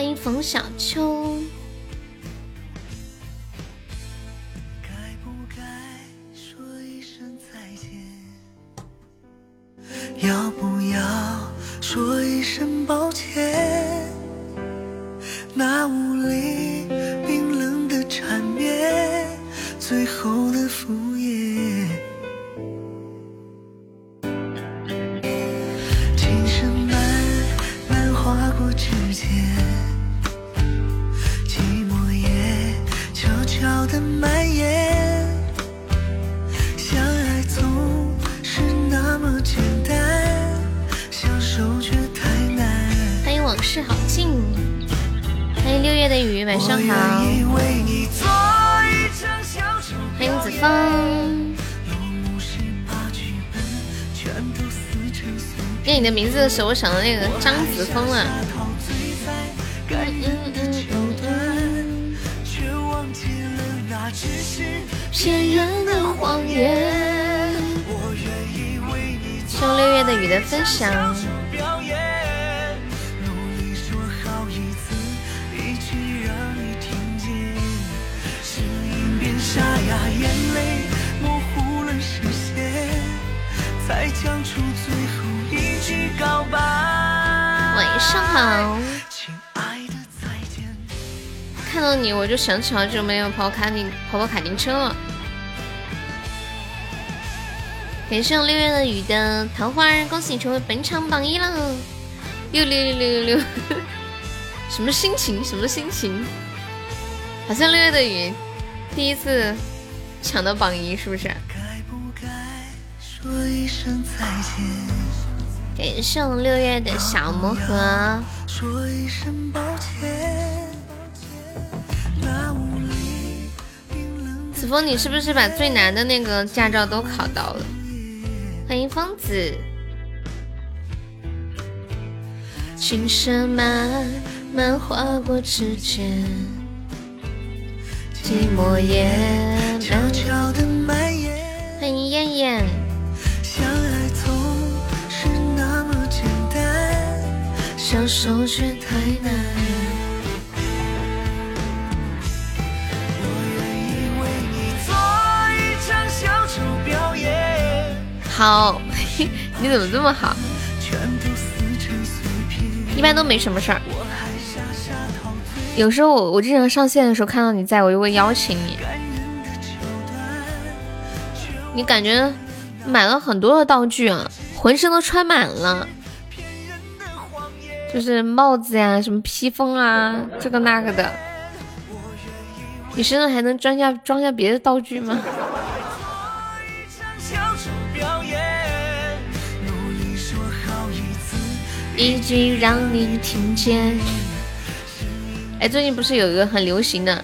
欢迎冯小秋。时候，我想到那个张子枫啊。陶醉在感人的桥段，却忘记了那只是骗人的谎言。我愿意为你谢谢六月的雨的分享。就想起好久没有跑卡丁跑跑卡丁车了。感谢我六月的雨的桃花儿，恭喜你成为本场榜一了！六六六六六六，什么心情？什么心情？好像六月的雨第一次抢到榜一，是不是？该不该说一声再见？感谢我六月的小魔盒，说一声抱冰冷子枫，你是不是把最难的那个驾照都考到了？欢迎疯子。琴声慢慢划过指尖，寂寞也悄悄地蔓延。欢迎燕燕，相爱总是那么简单，相守却太难。好，你怎么这么好？一般都没什么事儿。有时候我我经常上线的时候看到你在，我就会邀请你。你感觉买了很多的道具啊，浑身都穿满了，就是帽子呀、什么披风啊，这个那个的。你身上还能装下装下别的道具吗？一句让你听见。哎，最近不是有一个很流行的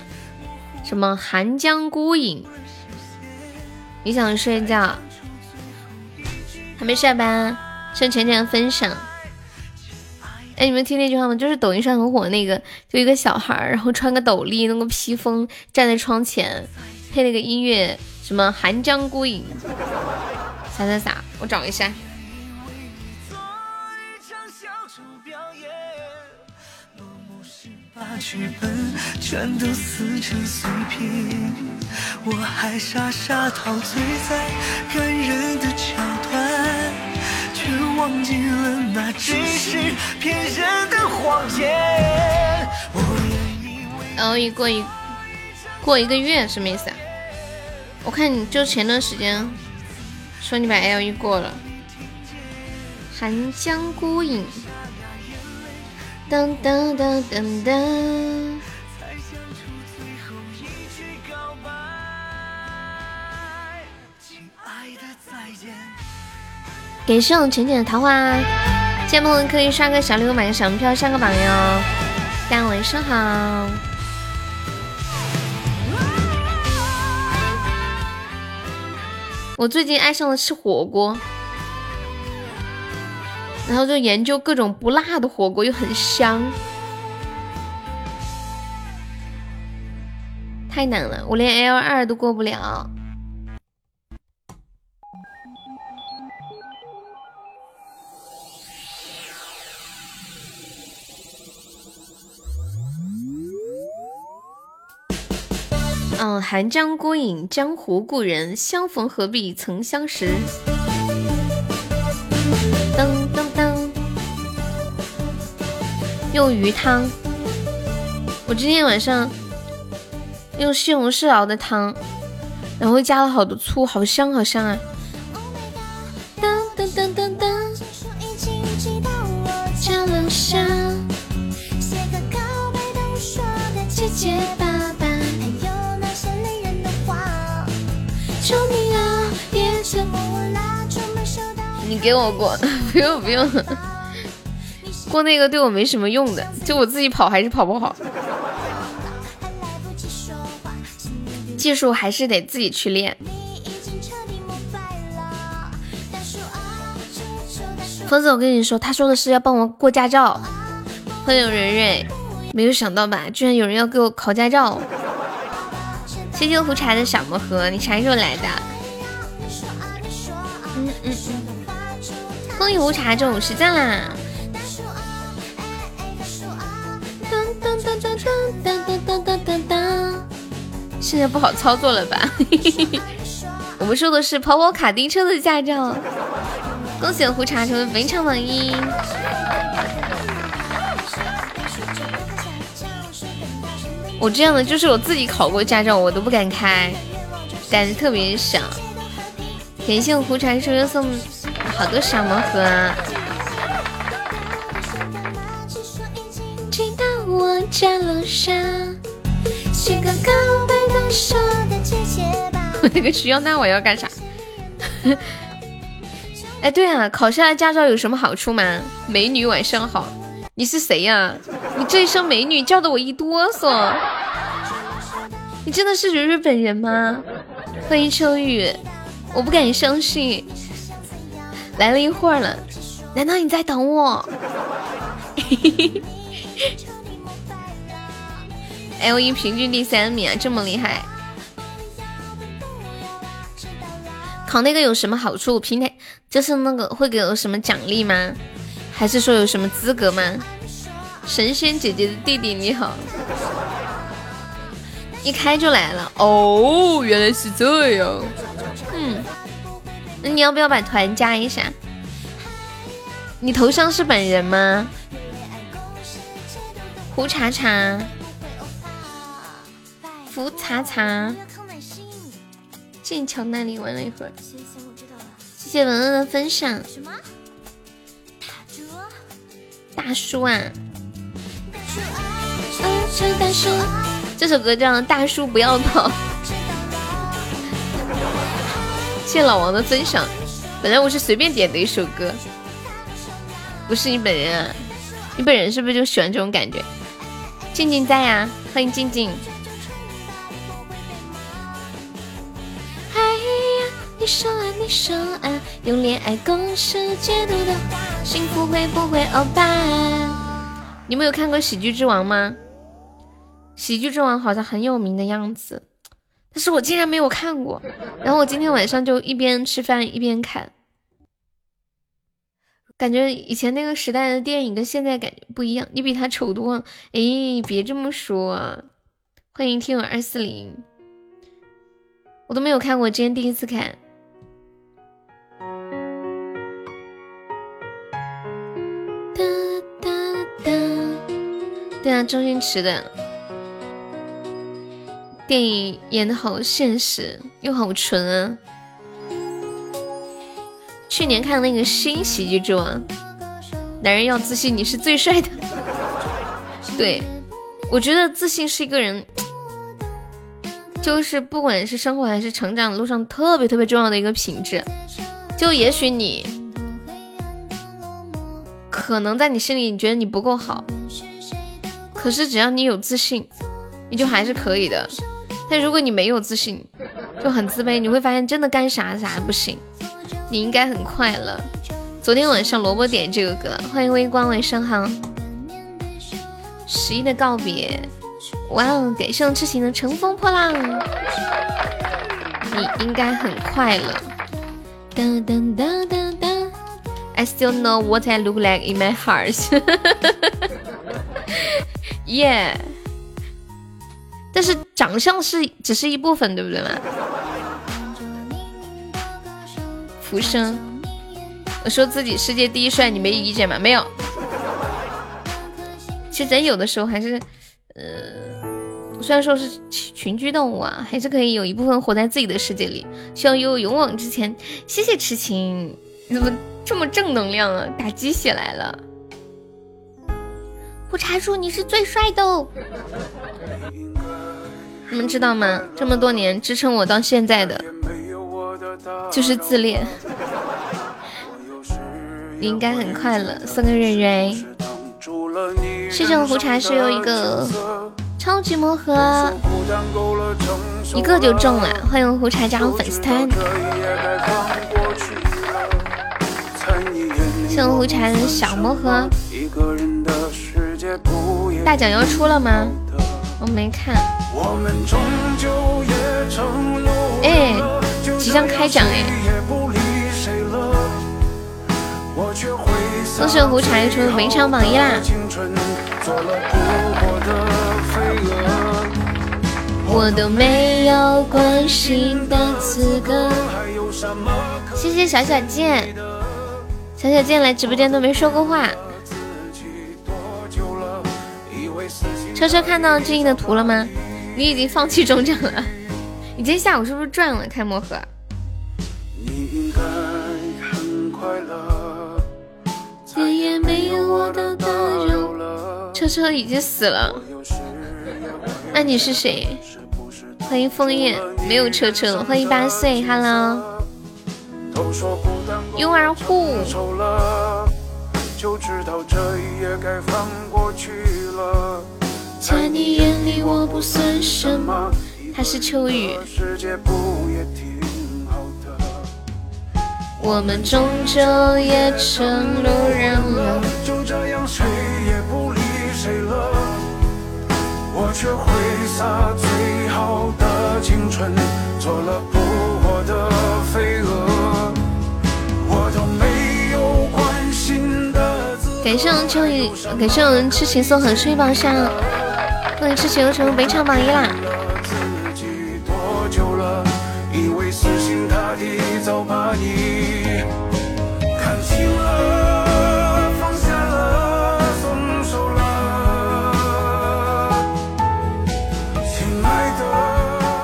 什么寒江孤影？你想睡觉，还没下班，趁浅浅分享。哎，你们听那句话吗？就是抖音上很火那个，就一个小孩儿，然后穿个斗笠，弄个披风，站在窗前，配那个音乐，什么寒江孤影，啥啥啥，我找一下。剧本全都撕成碎片，我还傻傻陶醉在感人的桥段，却忘记了那只是骗人的谎言。我愿意为 L 一过一过一个月什么意思啊？我看你就前段时间说你把 L 一过了，寒江孤影，当当当当当，才想出最后一句告白，亲爱的再见。感谢我浅浅的桃花，见梦可以刷个小礼物，买个小门票上个榜哟。大家晚上好。我最近爱上了吃火锅，然后就研究各种不辣的火锅又很香。太难了我连 l 二都过不了。嗯寒江孤影江湖故人相逢何必曾相识？用鱼汤。我今天晚上用西红柿熬的汤，然后加了好多醋，好香好香啊！结结巴巴，还有那些人的话，你啊，别，我出门收到。你给我过，不 用不用。过那个对我没什么用的，就我自己跑还是跑不好，技术还是得自己去练。疯子，我跟你说，他说的是要帮我过驾照。欢迎蕊蕊，没有想到吧，居然有人要给我考驾照。谢谢胡茶的小魔盒，你啥时候来的？嗯嗯嗯。欢迎无茶种实战啦！噔噔噔噔噔噔噔，现在不好操作了吧？我们说的是跑跑卡丁车的驾照。恭喜胡茶成为本场榜一。我这样的就是我自己考过驾照，我都不敢开，胆子特别小。感谢胡茶叔叔送。好多小盲盒。我 那个需要，那我要干啥？哎，对啊，考下来驾照有什么好处吗？美女晚上好，你是谁呀？你这一声美女叫的我一哆嗦。你真的是蕊蕊本人吗？欢迎秋雨，我不敢相信。来了一会儿了，难道你在等我 ？L 一平均第三名啊，这么厉害！考那个有什么好处？平台就是那个会给我什么奖励吗？还是说有什么资格吗？神仙姐姐的弟弟你好，一开就来了哦，原来是这样，嗯。那你要不要把团加一下？你头像是本人吗？胡茶茶，福茶茶，剑桥那里玩了一会儿。谢谢文文的分享。大叔啊！大叔啊这首歌叫《大叔不要跑》。谢老王的分享，本来我是随便点的一首歌，不是你本人啊？你本人是不是就喜欢这种感觉？静静在呀，欢迎静静。你说啊，你说啊，用恋爱公式解读的话幸福会不会欧巴？你们有看过《喜剧之王》吗？《喜剧之王》好像很有名的样子。但是我竟然没有看过，然后我今天晚上就一边吃饭一边看，感觉以前那个时代的电影跟现在感觉不一样。你比他丑多了，哎，别这么说。欢迎听友二四零，我都没有看过，今天第一次看。对啊，周星驰的。电影演的好现实又好纯啊！去年看那个新喜剧之王，男人要自信，你是最帅的。对，我觉得自信是一个人，就是不管是生活还是成长路上特别特别重要的一个品质。就也许你可能在你心里你觉得你不够好，可是只要你有自信，你就还是可以的。但如果你没有自信，就很自卑，你会发现真的干啥啥不行。你应该很快乐。昨天晚上萝卜点这个歌，欢迎微光，晚上好。十一的告别，哇哦！感谢痴情的乘风破浪，你应该很快乐。哒哒哒哒哒，I still know what I look like in my heart。Yeah。但是长相是只是一部分，对不对嘛？浮生，我说自己世界第一帅，你没意见吗？没有。其实人有的时候还是，呃，虽然说是群居动物啊，还是可以有一部分活在自己的世界里。希望有勇往直前。谢谢痴情，你怎么这么正能量啊？打鸡血来了。不查叔，你是最帅的。你们知道吗？这么多年支撑我到现在的。就是自恋，你应该很快乐。送个瑞瑞，谢谢我胡茶师有一个超级魔盒，一个就中了。欢迎胡茶加入粉丝团。谢谢胡茶的小魔盒，大奖要出了吗？我没看。哎。即将开奖哎！恭喜胡柴成为本场榜一啦！我都没有关心的资格。谢谢小小剑，小小剑来直播间都没说过话。车车看到志毅的图了吗？你已经放弃中奖了。你今天下午是不是赚了开魔盒？车车已经死了，那你是谁？欢迎枫叶，没有车车。欢迎八岁，Hello。You are who？在你眼里我不算什么。他是秋雨。我们终究也成路人了。就这样谁也不理谁了。我却挥洒最好的青春，做了扑感谢我们秋雨，感谢我们痴情送很睡宝箱，恭喜痴情又成为本场榜一啦！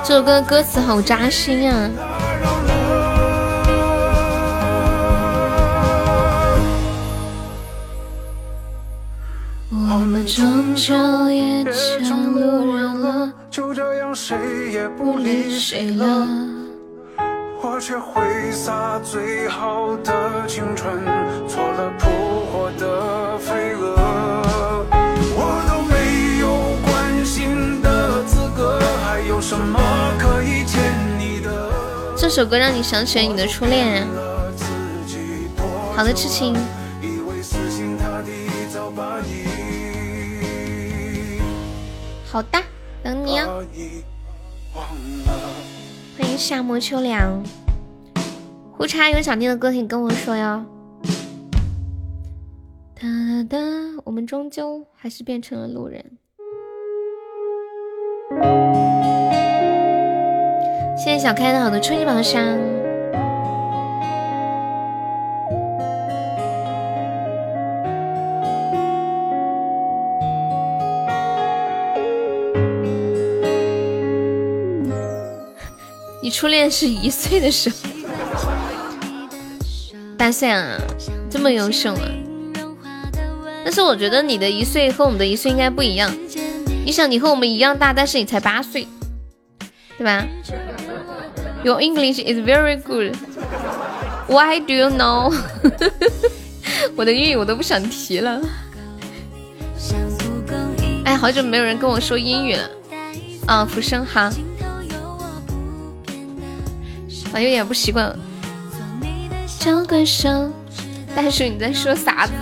这首歌歌词好扎心啊！我们终究也成路人了，就这样谁也不理谁了。我却挥洒最好的青春，做了扑火的飞蛾。我都没有关心的资格，还有什么？这首歌让你想起了你的初恋。好的，痴情。好的，等你哦。欢迎夏末秋凉。胡茶有想听的歌，请跟我说哟。哒哒哒，我们终究还是变成了路人。谢谢小开的好的初级宝箱。你初恋是一岁的时候，八岁啊，这么优秀啊！但是我觉得你的一岁和我们的一岁应该不一样。你想，你和我们一样大，但是你才八岁，对吧？Your English is very good. Why do you know? 我的英语我都不想提了。哎，好久没有人跟我说英语了。啊，浮生好。我有点不习惯。交个手，大叔你在说啥子？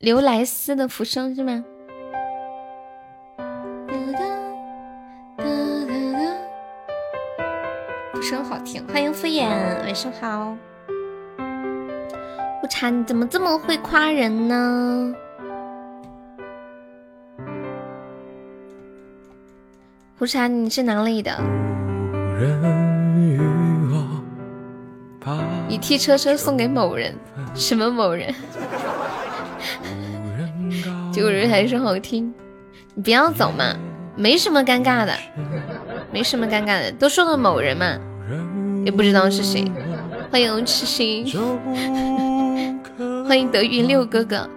刘莱斯的浮生是吗？浮生好听，欢迎敷衍，晚上好。不查你怎么这么会夸人呢？胡茶，你是哪里的？你替车车送给某人，什么某人？结果人还是好听，你不要走嘛，没什么尴尬的，没什么尴尬的，都说了某人嘛，也不知道是谁。欢迎痴心，欢迎德云六哥哥。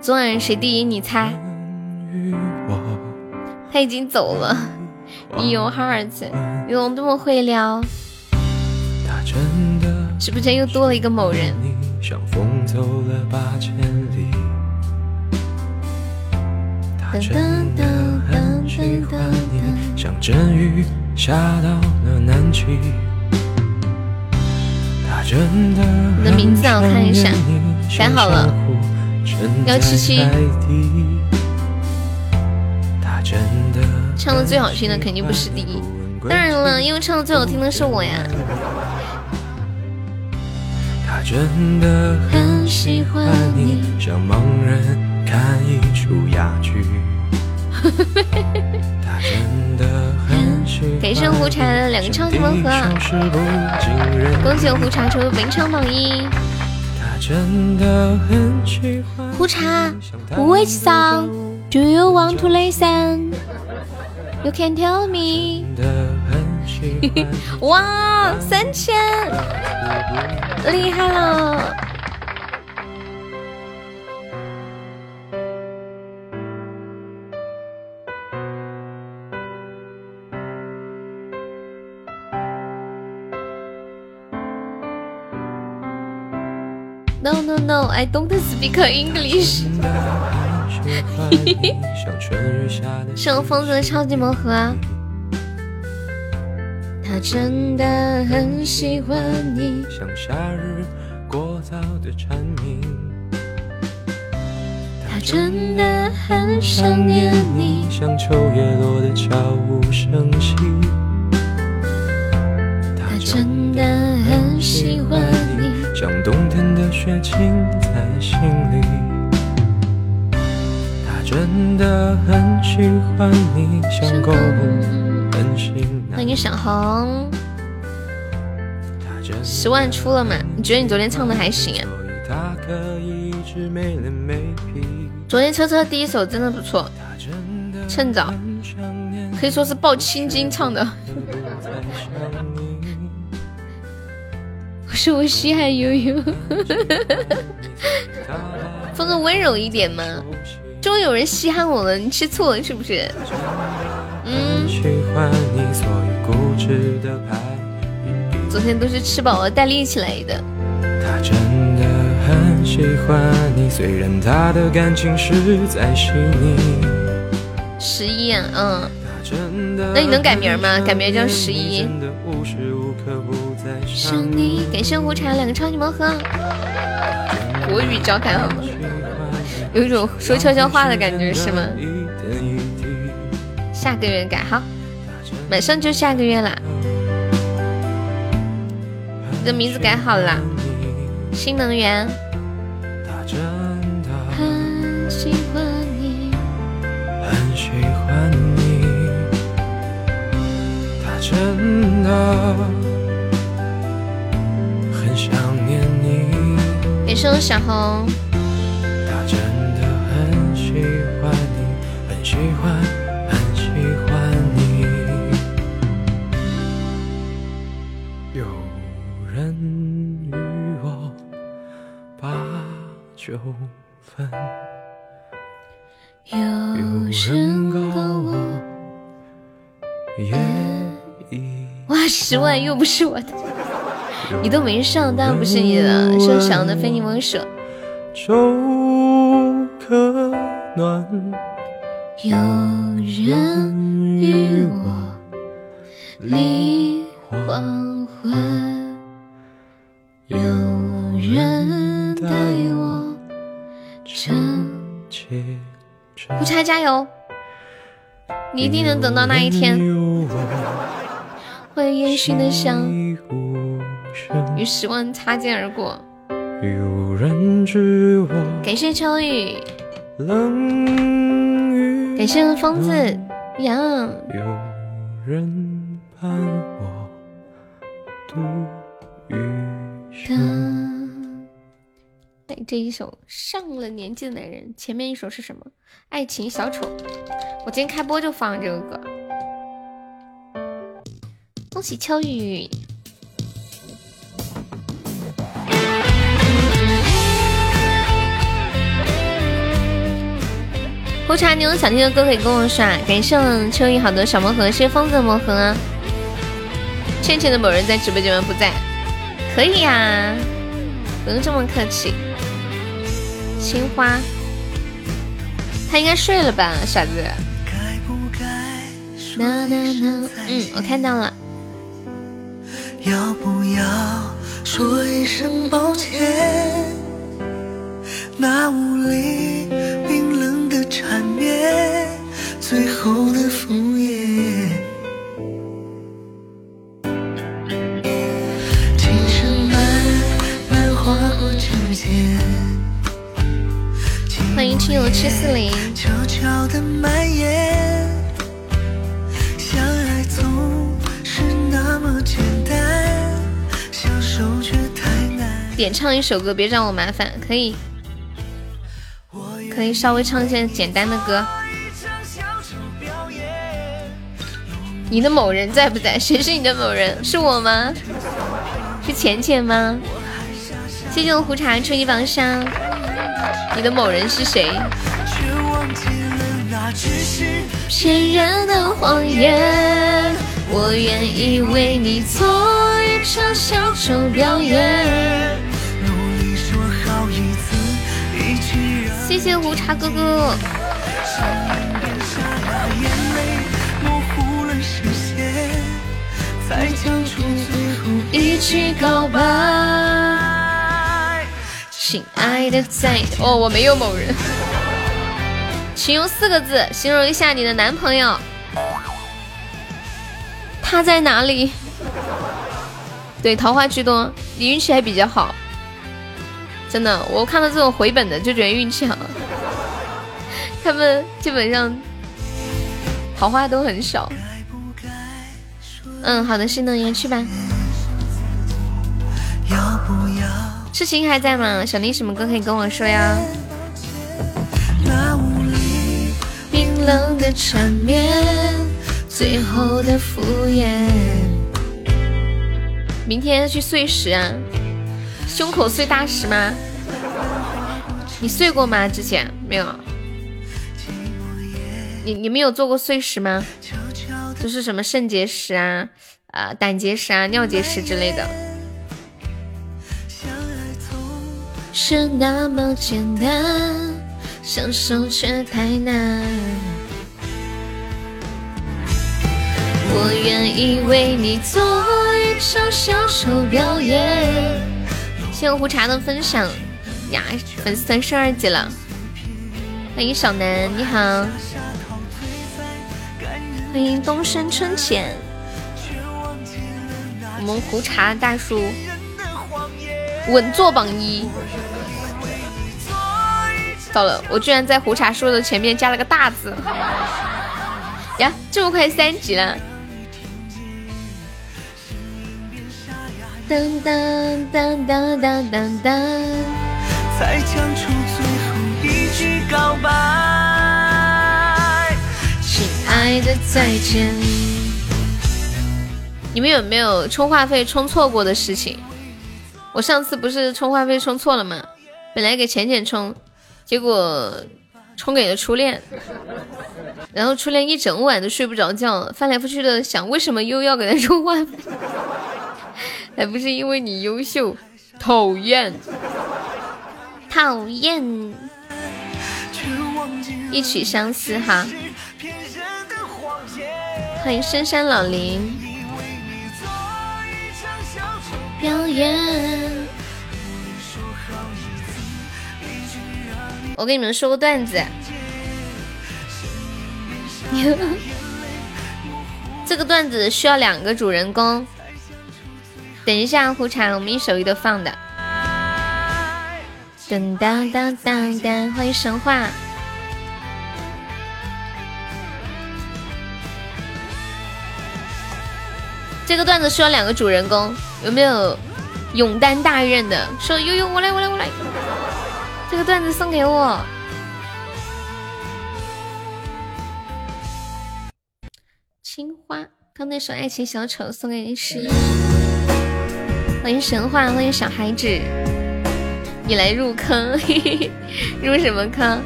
昨晚谁第一？你猜？他已经走了。你有 heart，你怎么这么会撩？直播间又多了一个某人。你的名字我看一下，改好了，幺七七。唱的最好听的肯定不是第一，当然了，因为唱的最好听的是我呀。他真的很喜欢你，像盲人看一出哑剧。他真的很喜欢感谢胡茶的两个超级盲盒，恭喜胡茶成为本场榜一。他真的很喜欢胡茶，Which song do you want to listen? You can tell me。哇，三千，厉害了！No no no，I don't speak English。 是疯子的超级魔盒，他真的很喜欢你。像夏日过早的蝉鸣，他真的很想念你。像秋叶落的悄无声息，他真的很喜欢你。像冬天的雪浸在心里。真的很喜欢你，像狗很心欢迎小红，十万出了吗？你觉得你昨天唱的还行啊？昨天车车第一首真的不错，趁早，可以说是抱青筋唱的。我说我稀罕悠悠，风子温柔一点吗？终于有人稀罕我了，你吃醋了是不是？嗯。昨天都是吃饱了带力气来的。他真的很喜欢你，虽然他的感情实在细腻。十一啊，嗯。那你能改名吗？改名叫十一。想你，感谢胡茶两个超级盲盒。国语交谈好吗？有一种说悄悄话的感觉是吗？下个月改好，马上就下个月啦。你的名字改好了，新能源。很喜欢你，很喜欢你，他真的很想念你。感谢我小红。喜欢，很喜欢你。有人与我把酒分，有人告我夜已。哇，十万又不是我的，你都没上，当然不是你的。是小的非你莫属。暖。有人与我立黄昏，有人带我撑起。胡差加油，你一定能等到那一天。欢迎烟熏的香，与时光擦肩而过。感谢秋雨。感谢疯子羊，人伴我度余生。哎，这一首上了年纪的男人，前面一首是什么？爱情小丑。我今天开播就放这个歌。恭喜秋雨。胡茶，你有想听的歌可以跟我刷。感谢我秋雨好多小魔盒，谢谢疯子的魔盒啊。倩倩的某人在直播间吗？不在。可以呀，不用这么客气。青花，他应该睡了吧，傻子。嗯，我看到了。要不要说一声抱歉？那无力缠绵，最后的敷衍。琴声慢慢划过指尖，欢迎亲友七四零。悄悄的蔓延，相爱总是那么简单，相守却太难。点唱一首歌，别让我麻烦，可以，可以稍微唱一些简单的歌。你的某人在不在？谁是你的某人？是我吗？是浅浅吗？谢谢我胡茶初一榜上，你的某人是谁？骗人的谎言，我愿意为你做一场小丑表演。谢谢胡茶哥哥，一句告白。亲爱的在哦，我没有某人，请用四个字形容一下你的男朋友。他在哪里？对，桃花居多，你运气还比较好。真的，我看到这种回本的就觉得运气好。他们基本上桃花都很少。嗯，好的，新能源去吧。要不要痴情还在吗？想听什么歌可以跟我说呀。那无力冰冷的缠绵，最后的敷衍。明天去碎石啊？胸口碎大石吗？你碎过吗？之前没有。你你们有做过碎石吗？就是什么肾结石啊、啊胆结石啊、尿结石之类的。是那么简单，享受却太难。我愿意为你做一场小丑表演。谢我胡茶的分享呀，粉丝团十二级了，欢迎小南，你好，欢迎东升春浅，我们胡茶大叔稳坐榜一。糟了，我居然在胡茶说的前面加了个大字呀！这么快三级了？当当当当当当当！才讲出最后一句告白。亲爱的再见。你们有没有充话费充错过的事情？我上次不是充话费充错了吗？本来给浅浅充。结果充给了初恋，然后初恋一整晚都睡不着觉，翻来覆去的想为什么又要给他充话费，还不是因为你优秀，讨厌，讨厌，一曲相思哈，欢迎深山老林，表演。我给你们说个段子，这个段子需要两个主人公。等一下，胡茶，我们一首一个放的。噔当当当当，欢迎神话。这个段子需要两个主人公，有没有勇担大任的？说悠悠，我来，我来，我来。这个段子送给我。青花，刚那首《爱情小丑》送给你十一。欢迎神话，欢迎小孩子，你来入坑，入什么坑？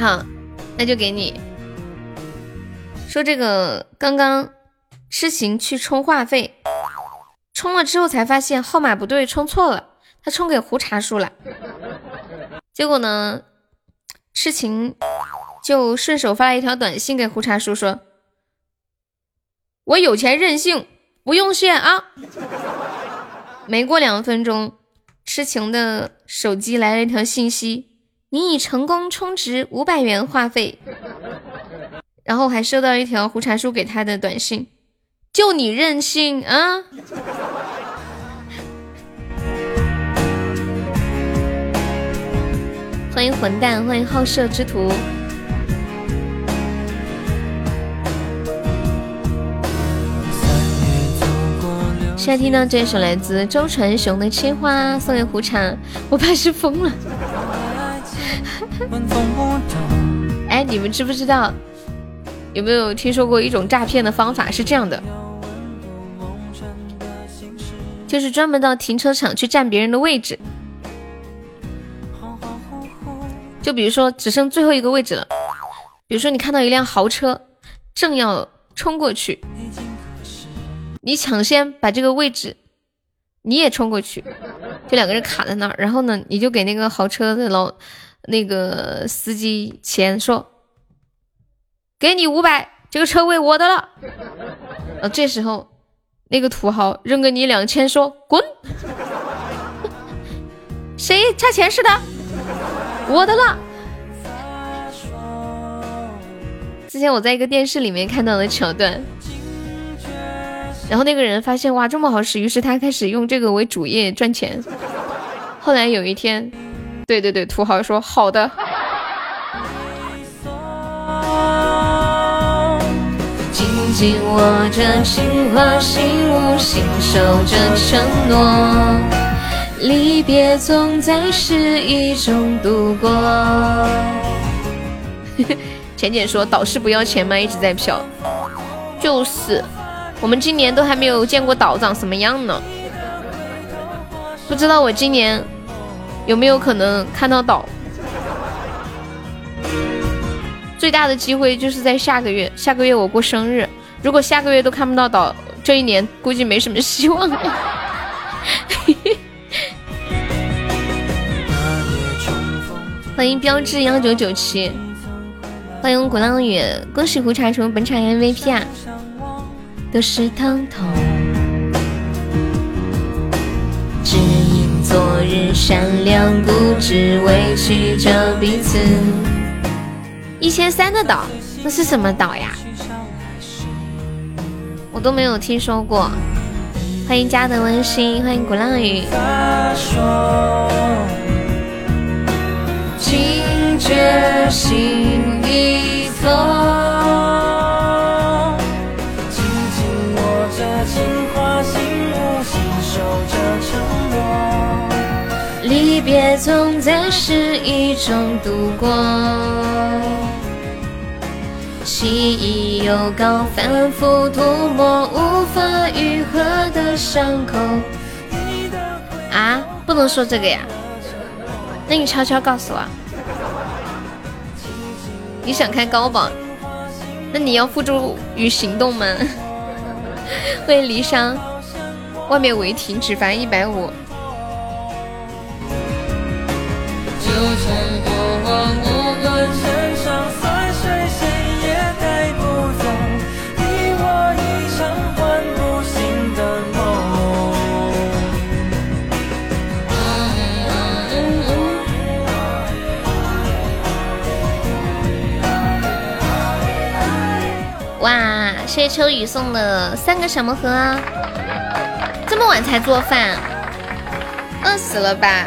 好，那就给你。说这个刚刚痴情去充话费，充了之后才发现号码不对，充错了，他充给胡茶叔了。结果呢，痴情就顺手发了一条短信给胡茶叔说：“我有钱任性，不用谢啊。”没过两分钟，痴情的手机来了一条信息：“你已成功充值五百元话费。”然后还收到一条胡茶叔给他的短信，就你任性啊！欢迎混蛋，欢迎好色之徒。现在听到这首来自周传雄的《青花》，送给胡茶，我怕是疯了。哎，你们知不知道？有没有听说过一种诈骗的方法？是这样的，就是专门到停车场去占别人的位置。就比如说只剩最后一个位置了，比如说你看到一辆豪车正要冲过去，你抢先把这个位置你也冲过去，就两个人卡在那儿，然后呢，你就给那个豪车的老那个司机钱说。给你五百，这个车位我的了。呃，这时候那个土豪扔给你两千，说滚。谁差钱似的？我的了。之前我在一个电视里面看到的桥段，然后那个人发现哇这么好使，于是他开始用这个为主业赚钱。后来有一天，对对对，土豪说好的。紧紧握着情话，心无信守着承诺，离别总在失意中度过。浅浅说导师不要钱吗？一直在飘。就是，我们今年都还没有见过岛长什么样呢？不知道我今年有没有可能看到岛？最大的机会就是在下个月，下个月我过生日。如果下个月都看不到岛，这一年估计没什么希望了。欢迎标志幺九九七，欢迎鼓浪屿，恭喜胡茶成为本场 MVP 啊！都是疼痛，只因昨日善良固执，委屈着彼此。一千三的岛，那是什么岛呀？我都没有听说过，欢迎家的温馨，欢迎鼓浪屿。惊觉心离别总在失意中度过。记忆又高，反复涂抹无法愈合的伤口。啊，不能说这个呀？那你悄悄告诉我。你想开高榜，那你要付诸于行动吗？欢迎离殇，外面违停，只罚一百五。哇！谢谢秋雨送的三个小魔盒，这么晚才做饭，饿死了吧？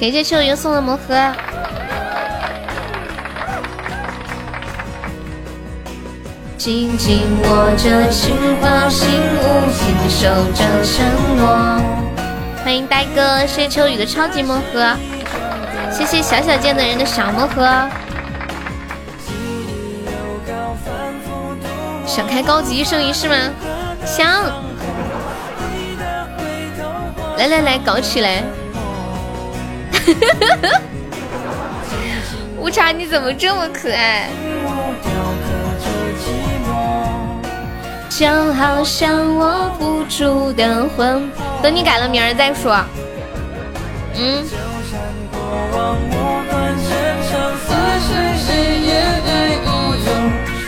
感谢秋云送的魔盒。紧紧握着情话，心无心守着承诺。欢迎呆哥，谢谢秋雨的超级魔盒，谢谢小小贱的人的小魔盒。想开高级一生一世吗？想。来来来，搞起来！乌茶你怎么这么可爱？就好像握不住的魂，等你改了名儿再说。嗯。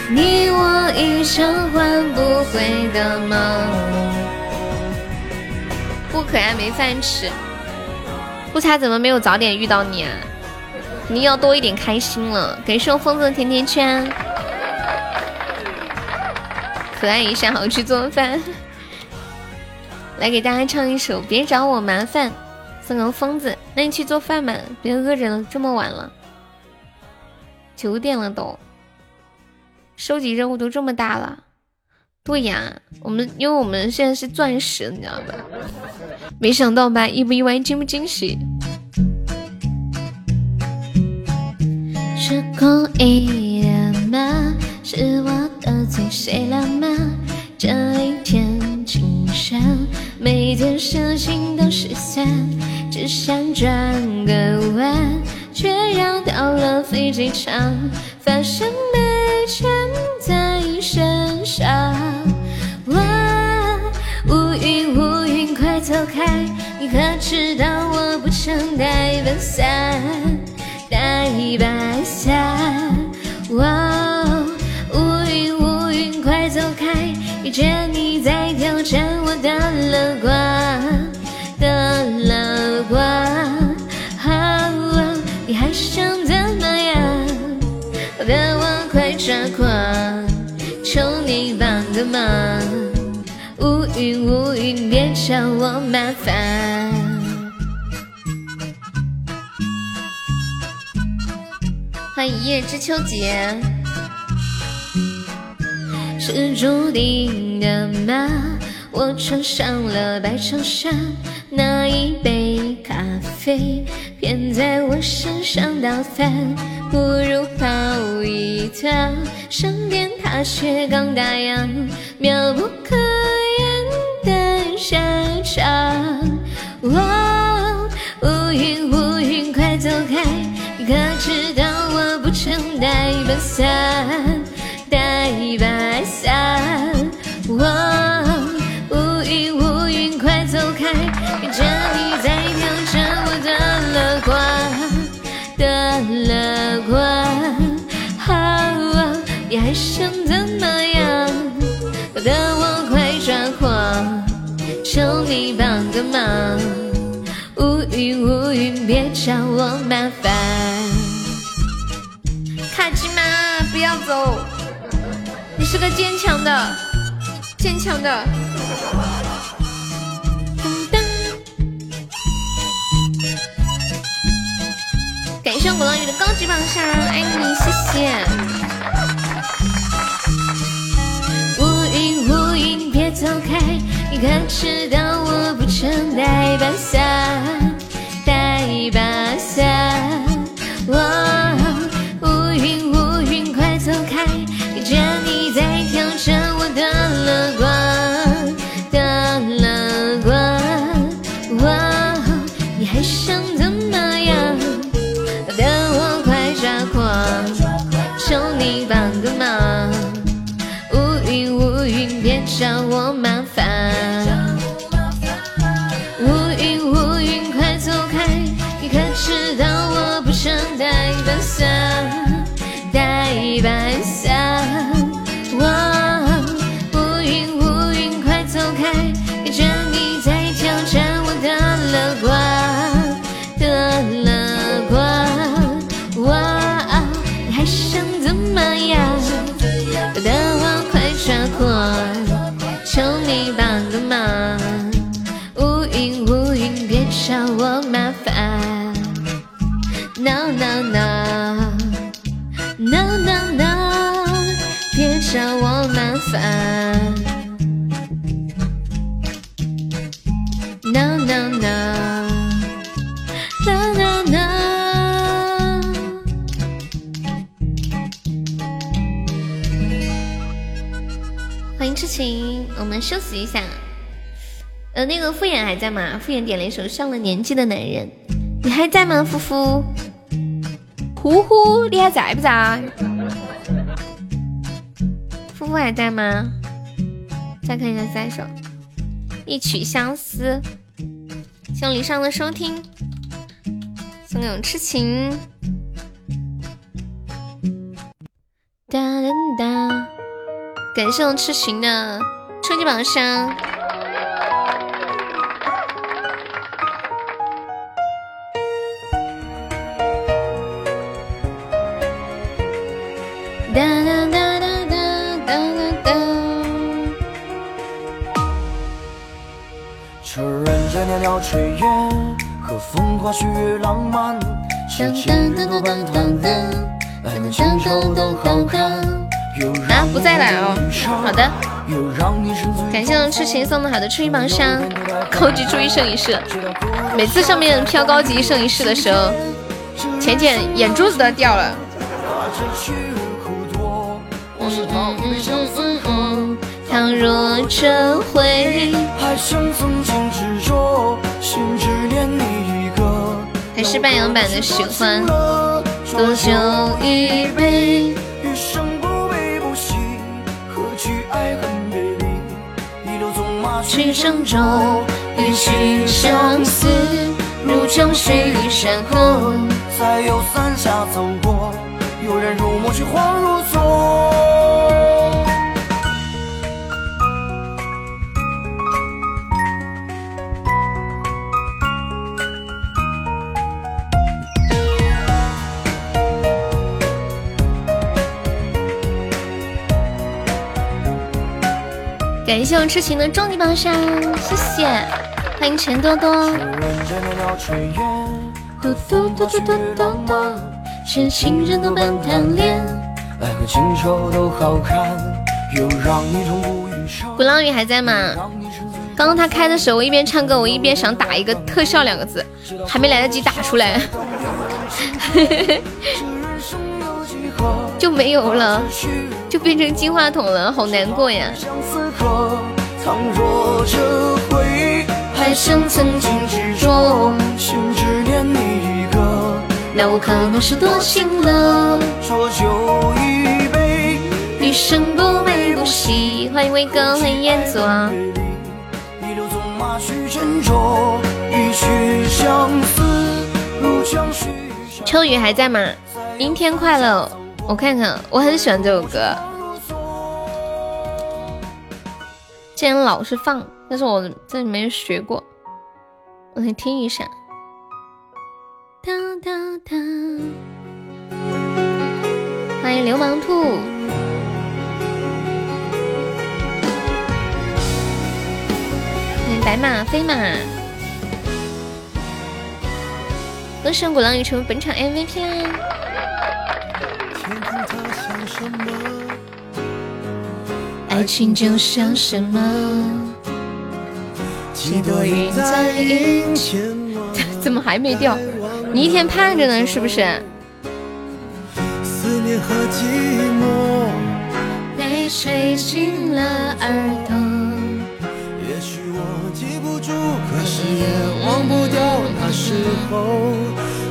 你我一场换不回的梦。不可爱没饭吃，不猜怎么没有早点遇到你啊？肯定要多一点开心了。感谢我疯子的甜甜圈。可爱一下，好去做饭。来给大家唱一首《别找我麻烦》，送个疯子。那你去做饭吧，别饿着了，这么晚了，九点了都。收集任务都这么大了，对呀，我们因为我们现在是钻石，你知道吧？没想到吧？意不意外？惊不惊喜？是故意的吗？是我得罪谁了吗？这一天清晨，每件事情都失散，只想转个弯，却绕到了飞机场，发现没钱在身上。哇，乌云乌云快走开，你可知道我不曾带把伞，带把伞。哇。乌云乌云快走开！遇见你在挑战我的乐观的乐观。好，你还想怎么样？好的，我快抓狂，求你帮个忙。乌云乌云，别找我麻烦。欢迎一叶知秋姐。是注定的吗？我穿上了白衬衫，那一杯咖啡偏在我身上倒翻，不如跑一趟，身边踏雪刚打烊，妙不可言的下场。哇，乌云乌云快走开，你可知道我不曾带把伞。带把伞，乌想怎么样？搞得我快抓狂，求你帮个忙。乌云乌云别找我麻烦。卡基玛，不要走。你是个坚强的，坚强的。感谢鼓浪屿的高级榜上，爱你，开始的 No no no no no no。别找我麻烦。No no no no no no。欢迎痴情，我们休息一下。呃，那个敷衍还在吗？敷衍点了一首《上了年纪的男人》，你还在吗？夫妇，呼呼，你还在不在？呼呼还在吗？再看一下下一首《一曲相思》，谢礼上的收听，送给我痴情。哒哒哒，感谢我痴情的初级榜上。啊，不在了哦。好的，感谢我痴情送的好的初一榜上，高级初一胜一世。每次上面飘高级胜一世的时候，浅浅眼珠子都要掉了。嗯嗯嗯嗯嗯，倘若这回还是半阳版的喜欢，多酒一杯。余生不悲不喜，何惧爱恨别离？一路纵马去郑州，一曲相思，入江水与山河。再有三峡走过，有人如梦却恍如昨。感谢我痴情的终极榜上，谢谢，欢迎陈多多。嘟嘟嘟嘟嘟嘟嘟，是情人多半贪恋。爱和情仇都好看，又让你痛不欲生。鼓浪屿还在吗？刚刚他开的时候，我一边唱歌，我一边想打一个特效两个字，还没来得及打出来，就没有了，就变成金话筒了，好难过呀。倘若这回还剩曾经执着，心只念你一个。那我可能是多情了。浊酒一杯，余生不悲不喜。欢迎威哥，欢迎彦祖啊。一路纵马去郑州，一曲相思如江水。秋雨还在吗？阴天快乐，我看看，我很喜欢这首歌。竟然老是放，但是我这里没学过，我来听一下。哒哒哒，欢迎流氓兔，欢迎白马飞马，歌声古浪屿成为本场 MVP 啦！爱情就像什么？几朵云在眼前。怎么还没掉？你一天盼着呢，是不是？思念和寂寞被吹进了耳朵。也许我记不住，可是也忘不掉那时候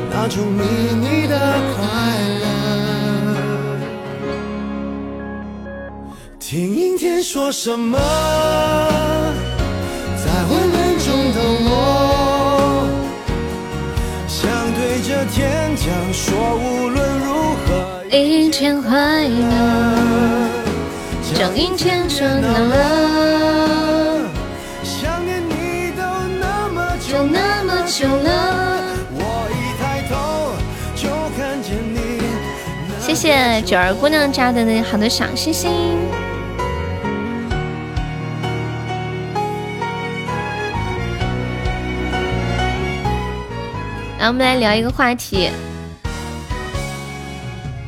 那种秘密的听阴天说什么，在混乱中的我，想对着天讲说，无论如何一天快乐，将阴天转凉了，想念你都那么久那么久了。我一抬头就看见你。谢谢九儿姑娘家的那好多小星星。来，我们来聊一个话题。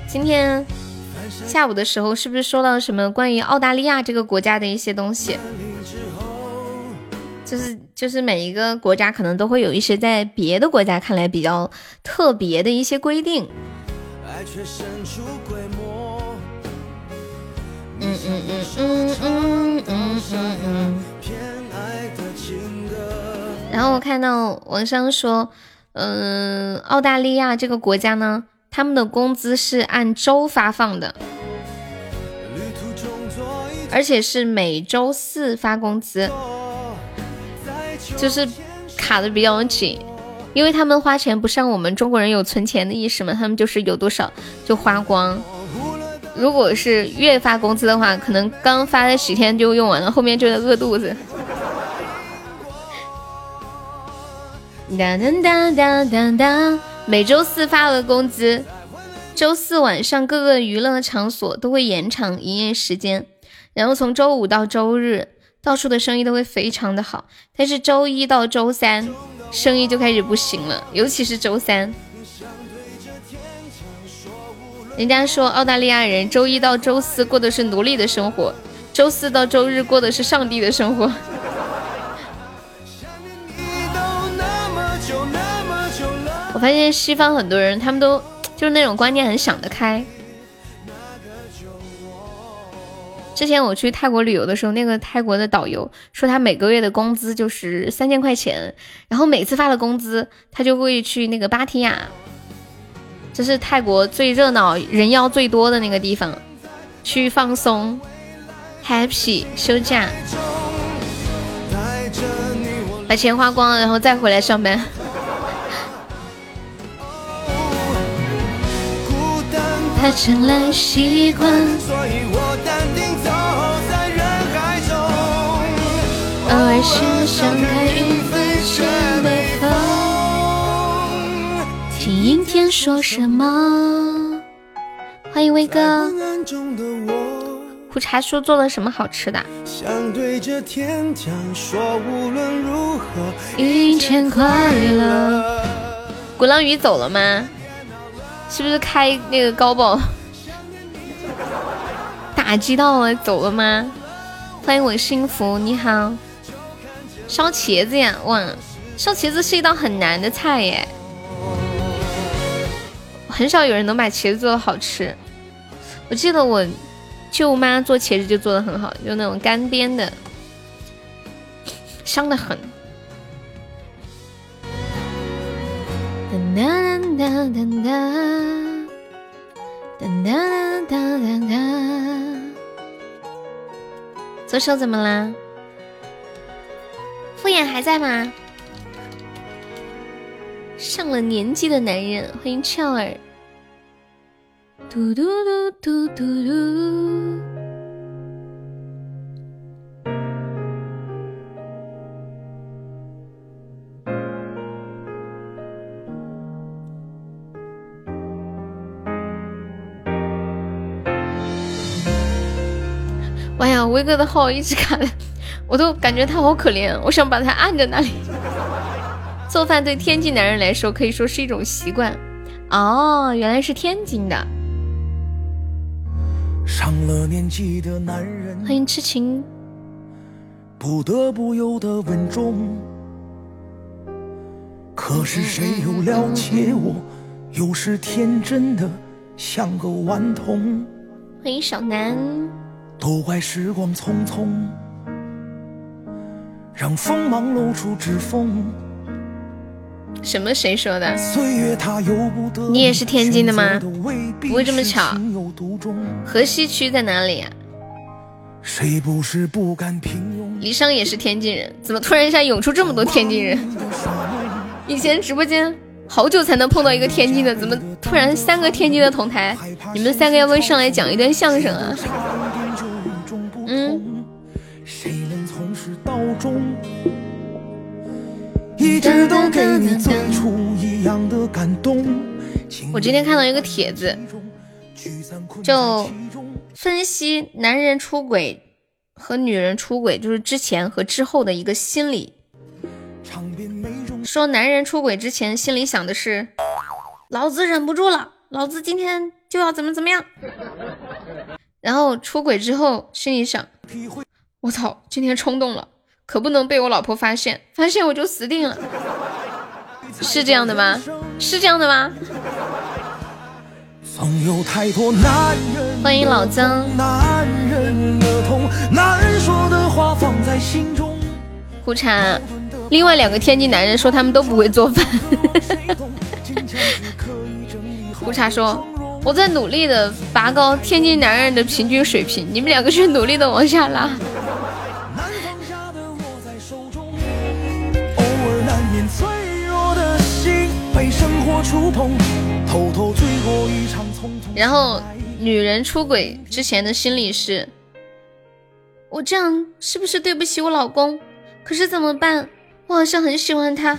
今天下午的时候是不是说到什么关于澳大利亚这个国家的一些东西？就是就是每一个国家可能都会有一些在别的国家看来比较特别的一些规定。嗯嗯嗯嗯嗯嗯嗯嗯。然后我看到网上说，嗯，澳大利亚这个国家呢，他们的工资是按周发放的，而且是每周四发工资，就是卡的比较紧，因为他们花钱不像我们中国人有存钱的意识嘛，他们就是有多少就花光。如果是月发工资的话，可能刚发的几天就用完了，后面就在饿肚子。哒哒哒哒哒哒，每周四发了工资，周四晚上各个娱乐场所都会延长营业时间，然后从周五到周日，到处的生意都会非常的好，但是周一到周三生意就开始不行了，尤其是周三。人家说澳大利亚人周一到周四过的是奴隶的生活，周四到周日过的是上帝的生活。发现西方很多人，他们都就是那种观念很想得开。之前我去泰国旅游的时候，那个泰国的导游说他每个月的工资就是三千块钱，然后每次发了工资，他就会去那个芭提雅，这是泰国最热闹、人妖最多的那个地方，去放松、happy 休假，把钱花光了，然后再回来上班。它成了习惯，所以我淡定走在人海中。偶尔是想看云飞向北方，听阴天说什么。欢迎威哥。苦茶叔做了什么好吃的？想对着天讲说无论如何一切快乐。鼓浪屿走了吗？是不是开那个高保 打击到了走了吗？欢迎我幸福，你好。烧茄子呀，哇，烧茄子是一道很难的菜耶，很少有人能把茄子做的好吃。我记得我舅妈做茄子就做的很好，就那种干煸的，香的很。哒哒哒哒哒哒哒哒。左手怎么啦？敷衍还在吗？上了年纪的男人，欢迎俏儿。嘟嘟嘟嘟嘟嘟。哎呀，威哥的号一直卡的，我都感觉他好可怜，我想把他按在那里。做饭对天津男人来说可以说是一种习惯。哦，原来是天津的。上了年纪的男人，欢迎痴情。不得不有的稳重，可是谁又了解我？有时天真的像个顽童。欢迎小南。都怪时光匆匆，让锋芒露出指缝。什么？谁说的？你也是天津的吗？不会这么巧。河西区在哪里呀？李商也是天津人，怎么突然一下涌出这么多天津人？以前直播间好久才能碰到一个天津的，怎么突然三个天津的同台？你们三个要不要上来讲一段相声啊？嗯。我今天看到一个帖子，就分析男人出轨和女人出轨，就是之前和之后的一个心理。说男人出轨之前心里想的是，老子忍不住了，老子今天就要怎么怎么样。然后出轨之后心里想，我操，今天冲动了，可不能被我老婆发现，发现我就死定了。是这样的吗？是这样的吗？欢迎老曾。胡茶，另外两个天津男人说他们都不会做饭。胡茶说：“我在努力的拔高天津男人的平均水平，你们两个却努力的往下拉。”然后，女人出轨之前的心理是：我这样是不是对不起我老公？可是怎么办？我好像很喜欢他。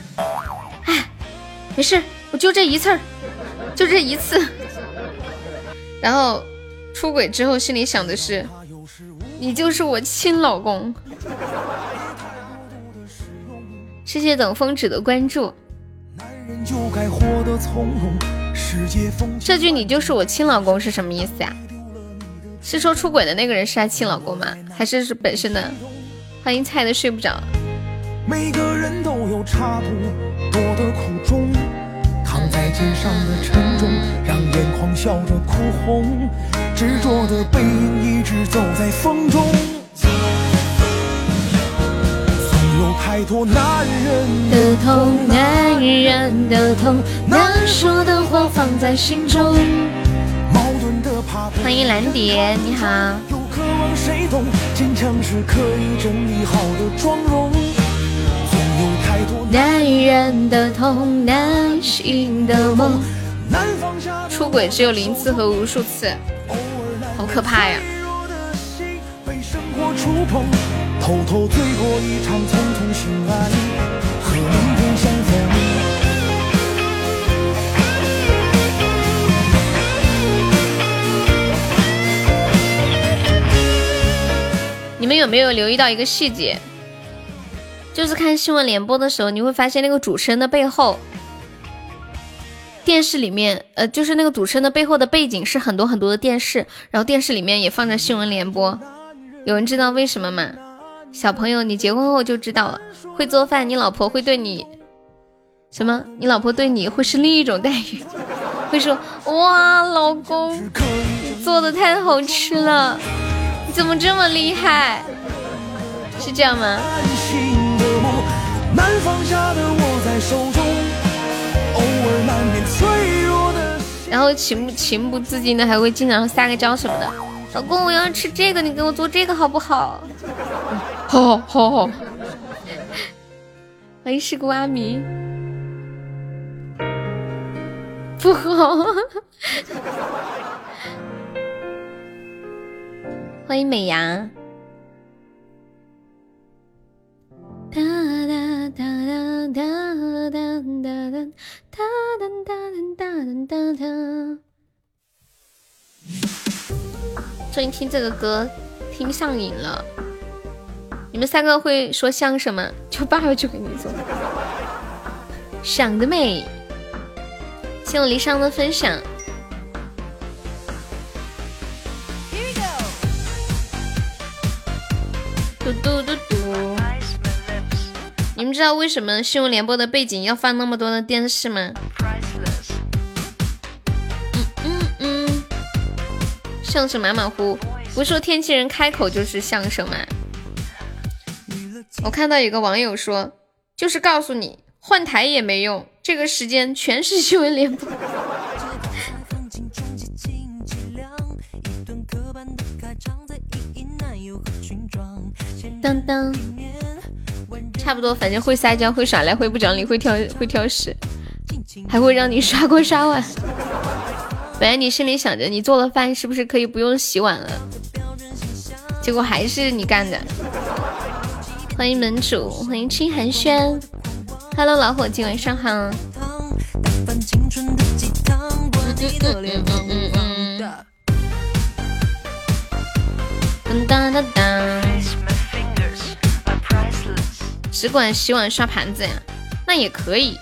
哎，没事，我就这一次儿，就这一次。然后出轨之后，心里想的是：你就是我亲老公。谢谢等风止的关注。这句“你就是我亲老公”是什么意思呀？是说出轨的那个人是他亲老公吗？还是是本身的？欢迎菜的睡不着。每个人都有差不多的苦衷，扛在肩上的沉重，让眼眶笑着哭红，执着的背影一直走在风中。太多男人的痛，男人的痛，难说的话放在心中。欢迎蓝蝶，你好。男人的痛，男性的梦。出轨只有零次和无数次，好可怕呀！偷偷醉过一场，匆匆醒来，和明天相逢。你们有没有留意到一个细节？就是看新闻联播的时候，你会发现那个主持人的背后，电视里面，呃，就是那个主持人的背后的背景是很多很多的电视，然后电视里面也放着新闻联播。有人知道为什么吗？小朋友，你结婚后就知道了。会做饭，你老婆会对你什么？你老婆对你会是另一种待遇，会说哇，老公，你做的太好吃了，你怎么这么厉害？是这样吗？难放下的我在手中，偶尔难然后情不情不自禁的还会经常撒个娇什么的。老公，我要吃这个，你给我做这个好不好？好好好，欢迎师姑阿弥，不好。欢迎美牙。最近听这个歌听上瘾了。你们三个会说相声吗？就爸爸就给你做。想得美！谢我离殇的分享。嘟嘟嘟嘟。你们知道为什么新闻联播的背景要放那么多的电视吗？相声马马虎，不是说天气人开口就是相声吗？我看到有个网友说，就是告诉你换台也没用，这个时间全是新闻联播。当当，差不多，反正会撒娇，会耍赖，会不讲理，会挑，会挑食，还会让你刷锅刷碗。本来你心里想着你做了饭是不是可以不用洗碗了，结果还是你干的。欢迎门主，欢迎清寒轩，Hello 老伙计，晚上好。嗯嗯嗯只管洗碗刷盘子呀，那也可以。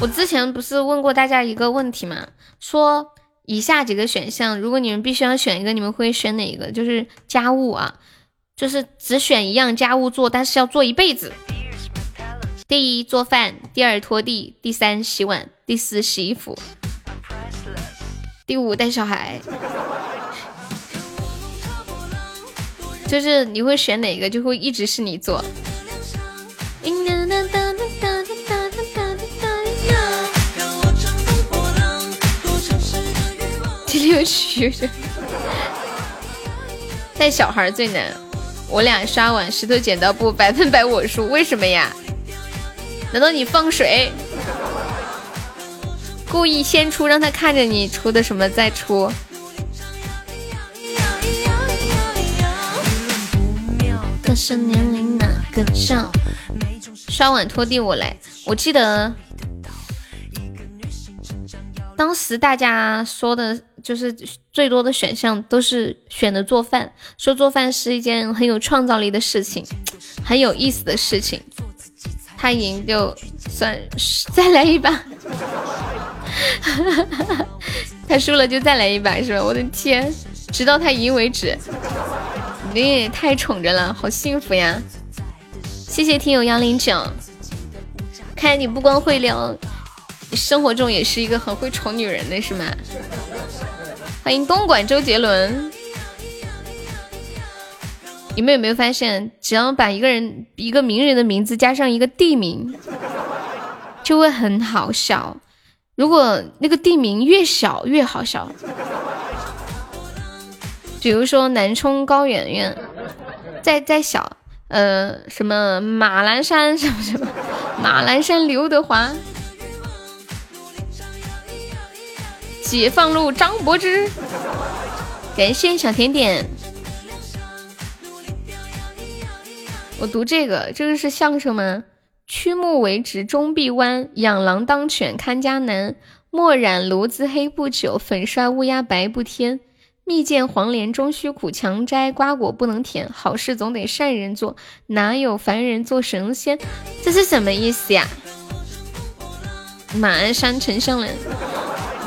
我之前不是问过大家一个问题吗？说以下几个选项，如果你们必须要选一个，你们会选哪一个？就是家务啊，就是只选一样家务做，但是要做一辈子。第一做饭，第二拖地，第三洗碗，第四洗衣服，第五带小孩。就是你会选哪个，就会一直是你做。第六曲，带小孩最难。我俩刷碗石头剪刀布，百分百我输，为什么呀？难道你放水？故意先出，让他看着你出的什么再出？刷碗拖地我来，我记得当时大家说的就是最多的选项都是选的做饭，说做饭是一件很有创造力的事情，很有意思的事情。他赢就算再来一把，他输了就再来一把是吧？我的天，直到他赢为止。你也太宠着了，好幸福呀！谢谢听友幺零九，看来你不光会聊，生活中也是一个很会宠女人的是吗？欢迎东莞周杰伦。你们有没有发现，只要把一个人一个名人的名字加上一个地名，就会很好笑。如果那个地名越小越好笑，比如说南充高圆圆，再再小，呃，什么马栏山什么什么，马栏山刘德华，解放路张柏芝，感谢小甜点。我读这个，这个是相声吗？曲目为直终必弯，养狼当犬看家难。墨染炉子黑不久，粉刷乌鸦白不天。蜜饯黄连终须苦，强摘瓜果不能甜。好事总得善人做，哪有凡人做神仙？这是什么意思呀？马鞍山丞相人，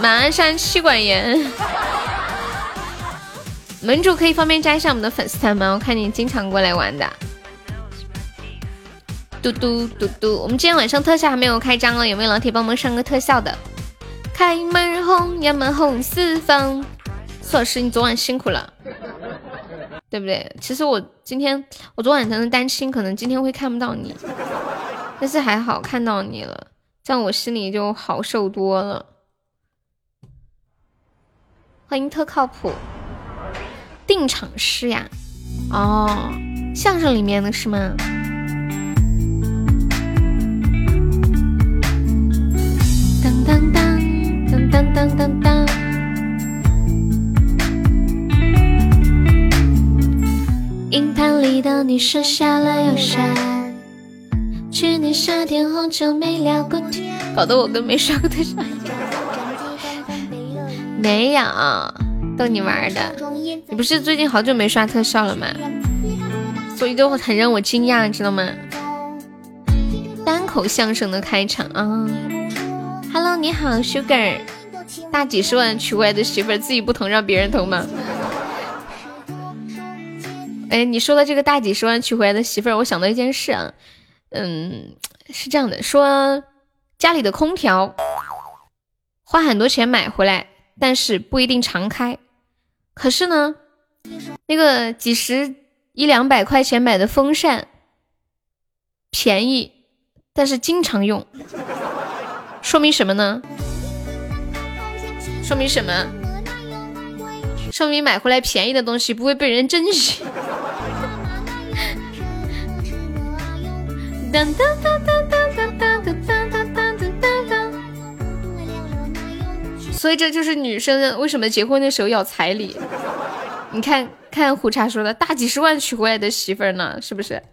马鞍山妻管严。门主可以方便加一下我们的粉丝团吗？我看你经常过来玩的。嘟嘟嘟嘟，我们今天晚上特效还没有开张了，有没有老铁帮忙上个特效的？开门红，呀门红四方。苏老师，你昨晚辛苦了，对不对？其实我今天，我昨晚可能单亲，可能今天会看不到你，但是还好看到你了，这样我心里就好受多了。欢迎特靠谱，定场诗呀？哦，相声里面的是吗？当当当当当当当。硬盘里的你剩下了又删。去年夏天好久没聊过天，搞得我跟没上过特效一样。没有，逗你玩的。你不是最近好久没刷特效了吗？所以就很让我惊讶，知道吗？单口相声的开场啊。Hello，你好，Sugar，大几十万娶回来的媳妇儿自己不疼，让别人疼吗？哎，你说的这个大几十万娶回来的媳妇儿，我想到一件事啊，嗯，是这样的，说家里的空调花很多钱买回来，但是不一定常开，可是呢，那个几十一两百块钱买的风扇便宜，但是经常用。说明什么呢？说明什么？说明买回来便宜的东西不会被人珍惜。所以这就是女生为什么结婚的时候要彩礼。你看看胡茶说的大几十万娶回来的媳妇儿呢，是不是？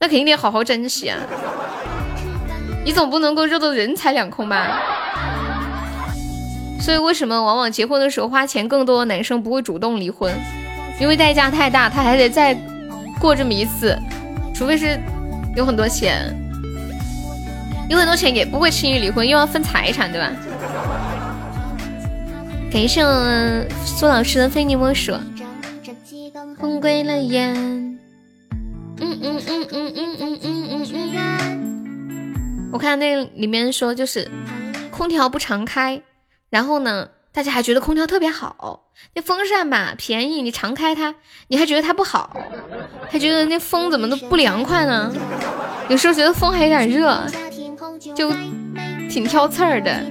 那肯定得好好珍惜啊。你总不能够热得人财两空吧？所以为什么往往结婚的时候花钱更多的男生不会主动离婚？因为代价太大，他还得再过这么一次，除非是有很多钱，有很多钱也不会轻易离婚，又要分财产，对吧？感谢我苏老师的非你莫属。风归了眼。嗯嗯嗯嗯嗯嗯嗯嗯。我看那里面说就是空调不常开，然后呢，大家还觉得空调特别好。那风扇吧便宜，你常开它，你还觉得它不好，还觉得那风怎么都不凉快呢？有时候觉得风还有点热，就挺挑刺儿的。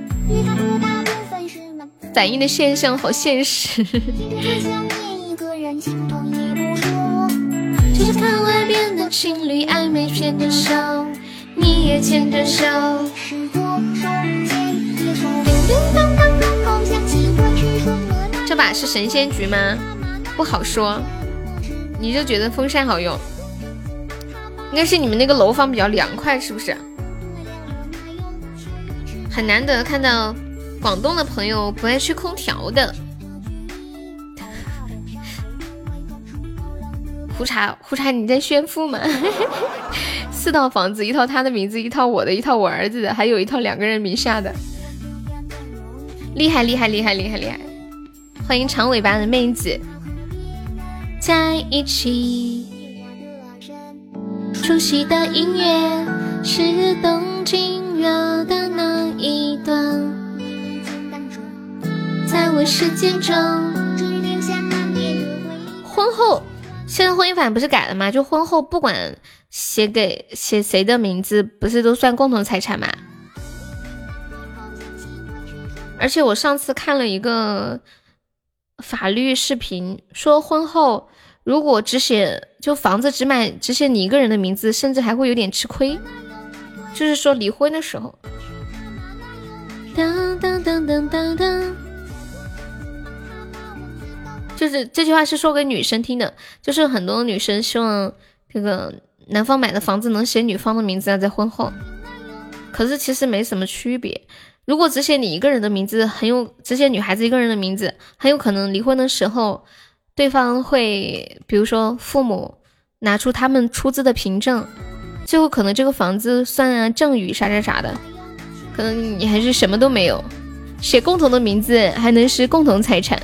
反映的现象好现实。这把是神仙局吗？不好说。你就觉得风扇好用？应该是你们那个楼房比较凉快，是不是？很难得看到。广东的朋友不爱吹空调的，胡茶胡茶，你在炫富吗？四套房子，一套他的名字，一套我的，一套我儿子的，还有一套两个人名下的，厉害厉害厉害厉害厉害！欢迎长尾巴的妹子，在一起。熟悉的音乐是动静热的那一段。在我世界中，婚后现在婚姻法不是改了吗？就婚后不管写给写谁的名字，不是都算共同财产吗？而且我上次看了一个法律视频，说婚后如果只写就房子只买只写你一个人的名字，甚至还会有点吃亏。就是说离婚的时候。当当当当当当。就是这句话是说给女生听的，就是很多女生希望这个男方买的房子能写女方的名字啊，在婚后，可是其实没什么区别。如果只写你一个人的名字，很有只写女孩子一个人的名字，很有可能离婚的时候，对方会比如说父母拿出他们出资的凭证，最后可能这个房子算啊赠与啥啥啥的，可能你还是什么都没有。写共同的名字还能是共同财产。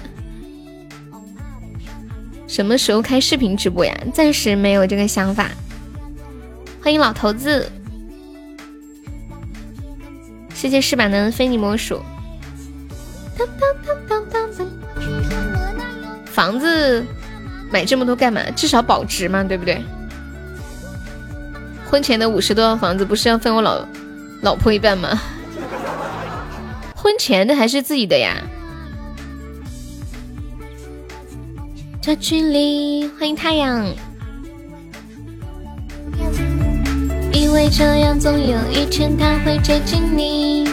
什么时候开视频直播呀？暂时没有这个想法。欢迎老头子，谢谢翅膀的非你莫属。房子买这么多干嘛？至少保值嘛，对不对？婚前的五十多套房子不是要分我老老婆一半吗？婚前的还是自己的呀。的距离，欢迎太阳。以为这样总有一天他会接近你。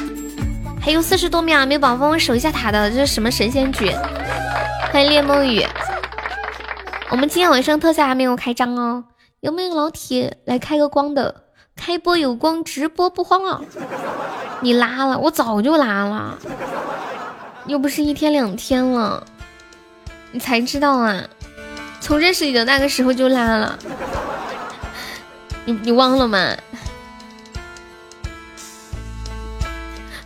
还有四十多秒，没有宝宝帮我守一下塔的，这是什么神仙局？欢迎猎梦雨。我们今天晚上特效还没有开张哦，有没有老铁来开个光的？开播有光，直播不慌啊！你拉了，我早就拉了，又不是一天两天了。你才知道啊！从认识你的那个时候就拉了，你你忘了吗？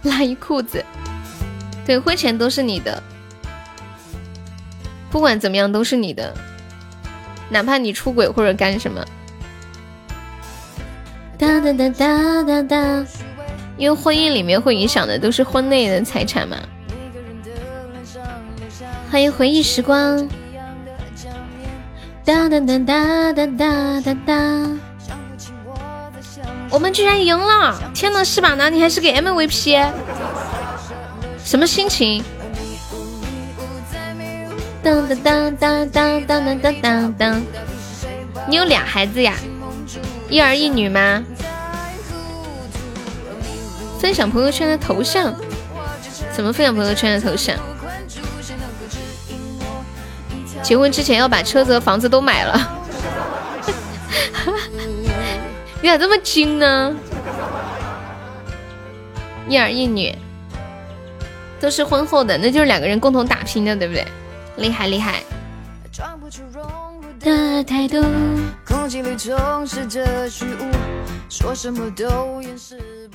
拉一裤子，对，婚前都是你的，不管怎么样都是你的，哪怕你出轨或者干什么。哒哒哒哒哒哒，因为婚姻里面会影响的都是婚内的财产嘛。欢迎回忆时光。哒哒哒哒哒哒哒哒。我们居然赢了！天呐，是吧？那你还是个 MVP，什么心情？当当当当当当当当当。你有俩孩子呀？一儿一女吗？分享朋友圈的头像？怎么分享朋友圈的头像？结婚之前要把车子和房子都买了，你咋这么精呢？一儿一女，都是婚后的，那就是两个人共同打拼的，对不对？厉害厉害！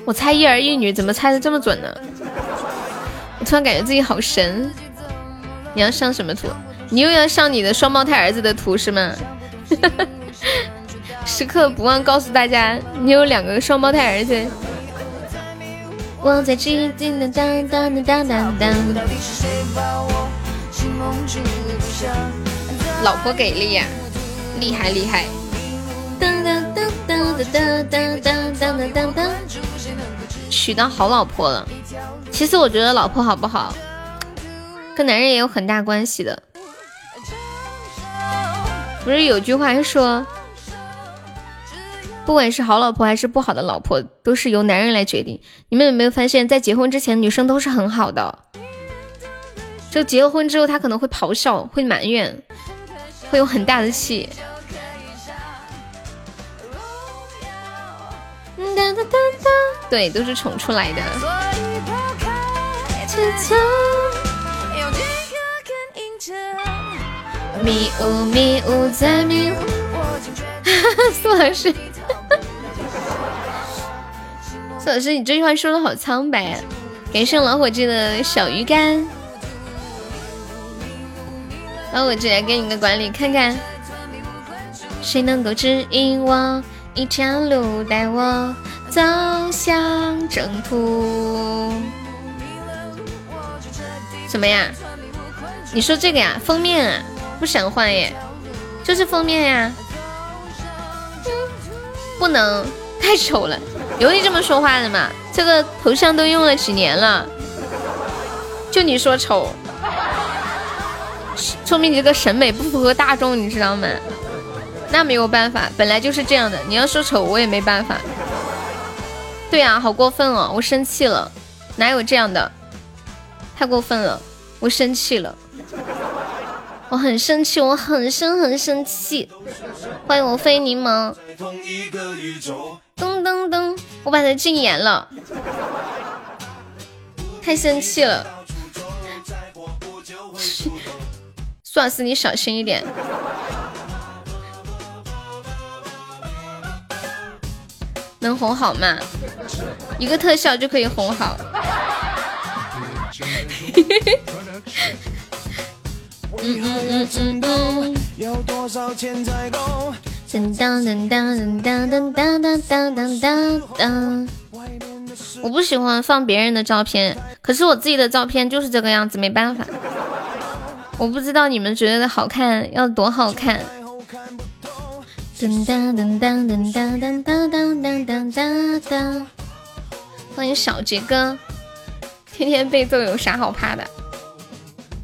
我猜一儿一女，怎么猜的这么准呢？我突然感觉自己好神。你要上什么图？你又要上你的双胞胎儿子的图是吗？时刻不忘告诉大家，你有两个双胞胎儿子。我在静静的当当当当当。老婆给力呀，厉害厉害。当当当当当当当当当当。娶到好老婆了。其实我觉得老婆好不好，跟男人也有很大关系的。不是有句话说，不管是好老婆还是不好的老婆，都是由男人来决定。你们有没有发现，在结婚之前，女生都是很好的，就结了婚之后，她可能会咆哮，会埋怨，会有很大的气。哒哒哒哒，对，都是宠出来的。迷雾迷雾在迷雾，苏老师，苏老师，你这句话说的好苍白。感谢老伙计的小鱼干，老伙计来给你个管理看看，谁能够指引我一条路，带我走向征途？什么呀？你说这个呀？封面啊？不想换耶，就是封面呀，不能太丑了，有你这么说话的吗？这个头像都用了几年了，就你说丑，说明你这个审美不符合大众，你知道吗？那没有办法，本来就是这样的。你要说丑，我也没办法。对呀，好过分哦，我生气了，哪有这样的？太过分了，我生气了。我很生气，我很生很生气。欢迎我飞柠檬。噔噔噔，我把它禁言了。太生气了。苏老师，你小心一点。能哄好吗？一个特效就可以哄好。嗯嗯嗯嗯嗯。噔当噔当噔当噔当噔当噔当当。我不喜欢放别人的照片，可是我自己的照片就是这个样子，没办法。我不知道你们觉得好看要多好看。噔当噔当噔当噔当当当当当当。欢迎小杰哥，天天被揍有啥好怕的？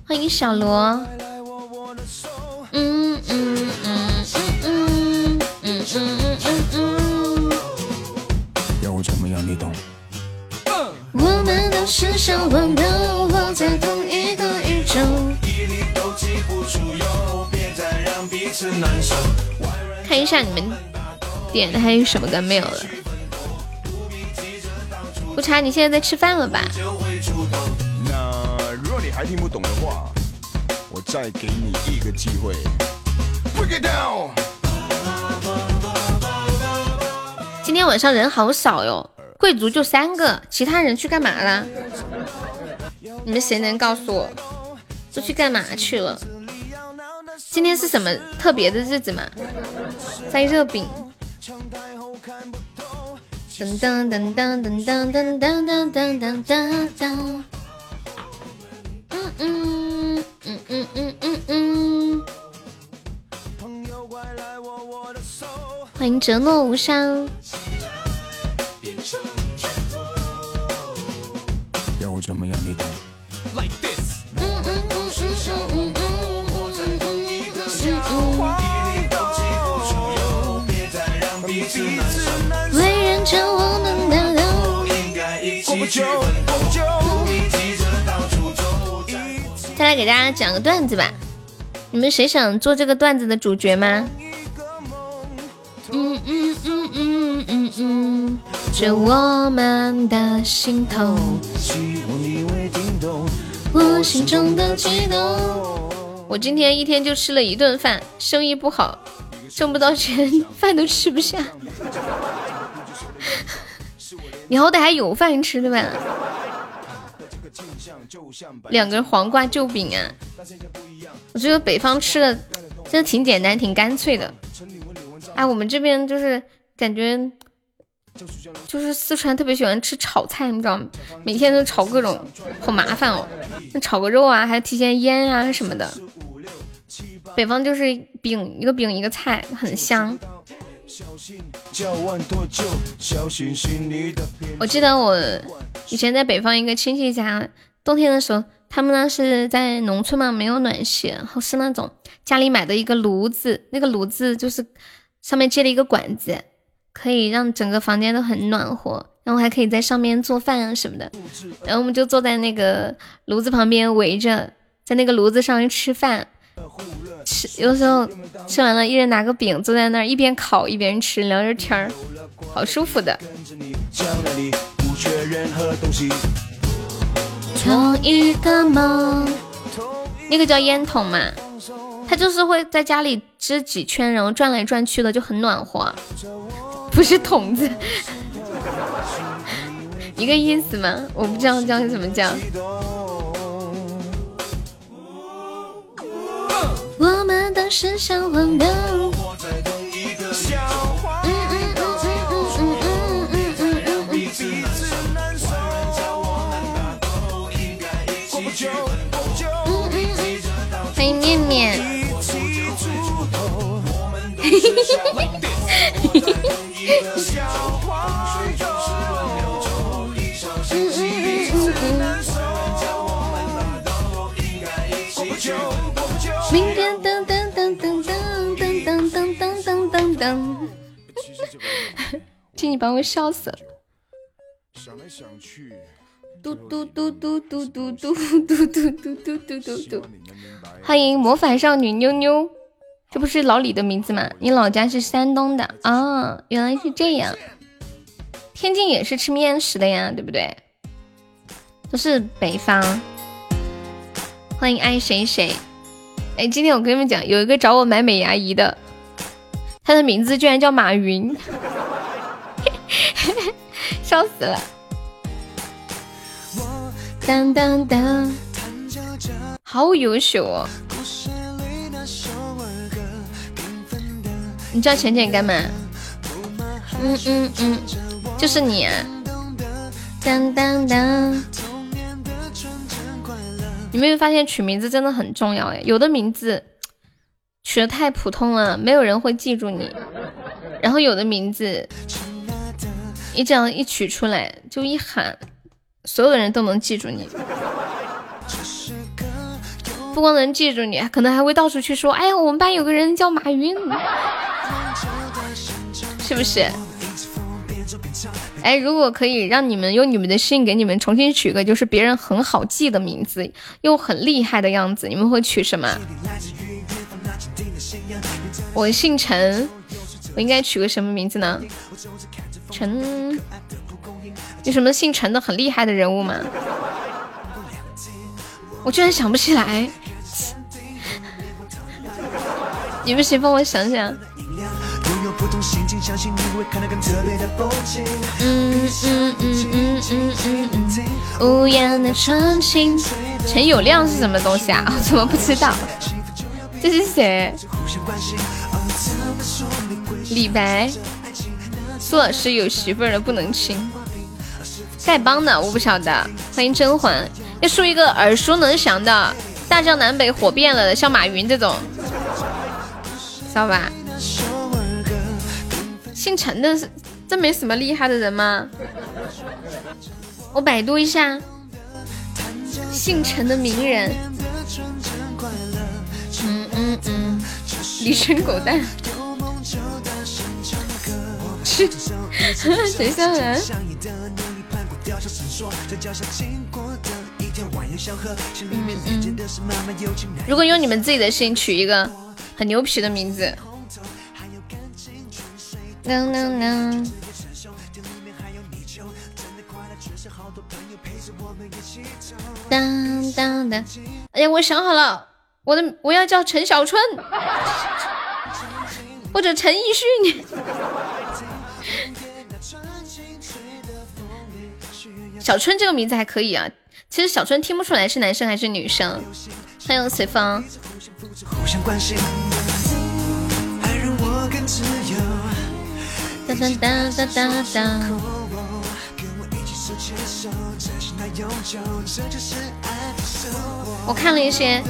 欢迎小罗。嗯嗯嗯嗯嗯嗯嗯嗯嗯嗯。要我怎么样你懂？我们都是小朋友，活在同一个宇宙。看一下你们点的还有什么歌没有了？不查，你现在在吃饭了吧？那如果你还听不懂的话。再给你一个机会。今天晚上人好少哟，贵族就三个，其他人去干嘛啦？你们谁能告诉我，都去干嘛去了？今天是什么特别的日子吗？在热饼。噔噔噔噔噔噔噔噔噔噔噔噔。嗯嗯嗯嗯。嗯欢迎折诺无伤。我怎么样你都我的我不再来给大家讲个段子吧，你们谁想做这个段子的主角吗？嗯嗯嗯嗯嗯嗯，这我们的心头，我心中的悸动。我今天一天就吃了一顿饭，生意不好，挣不到钱，饭都吃不下。你好歹还有饭吃对吧？两根黄瓜就饼啊！我觉得北方吃的真的挺简单、挺干脆的。哎，我们这边就是感觉，就是四川特别喜欢吃炒菜，你知道吗？每天都炒各种，好麻烦哦。那炒个肉啊，还要提前腌啊什么的。北方就是饼一个饼一个菜，很香。我记得我以前在北方一个亲戚家，冬天的时候，他们呢是在农村嘛，没有暖气，然后是那种家里买的一个炉子，那个炉子就是上面接了一个管子，可以让整个房间都很暖和，然后还可以在上面做饭啊什么的。然后我们就坐在那个炉子旁边，围着在那个炉子上面吃饭。吃，有时候吃完了，一人拿个饼，坐在那儿一边烤一边吃，聊着天儿，好舒服的。同一个梦，那个叫烟筒嘛，它就是会在家里织几圈，然后转来转去的，就很暖和。不是筒子，一个意思吗？我不知道叫怎么叫。我们都是相忘的。欢迎面面。明天噔噔噔噔噔噔噔噔噔噔噔，静静把我笑死了。嘟嘟嘟嘟嘟嘟嘟嘟嘟嘟嘟嘟嘟嘟。欢迎魔法少女妞妞，这不是老李的名字吗？你老家是山东的啊？原来是这样。天津也是吃面食的呀，对不对？都是北方。欢迎爱谁谁。哎，今天我跟你们讲，有一个找我买美牙仪的，他的名字居然叫马云，笑死了！当当当，好优秀哦！你叫浅浅干嘛？嗯嗯嗯，就是你。当当当。你没有发现取名字真的很重要哎？有的名字取的太普通了，没有人会记住你。然后有的名字，你这样一取出来，就一喊，所有的人都能记住你。不光能记住你，可能还会到处去说：“哎呀，我们班有个人叫马云，是不是？”哎，如果可以让你们用你们的姓给你们重新取个，就是别人很好记的名字，又很厉害的样子，你们会取什么？我姓陈，我应该取个什么名字呢？陈，有什么姓陈的很厉害的人物吗？我居然想不起来，你们谁帮我想想？嗯嗯嗯嗯嗯嗯嗯，无言的传情。陈友谅是什么东西啊？我怎么不知道？这是谁？李白。苏老师有媳妇儿了不能亲。丐帮的我不晓得。欢迎甄嬛。要说一个耳熟能详的，大江南北火遍了的，像马云这种，知道吧？姓陈的是真没什么厉害的人吗？我百度一下，姓陈的名人，嗯嗯嗯，李生狗蛋，陈陈香兰。如果用你们自己的声音取一个很牛皮的名字。能能能。当当当。哎呀，我想好了，我的我要叫陈小春，或者陈奕迅。小春这个名字还可以啊，其实小春听不出来是男生还是女生。欢迎随风。哒哒哒哒哒哒。我看了一些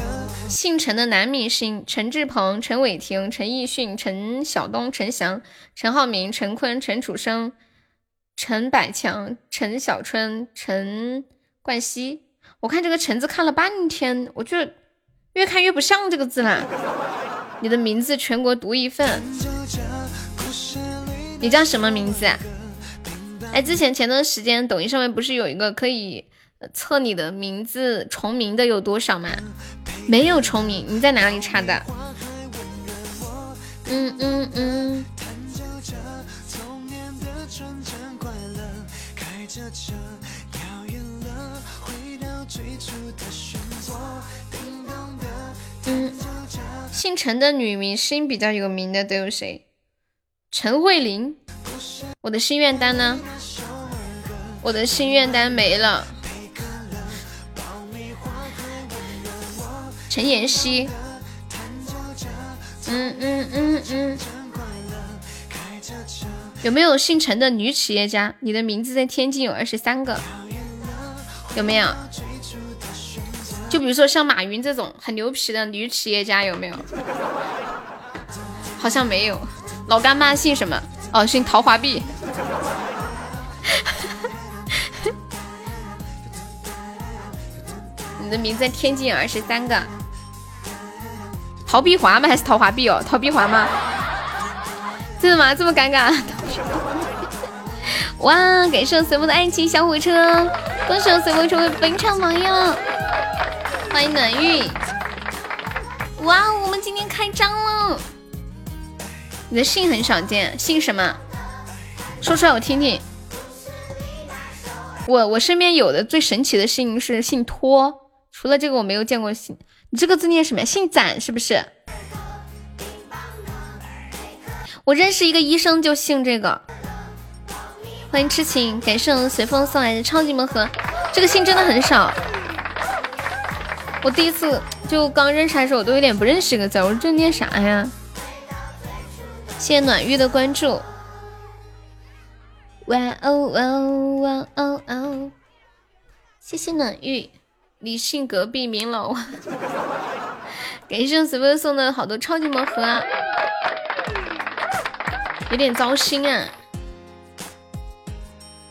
姓陈的男明星：陈志朋、陈伟霆、陈奕迅、陈晓东、陈翔、陈浩民、陈坤、陈楚生、陈百强、陈小春、陈冠希。我看这个“陈”字看了半天，我就越看越不像这个字了。你的名字全国独一份，你叫什么名字啊？哎，之前前段时间抖音上面不是有一个可以测你的名字重名的有多少吗？没有重名，你在哪里查的？嗯嗯嗯。嗯，姓陈的女明星比较有名的都有谁？陈慧琳。我的心愿单呢？我的心愿单没了。陈妍希。嗯嗯嗯嗯。有没有姓陈的女企业家？你的名字在天津有二十三个，有没有？就比如说像马云这种很牛皮的女企业家，有没有？好像没有。老干妈姓什么？哦，姓陶华碧。你的名字天津有二十三个。陶碧华吗？还是陶华碧哦？陶碧华吗？真的吗？这么尴尬？哇！感谢随风的爱情小火车，恭喜我随风成为本场榜样。欢迎暖玉！哇，我们今天开张了。你的姓很少见，姓什么？说出来我听听。我我身边有的最神奇的姓是姓托，除了这个我没有见过姓。你这个字念什么呀？姓展是不是？我认识一个医生就姓这个。欢迎痴情，感谢我随风送来的超级魔盒，这个姓真的很少。我第一次就刚认识的时候，我都有点不认识这个字，我说这念啥呀？谢谢暖玉的关注。哇哦哇哦哇哦哦！谢谢暖玉，你姓隔壁明老。感谢随风送的好多超级魔盒，有点糟心啊。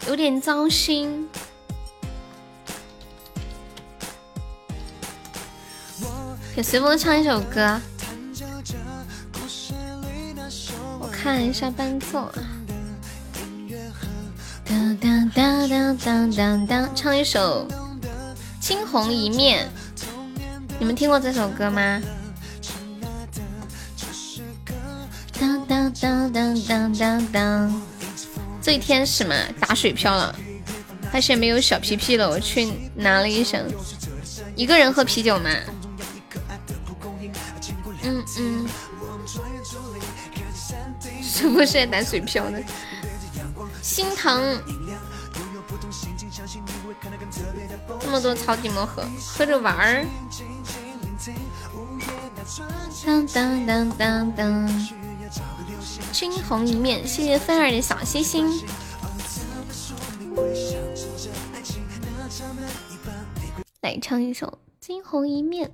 有点糟心，给随风唱一首歌。我看一下伴奏。当当当当当当当，唱一首《惊鸿一面》。你们听过这首歌吗？当当当当当当当。最天使嘛，打水漂了。发现没有小皮皮了，我去拿了一箱。一个人喝啤酒吗？不是打水漂的？心疼。这么多超级魔盒，喝着玩儿。当当当当当。惊鸿一面，谢谢菲儿的小心心。来唱一首《惊鸿一面》。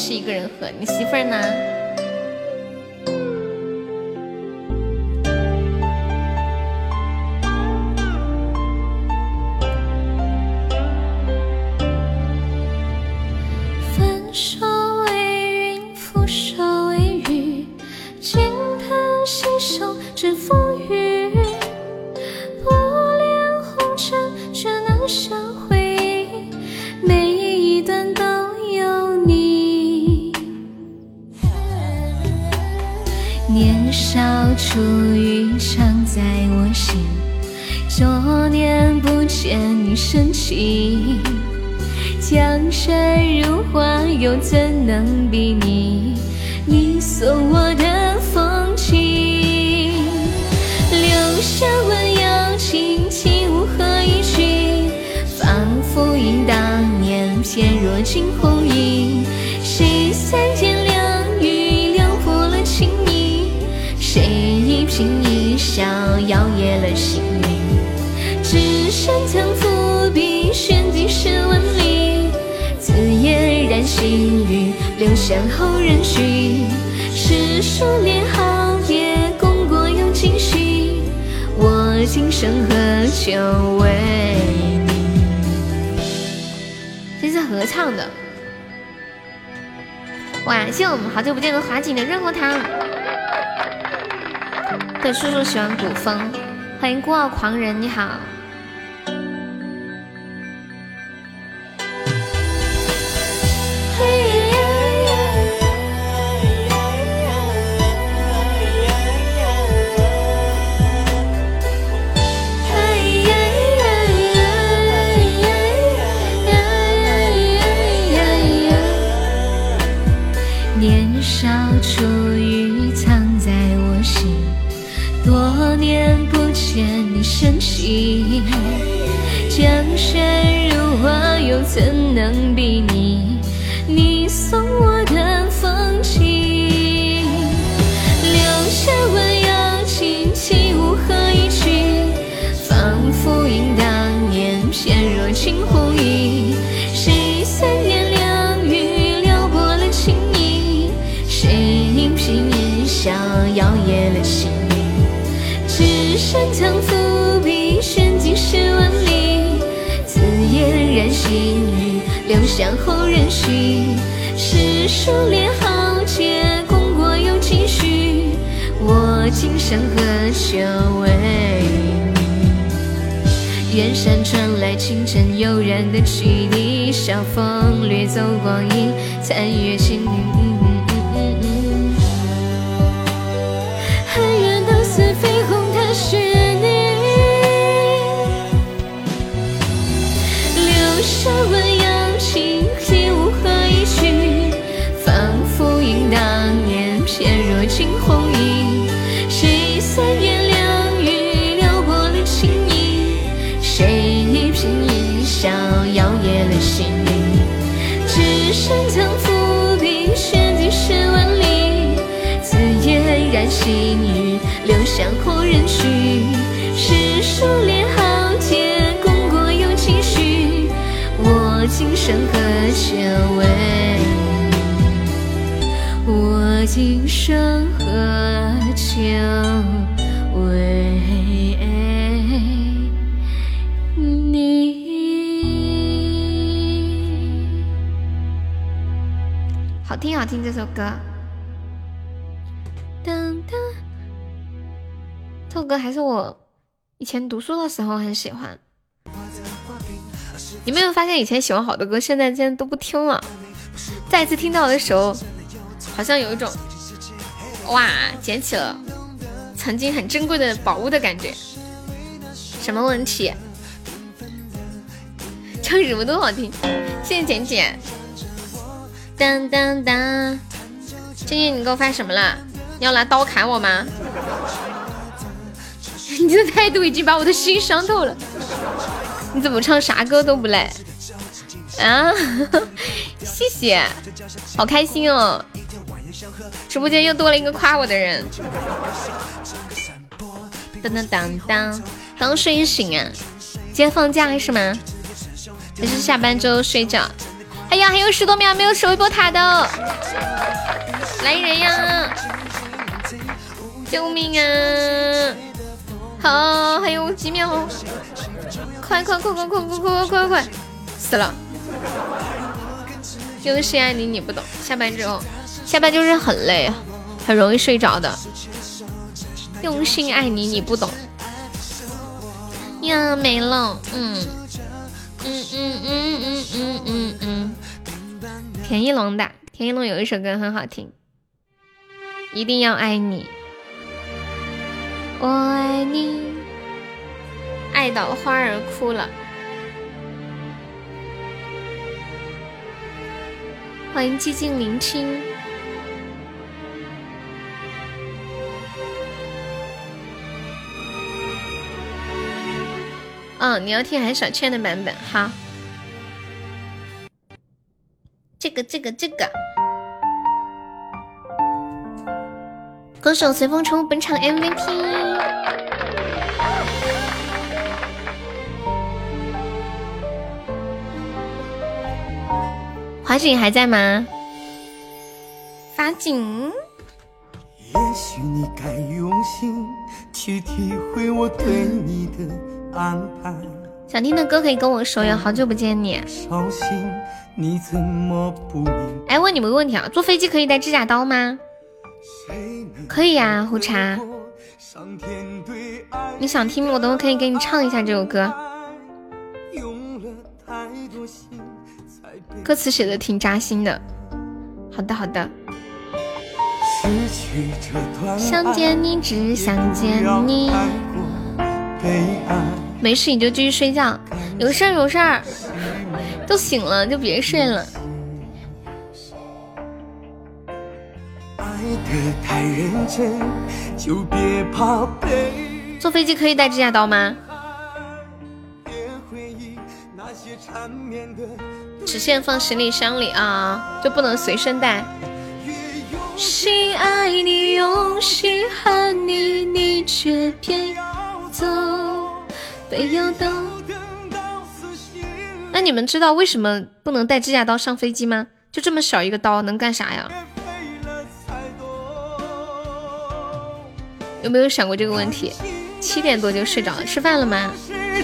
是一个人喝，你媳妇儿呢？古风。欢迎孤傲狂人，你好。江湖人许是数列豪杰，功过有期许？我今生何求？为我今生何求？为你。好听，好听这首歌。歌还是我以前读书的时候很喜欢。你没有发现以前喜欢好多歌，现在竟然都不听了。再次听到的时候，好像有一种哇，捡起了曾经很珍贵的宝物的感觉。什么问题？唱什么都好听。谢谢简简。当当当，静静，你给我发什么了？你要拿刀砍我吗？你的态度已经把我的心伤透了。你怎么唱啥歌都不赖啊？谢谢，好开心哦！直播间又多了一个夸我的人。当当当当，刚睡醒啊？今天放假是吗？还是下班之后睡觉？哎呀，还有十多秒没有守一波塔的，来人呀！救命啊！好，还有几秒。快快快快快快快快快快！死了！用心爱你你不懂，下班之后，下班就是很累，很容易睡着的。用心爱你你不懂呀，没了。嗯嗯嗯嗯嗯嗯嗯嗯。田一龙的，田一龙有一首歌很好听，一定要爱你，我爱你。爱到花儿哭了。欢迎寂静聆听。嗯你要听韩小倩的版本哈这个这个这个。歌手随风冲本场 mvp 华锦还在吗？法锦。也许你该用心去体会我对你的安排。想听的歌可以跟我说呀，好久不见你。你怎么不哎，问你们个问题啊，坐飞机可以带指甲刀吗？可以呀，胡茶。你想听，我都可以给你唱一下这首歌。歌词写的挺扎心的。好的，好的。想见你，只想见你。没事，你就继续睡觉。有事儿，有事儿。都醒了就别睡了。坐飞机可以带指甲刀吗？只限放行李箱里啊，就不能随身带。心爱你，用心恨你，你却偏要走，非要等。那你们知道为什么不能带指甲刀上飞机吗？就这么小一个刀能干啥呀？有没有想过这个问题？七点多就睡着了，吃饭了吗？还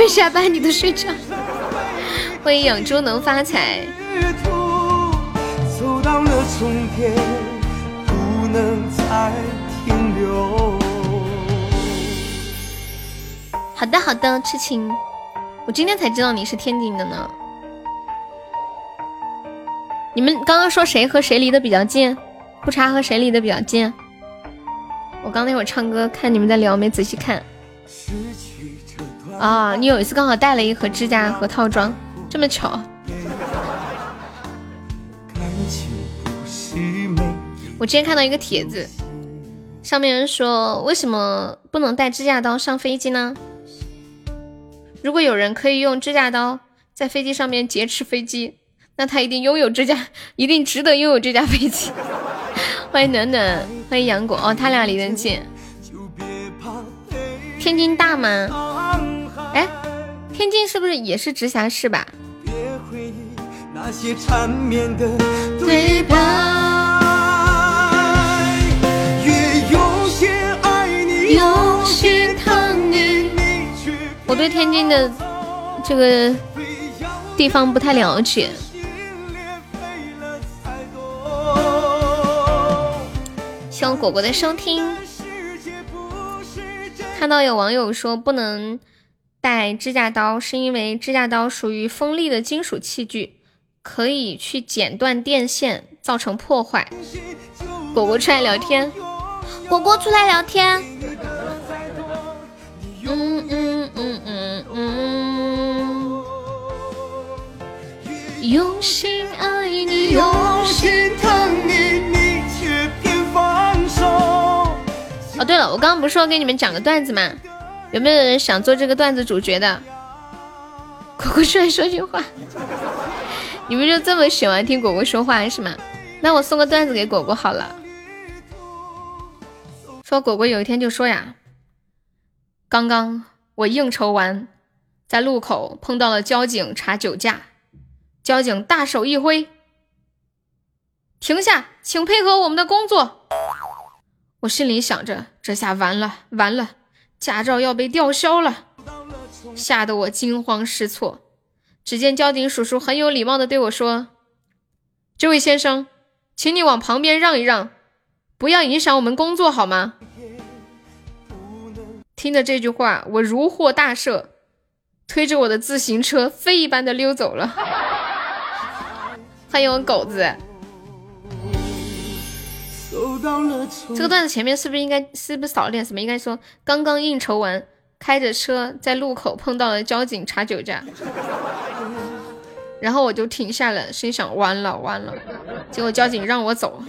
没下班你都睡着，欢迎养猪能发财。好的好的，痴情，我今天才知道你是天津的呢。你们刚刚说谁和谁离得比较近？不差和谁离得比较近？我刚那会儿唱歌，看你们在聊，没仔细看。啊，你有一次刚好带了一盒指甲盒套装，这么巧。我今天看到一个帖子，上面说为什么不能带指甲刀上飞机呢？如果有人可以用指甲刀在飞机上面劫持飞机，那他一定拥有这架，一定值得拥有这架飞机。欢迎暖暖，欢迎杨果哦，他俩离得近。天津大吗？哎，天津是不是也是直辖市吧？我对天津的这个地方不太了解。希望果果的收听。看到有网友说不能。带指甲刀是因为指甲刀属于锋利的金属器具，可以去剪断电线，造成破坏。果果出来聊天，果果出来聊天。嗯嗯嗯嗯嗯。用心爱你，用心疼你，你却偏放手。哦，对了，我刚刚不是说给你们讲个段子吗？有没有人想做这个段子主角的？果果出来说句话。你们就这么喜欢听果果说话是吗？那我送个段子给果果好了。说果果有一天就说呀，刚刚我应酬完，在路口碰到了交警查酒驾，交警大手一挥，停下，请配合我们的工作。我心里想着，这下完了，完了。驾照要被吊销了，吓得我惊慌失措。只见交警叔叔很有礼貌的对我说：“这位先生，请你往旁边让一让，不要影响我们工作好吗？听着这句话，我如获大赦，推着我的自行车飞一般的溜走了。欢迎我狗子。这个段子前面是不是应该是不是少了点什么？应该说刚刚应酬完，开着车在路口碰到了交警查酒驾，然后我就停下了，心想完了完了，结果交警让我走。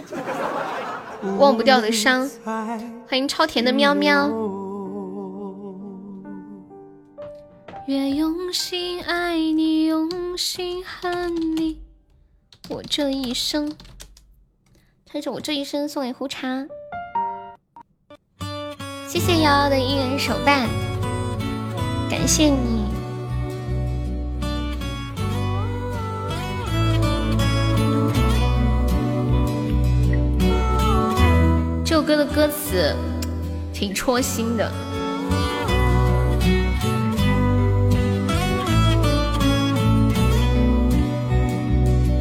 忘不掉的伤，欢迎超甜的喵喵。越用心爱你，用心恨你，我这一生。唱着我这一生送给胡茶，谢谢瑶瑶的姻缘手办，感谢你。这首歌的歌词挺戳心的。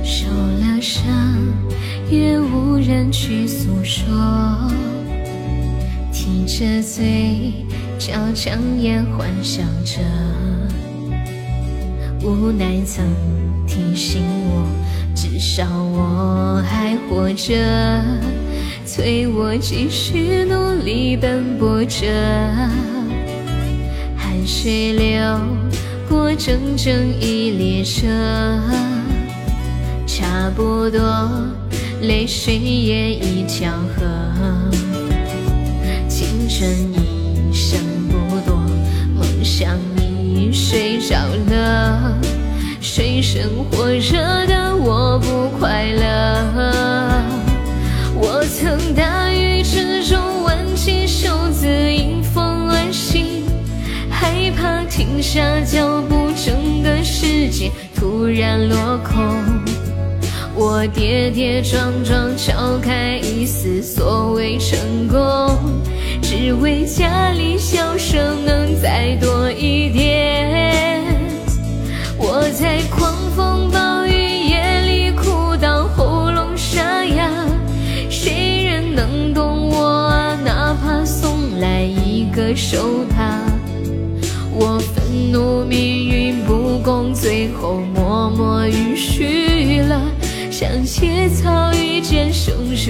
受了伤。也无人去诉说，提着嘴角强颜欢笑着，无奈曾提醒我，至少我还活着，催我继续努力奔波着，汗水流过整整一列车，差不多。泪水也已交合，青春一生不多，梦想已睡着了，水深火热的我不快乐。我曾大雨之中挽起袖子迎风而行，害怕停下脚步，整个世界突然落空。我跌跌撞撞敲开一丝所谓成功，只为家里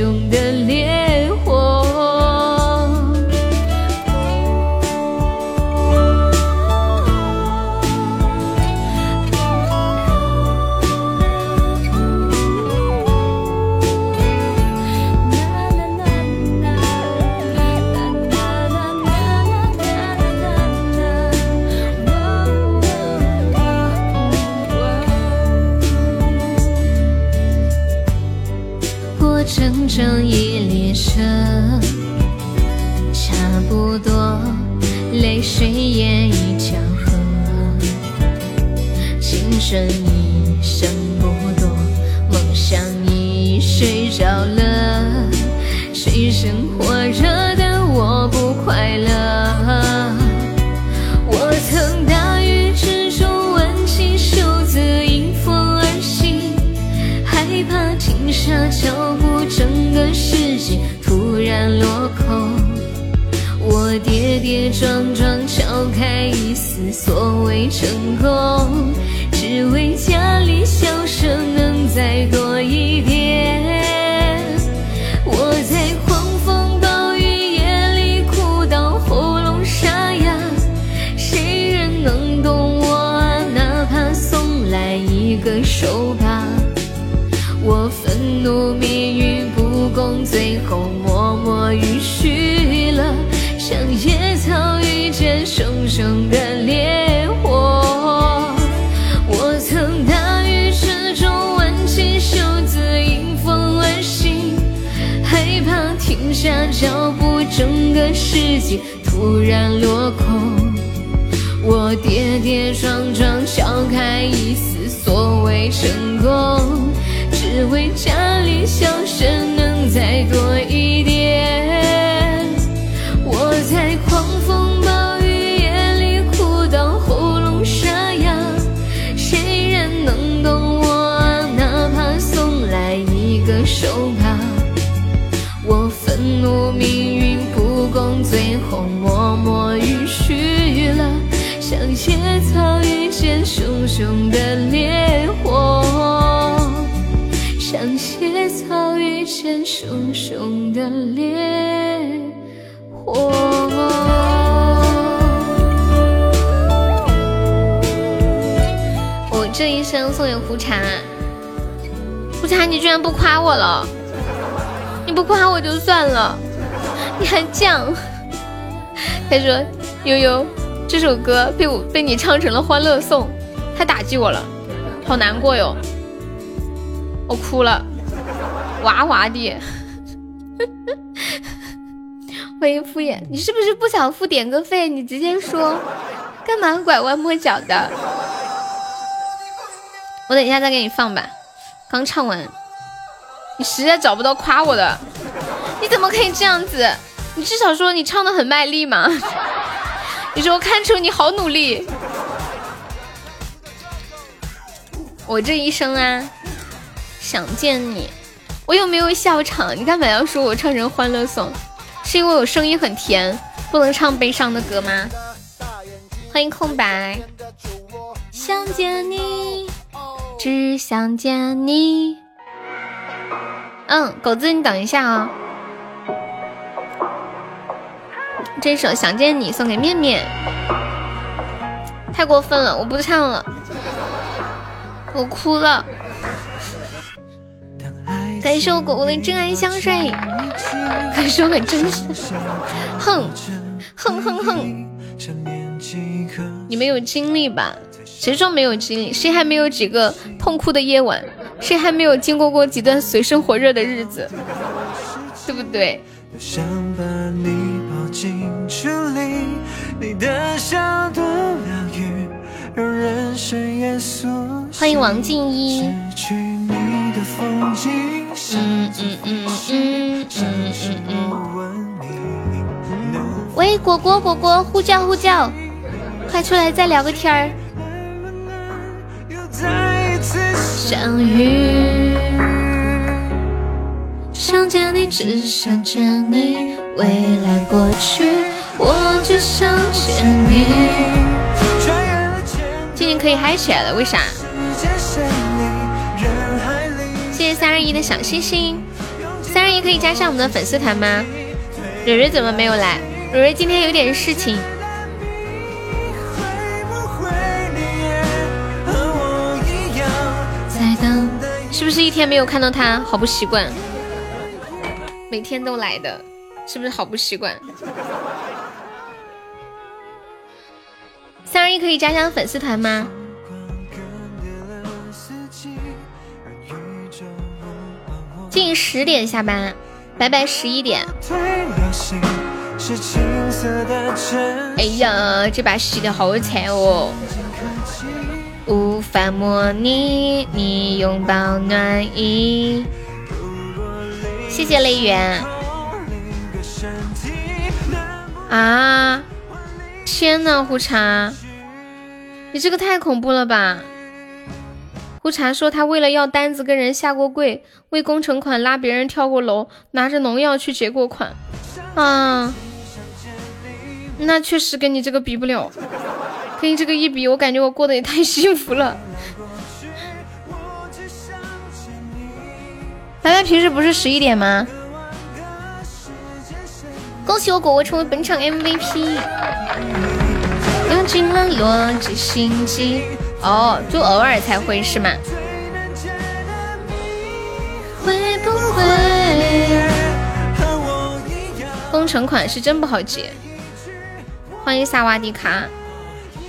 熊的脸。被我被你唱成了欢乐颂，太打击我了，好难过哟，我哭了，哇哇的。欢迎敷衍，你是不是不想付点歌费？你直接说，干嘛拐弯抹角的？我等一下再给你放吧，刚唱完，你实在找不到夸我的，你怎么可以这样子？你至少说你唱的很卖力嘛。你说我看出你好努力，我这一生啊，想见你，我又没有笑场，你干嘛要说我唱成欢乐颂？是因为我声音很甜，不能唱悲伤的歌吗？欢迎空白，想见你，只想见你。嗯，狗子，你等一下啊。这首《想见你》送给面面，太过分了，我不唱了，我哭了。感谢我果果的真爱香水，感谢我很真实。哼哼哼哼，你没有经历吧？谁说没有经历？谁还没有几个痛哭的夜晚？谁还没有经过过几段水深火热的日子？对不对？欢迎王静一。嗯嗯嗯嗯嗯嗯。喂，果果果果，呼叫呼叫，快出来再聊个天儿。相遇，想见你，只想见你，未来过去。我只想见你。今天可以嗨起来了，为啥？谢谢三二一的小心心。三二一可以加上我们的粉丝团吗？蕊蕊怎么没有来？蕊蕊今天有点事情。是不是一天没有看到他，好不习惯？每天都来的，是不是好不习惯？三二一可以加上粉丝团吗？近十点下班，拜拜十一点。哎呀，这把洗的好惨哦！无法模拟你拥抱暖意。谢谢泪源。啊！天呐，胡茶，你这个太恐怖了吧！胡茶说他为了要单子跟人下过跪，为工程款拉别人跳过楼，拿着农药去结过款。啊，那确实跟你这个比不了，跟你这个一比，我感觉我过得也太幸福了。白白平时不是十一点吗？恭喜我果果成为本场 MVP，用尽了逻辑心机哦，就偶尔才会是吗？会不会？工程款是真不好结。欢迎萨瓦迪卡，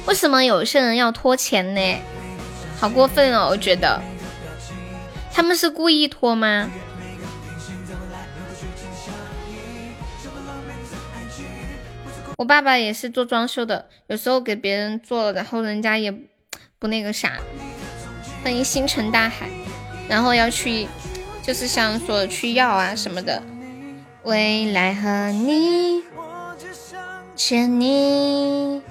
为什么有些人要拖钱呢？好过分哦，我觉得他们是故意拖吗？我爸爸也是做装修的，有时候给别人做，然后人家也不那个啥。欢迎星辰大海，然后要去，就是想说去要啊什么的。未来和你见你，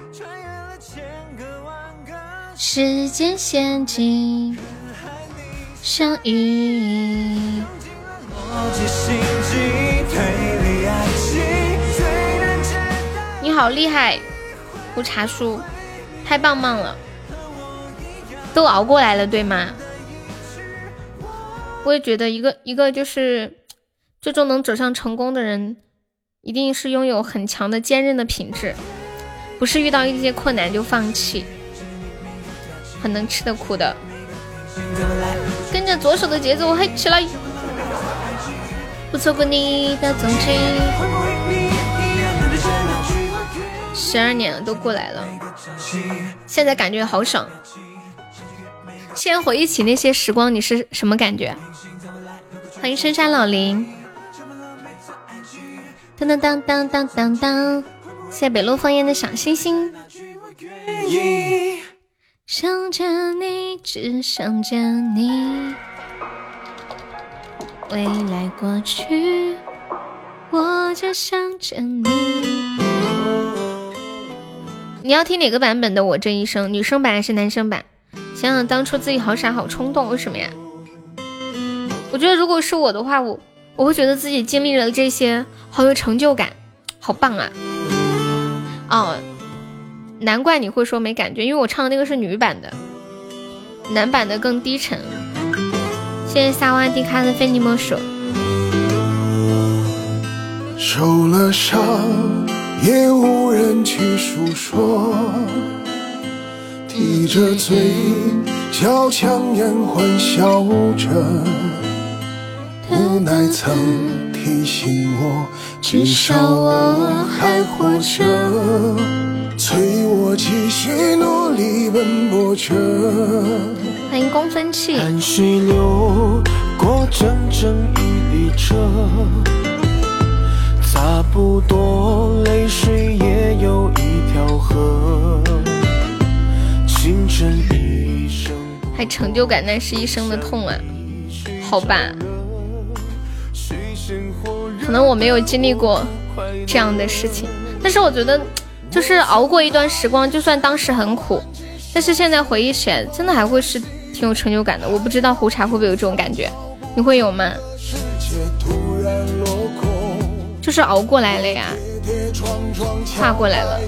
时间陷进相遇。好厉害，胡茶叔，太棒棒了！都熬过来了，对吗？我也觉得一个一个就是最终能走向成功的人，一定是拥有很强的坚韧的品质，不是遇到一些困难就放弃，很能吃的苦的。跟着左手的节奏嘿起来，不错过你的踪迹。十二年了，都过来了，现在感觉好爽。现在回忆起那些时光，你是什么感觉？欢迎深山老林，当当当当当当当，谢谢北路烽烟的小星星。想着你，只想着你，未来过去，我就想着你。你要听哪个版本的《我这一生》？女生版还是男生版？想想当初自己好傻好冲动，为什么呀？我觉得如果是我的话，我我会觉得自己经历了这些，好有成就感，好棒啊！哦，难怪你会说没感觉，因为我唱的那个是女版的，男版的更低沉。谢谢萨瓦迪卡的非你莫属。受了伤，也无人去诉说，提着嘴角强颜欢笑着。无奈曾提醒我，至少我还活着，催我继续努力奔波着。欢迎公分气。汗水流过整整一列车，差不多还成就感，那是一生的痛啊！好吧。可能我没有经历过这样的事情，但是我觉得，就是熬过一段时光，就算当时很苦，但是现在回忆起来，真的还会是挺有成就感的。我不知道胡茶会不会有这种感觉，你会有吗？就是熬过来了呀，跨过来了。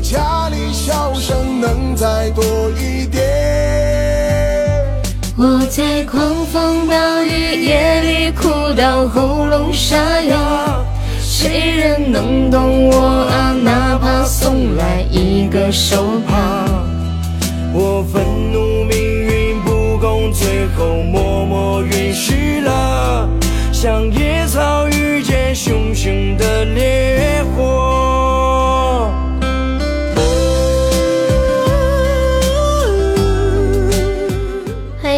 家里笑声能再多一点我在狂风暴雨夜里哭到喉咙沙哑，谁人能懂我啊？哪怕送来一个手帕。我愤怒命运不公，最后默默允许了，像野草遇见熊熊的烈火。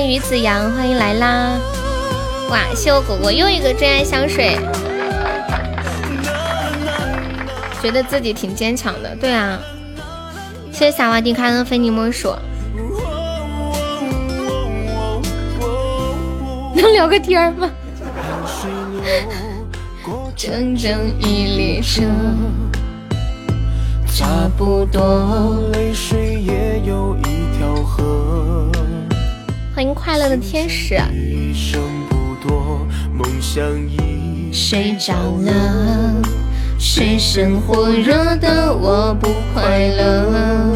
于子阳，欢迎来啦！哇，谢我果果又一个真爱香水，觉得自己挺坚强的。对啊，谢谢萨瓦迪卡的非你莫属。能聊个天吗？整整一列车，差不多。泪水也有一条河。欢迎快乐的天使。睡着了，水深火热的我不快乐。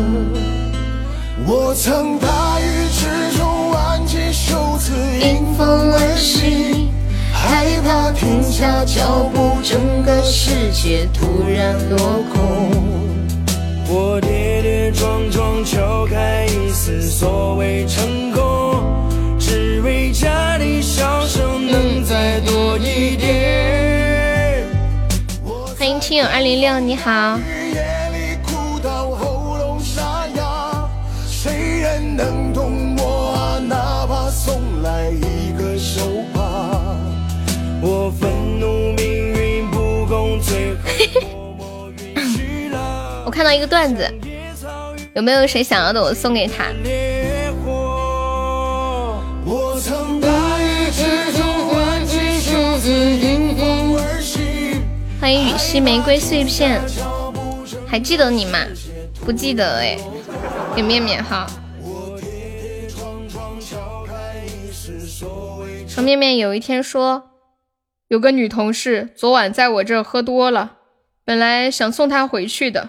我曾大雨之中挽起袖子迎风而行，害怕停下脚步，整个世界突然落空。我跌跌撞撞敲开一丝所谓成功。家里笑声能再多一点。欢迎听友二零六，你好。我看到一个段子，有没有谁想要的？我送给他。欢迎雨溪玫瑰碎片，还记得你吗？不记得哎，给面面哈。说面面有一天说，有个女同事昨晚在我这喝多了，本来想送她回去的，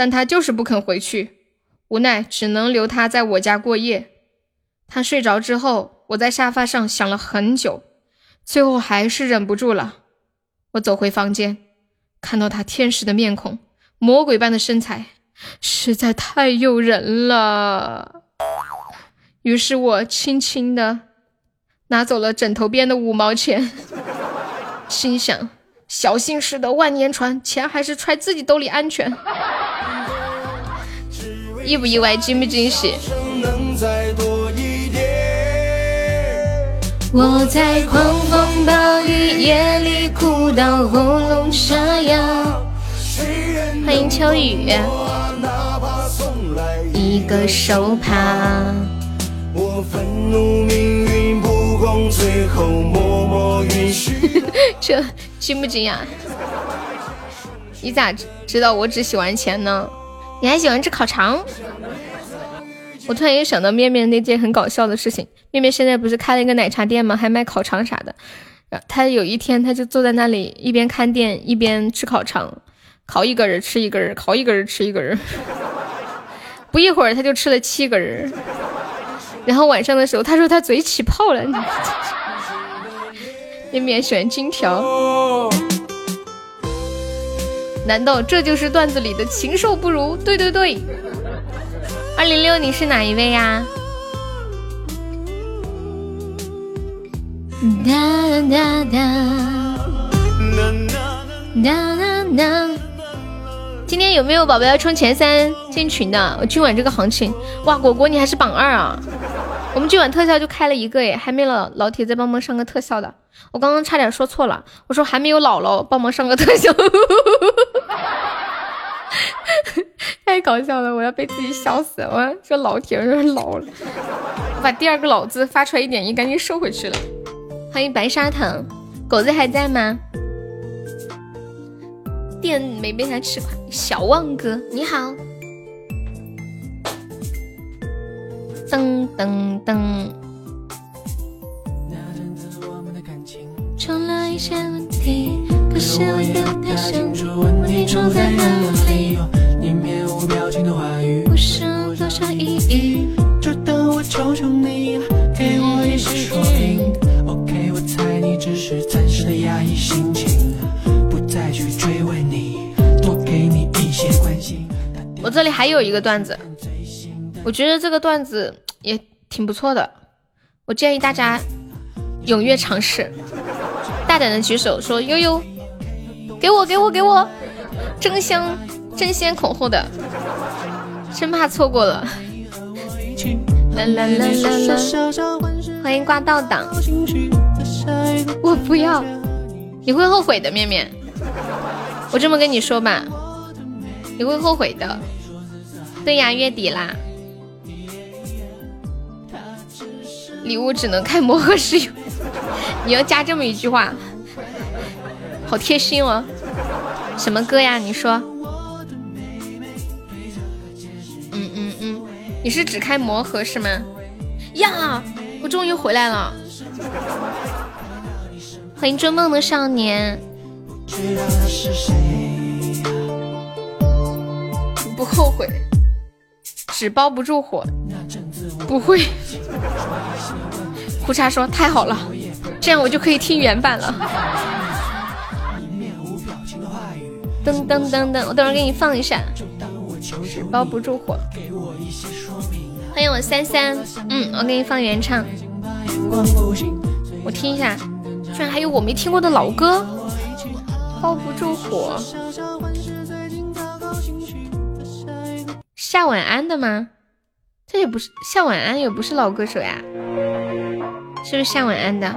但他就是不肯回去，无奈只能留他在我家过夜。他睡着之后，我在沙发上想了很久，最后还是忍不住了。我走回房间，看到他天使的面孔，魔鬼般的身材，实在太诱人了。于是我轻轻的拿走了枕头边的五毛钱，心想：小心驶得万年船，钱还是揣自己兜里安全。意不意外？惊不惊喜？我在狂风暴雨夜里哭到喉咙沙哑。欢迎秋雨，一个手帕。这惊不惊讶？你咋知道我只喜欢钱呢？你还喜欢吃烤肠？我突然又想到面面那件很搞笑的事情。面面现在不是开了一个奶茶店吗？还卖烤肠啥的。他有一天他就坐在那里一边看店一边吃烤肠，烤一根儿吃一根儿，烤一根儿吃一根儿。不一会儿他就吃了七根儿。然后晚上的时候他说他嘴起泡了。面 面喜欢金条。难道这就是段子里的禽兽不如？对对对。二零六，你是哪一位呀？哒哒哒哒哒哒。今天有没有宝宝要冲前三进群的？我今晚这个行情，哇，果果你还是榜二啊！我们今晚特效就开了一个耶，还没老老铁再帮忙上个特效的。我刚刚差点说错了，我说还没有姥姥帮忙上个特效。太搞笑了，我要被自己笑死了！我说老铁，说老了，我把第二个老字发出来一点音，赶紧收回去了。欢迎白砂糖，狗子还在吗？店没被他吃垮。小旺哥你好。噔噔噔。出了一些问题，可是我有点想问你住在哪里。你面无表情的话语，不是多少意义。就当我求求你，给我一些说明。OK，我猜你只是暂时的压抑心情，不再去追问你，多给你一些关心。我这里还有一个段子，我觉得这个段子也挺不错的，我建议大家踊跃尝试。大胆的举手说悠悠，给我给我给我，争相争先恐后的，生怕错过了。啦啦啦啦啦！欢迎挂倒档，我不要，你会后悔的，面面。我这么跟你说吧，你会后悔的。对呀，月底啦，礼物只能开魔盒使用。你要加这么一句话，好贴心哦！什么歌呀？你说？嗯嗯嗯，你是只开魔盒是吗？呀，我终于回来了！欢迎追梦的少年。不后悔，纸包不住火，不会。胡茶说太好了。这样我就可以听原版了。噔噔噔噔，我等会儿给你放一下。纸包不住火。欢迎我三三，嗯，我给你放原唱。我听一下，居然还有我没听过的老歌。包不住火。夏晚安的吗？这也不是夏晚安，也不是老歌手呀。是不是夏晚安的？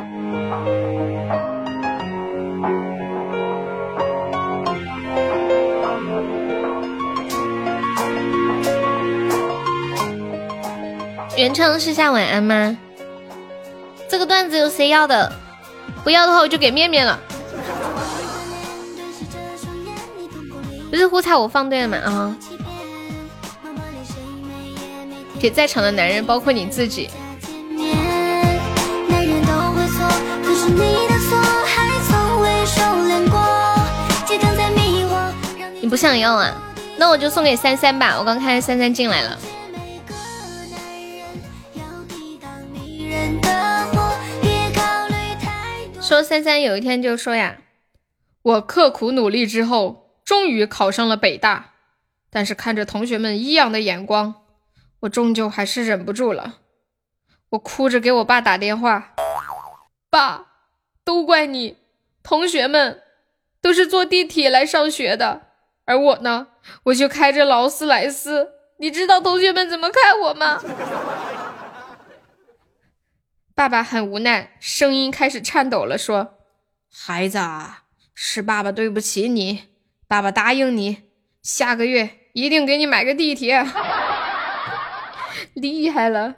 原唱是夏晚安吗？这个段子有谁要的？不要的话我就给面面了。不是胡彩我放对了吗？啊！给在场的男人，包括你自己。你不想要啊？那我就送给三三吧，我刚看见三三进来了。说三三有一天就说呀，我刻苦努力之后，终于考上了北大，但是看着同学们异样的眼光，我终究还是忍不住了。我哭着给我爸打电话，爸，都怪你，同学们都是坐地铁来上学的，而我呢，我就开着劳斯莱斯，你知道同学们怎么看我吗？爸爸很无奈，声音开始颤抖了，说：“孩子，是爸爸对不起你，爸爸答应你，下个月一定给你买个地铁。”厉害了！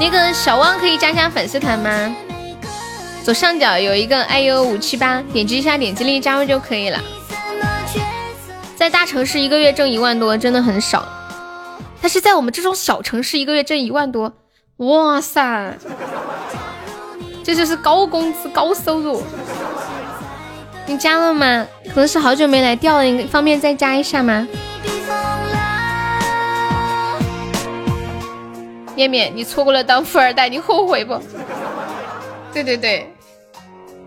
那个小汪可以加加粉丝团吗？左上角有一个 iu 五七八，点击一下点击率加入就可以了。在大城市一个月挣一万多真的很少，但是在我们这种小城市一个月挣一万多，哇塞，这就是高工资高收入。你加了吗？可能是好久没来掉了，你方便再加一下吗？面面，你错过了当富二代，你后悔不？对对对，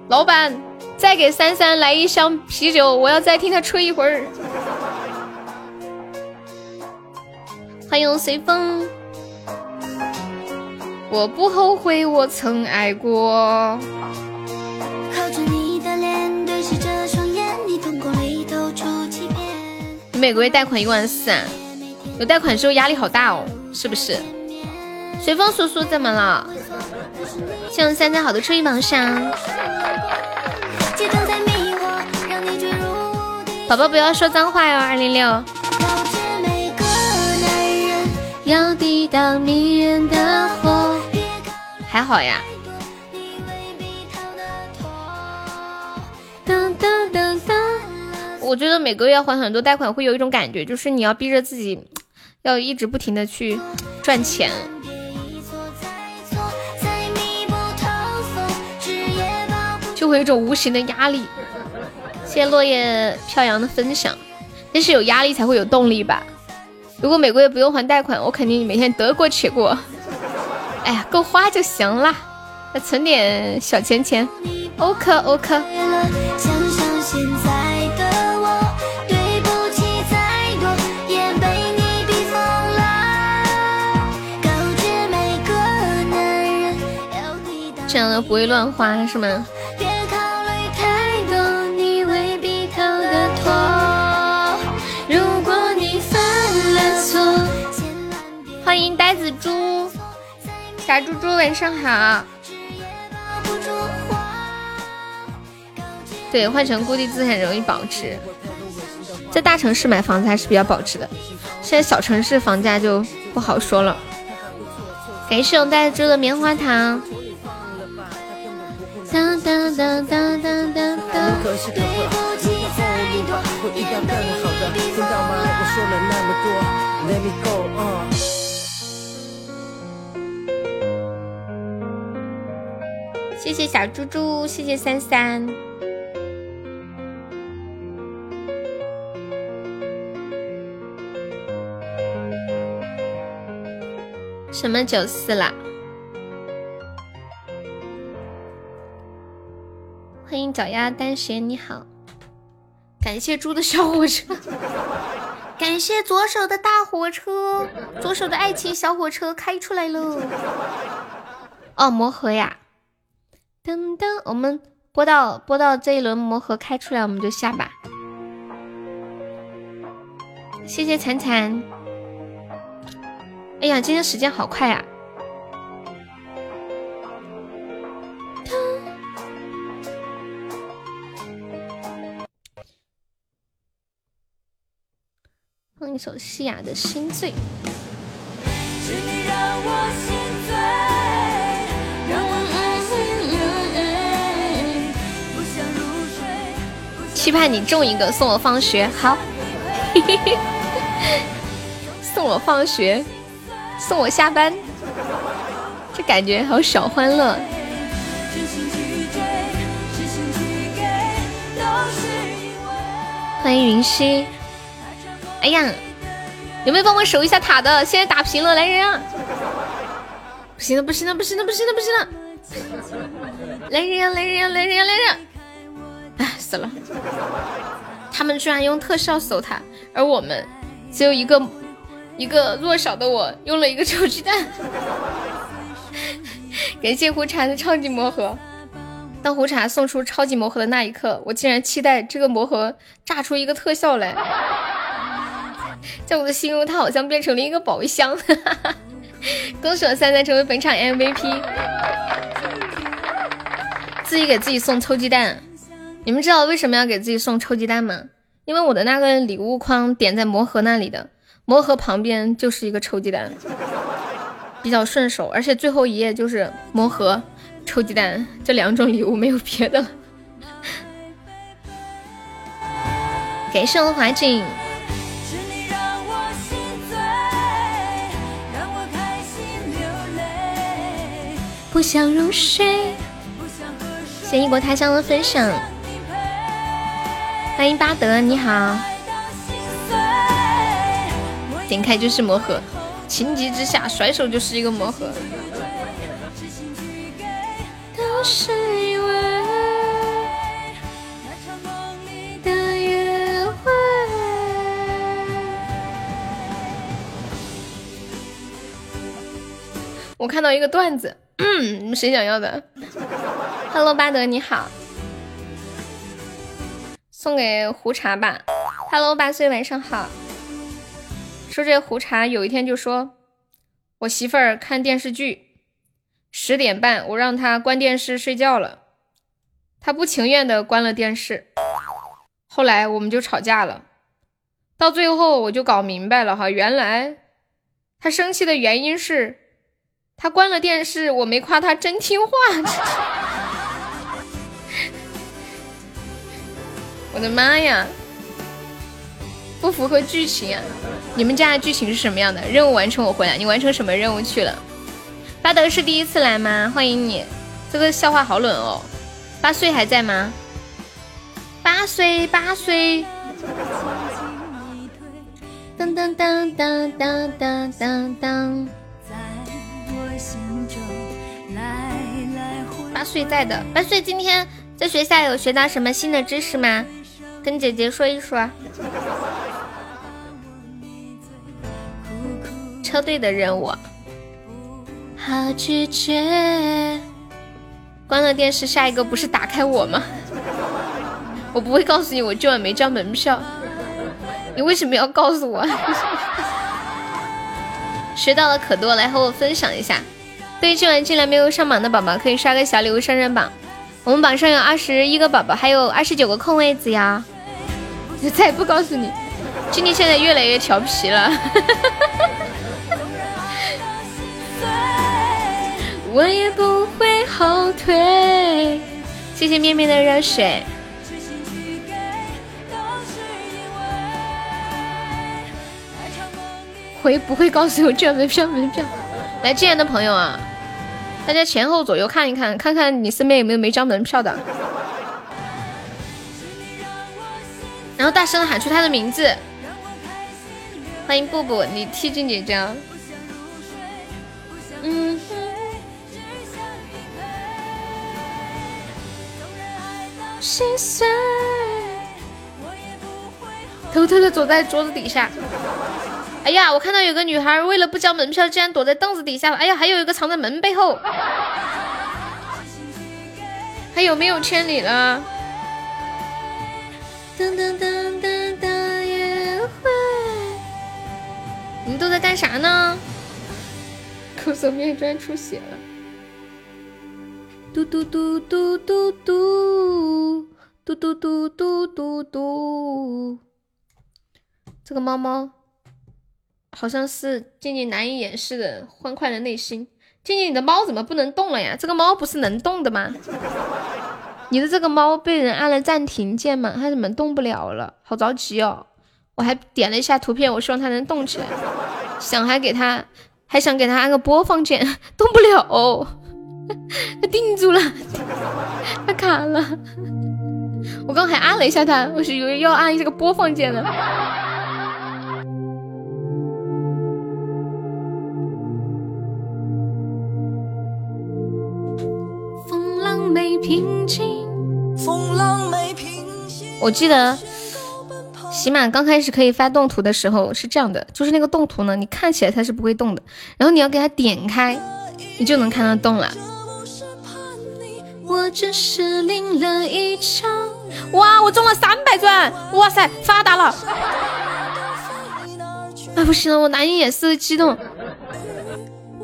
老板。再给三三来一箱啤酒，我要再听他吹一会儿。欢迎随风，我不后悔我曾爱过。每个月贷款一万四啊，有贷款时候压力好大哦，是不是？随风叔叔怎么了？谢谢三三好的初一榜上。宝宝不要说脏话哟，二零六。还好呀。我觉得每个月要还很多贷款，会有一种感觉，就是你要逼着自己，要一直不停的去赚钱。就会有一种无形的压力。谢谢落叶飘扬的分享，但是有压力才会有动力吧。如果每个月不用还贷款，我肯定每天得过且过。哎呀，够花就行了，再存点小钱钱。OK OK。不会乱花是吗？欢迎呆子猪，傻猪猪晚上好。对，换成固定资产容易保值，在大城市买房子还是比较保值的。现在小城市房价就不好说了。感谢我呆子猪的棉花糖。当当当当当当当。对不起，一多也等你比我多。我说了那么多，Let me go on、谢谢小猪猪，谢谢三三。什么九四啦？欢迎脚丫单鞋，你好。感谢猪的小火车，感谢左手的大火车，左手的爱情小火车开出来了。哦，魔盒呀。噔噔，我们播到播到这一轮魔盒开出来，我们就下吧。谢谢惨惨。哎呀，今天时间好快呀！一首《西雅》的心醉，期盼你中一个送我放学。好，送我放学，送我下班。这感觉好小欢乐，欢迎云溪。哎呀，有没有帮我守一下塔的？现在打平了，来人啊！不行了，不行了，不行了，不行了，不行了！来人呀，来人呀，来人呀，来人！哎，死了！他们居然用特效守塔，而我们只有一个一个弱小的我用了一个臭鸡蛋。感谢胡茶的超级魔盒。当胡茶送出超级魔盒的那一刻，我竟然期待这个魔盒炸出一个特效来。在我的心中，它好像变成了一个宝箱。恭喜我三三成为本场 MVP。自己给自己送臭鸡蛋，你们知道为什么要给自己送臭鸡蛋吗？因为我的那个礼物框点在魔盒那里的，魔盒旁边就是一个臭鸡蛋，比较顺手，而且最后一页就是魔盒。臭鸡蛋，这两种礼物没有别的了。感谢我华锦。不想入睡。谢异国他乡的分享。欢迎巴德，你好。点开就是魔盒，情急之下甩手就是一个魔盒。是因为那场梦里的约会。我看到一个段子，你们谁想要的？Hello，巴德你好，送给胡茶吧。Hello，八岁晚上好。说这胡茶有一天就说，我媳妇儿看电视剧。十点半，我让她关电视睡觉了，她不情愿的关了电视。后来我们就吵架了，到最后我就搞明白了哈，原来她生气的原因是他关了电视，我没夸他真听话。我的妈呀，不符合剧情啊！你们家的剧情是什么样的？任务完成，我回来。你完成什么任务去了？巴德是第一次来吗？欢迎你，这个笑话好冷哦。八岁还在吗？八岁，八岁。当当当当当当当当。八岁在的，八岁今天在学校有学到什么新的知识吗？跟姐姐说一说。车队的任务。好拒绝。关了电视，下一个不是打开我吗？我不会告诉你，我今晚没交门票。你为什么要告诉我？学到了可多，来和我分享一下。对今晚进来没有上榜的宝宝，可以刷个小礼物上上榜。我们榜上有二十一个宝宝，还有二十九个空位子呀。再也不告诉你，今天现在越来越调皮了。我也不会后退。谢谢面面的热水。会不会告诉我这门票？门票？来进来的朋友啊，大家前后左右看一看，看看你身边有没有没交门票的。然后大声的喊出他的名字。欢迎布布，你替静姐姐。嗯。心碎。偷偷的躲在桌子底下。哎呀，我看到有个女孩为了不交门票，竟然躲在凳子底下。哎呀，还有一个藏在门背后。还有没有千里了？噔噔噔噔噔，约会。你们都在干啥呢？口手面砖出血了。嘟嘟嘟嘟嘟嘟嘟嘟嘟嘟嘟嘟，这个猫猫好像是静静难以掩饰的欢快的内心。静静，你的猫怎么不能动了呀？这个猫不是能动的吗？你的这个猫被人按了暂停键吗？它怎么动不了了？好着急哦！我还点了一下图片，我希望它能动起来。想还给它，还想给它按个播放键，动不了。它定住了，它卡了。我刚还按了一下它，我是以为要按这个播放键呢。没平静，风浪没平静。我记得喜马刚开始可以发动图的时候是这样的，就是那个动图呢，你看起来它是不会动的，然后你要给它点开，你就能看到动了。我只是淋了一场，哇！我中了三百钻，哇塞，发达了！哎，不行了，我难以掩饰的激动。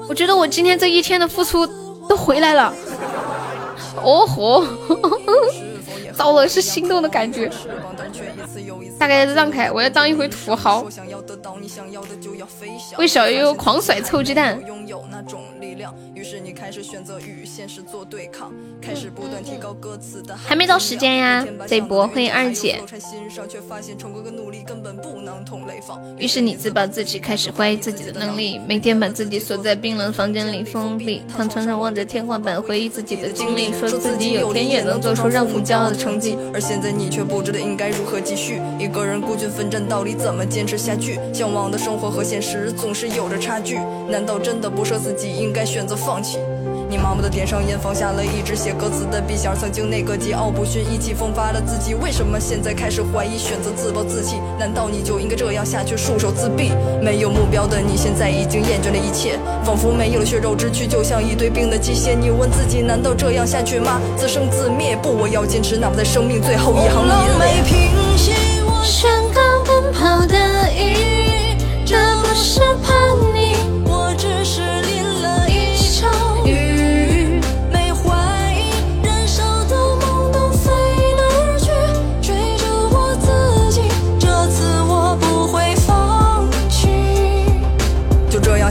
我觉得我今天这一天的付出都回来了。哦吼，糟了，是心动的感觉。大概让开，我要当一回土豪。为小悠悠狂甩臭鸡蛋。还没到时间呀，这波欢迎二姐。于是你自暴自弃，开始怀疑自己的能力，每天把自己锁在冰冷房间里封闭，躺床上望着天花板，回忆自己的经历，说自己有天也能做出让父骄傲的成绩。而现在你却不知道应该如何继续，一个人孤军奋战，到底怎么坚持下去？向往的生活和现实总是有着差距，难道真的不舍自己，应该选择放弃？你盲目的点上烟，放下了一直写歌词的笔，像曾经那个桀骜不驯、意气风发的自己。为什么现在开始怀疑，选择自暴自弃？难道你就应该这样下去，束手自毙？没有目标的你，现在已经厌倦了一切，仿佛没有了血肉之躯，就像一堆冰的机械。你问自己，难道这样下去吗？自生自灭？不，我要坚持，哪怕在生命最后一行里。没平息，我宣告奔跑的意义，这不是叛逆，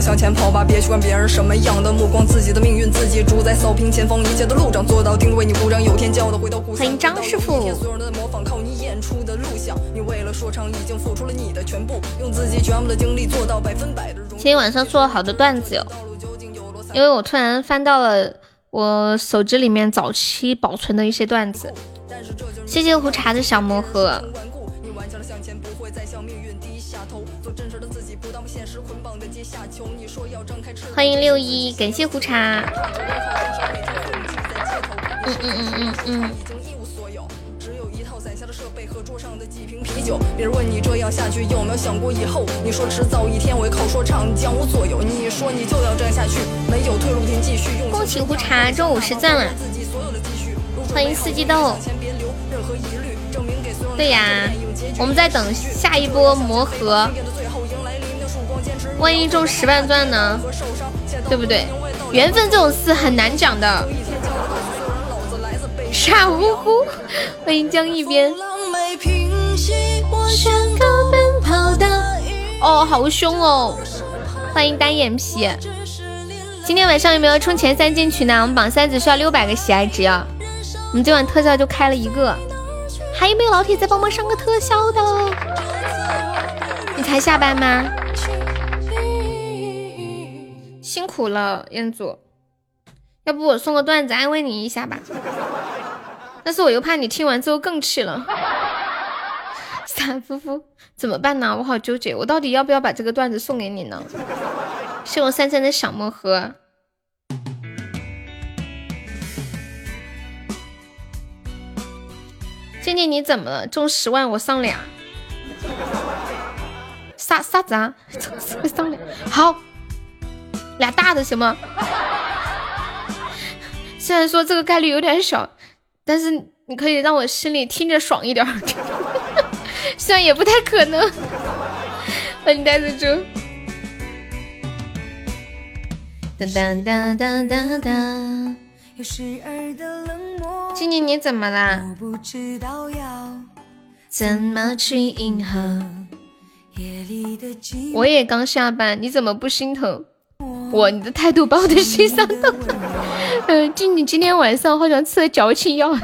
向前跑吧，别去管别人什么样的目光，自己的命运自己主宰，扫平前方一切的路障，做到定位你鼓掌。有天骄傲的回到故乡。欢迎张师傅。所有人的模仿，靠你演出的录像。你为了说唱已经付出了你的全部，用自己全部的精力做到百分百的。今天晚上做了好多段子哟，因为我突然翻到了我手机里面早期保存的一些段子。谢谢胡茶的小魔盒。欢迎六一，感谢胡茶。嗯嗯嗯嗯嗯。啤酒，别人问你这样下去有没有想过以后？你说迟早一天我会靠说唱将我左右。你说你就要这样下去，没有退路，请继续。恭喜胡茶中午十赞了。欢迎四季豆。对呀，我们在等下一波魔盒。万一中十万钻呢？对不对？缘分这种事很难讲的。傻乎乎，欢迎江一边。哦，好凶哦！欢迎单眼皮。今天晚上有没有冲前三进群呢？我们榜三只需要六百个喜爱值啊！我们今晚特效就开了一个，还有没有老铁再帮忙上个特效的？你才下班吗？辛苦了，彦祖，要不我送个段子安慰你一下吧？但是我又怕你听完之后更气了。傻夫妇怎么办呢？我好纠结，我到底要不要把这个段子送给你呢？谢我三三的小魔盒。静静你怎么了？中十万我上俩。啥啥子啊？上俩好。俩大的行吗？虽然说这个概率有点小，但是你可以让我心里听着爽一点。虽然也不太可能。欢迎呆子猪。当当当当当当。静静你怎么啦？怎么去迎合？我也刚下班，你怎么不心疼？哇，你的态度把我的心伤透了。嗯，静静今天晚上好像吃了矫情药。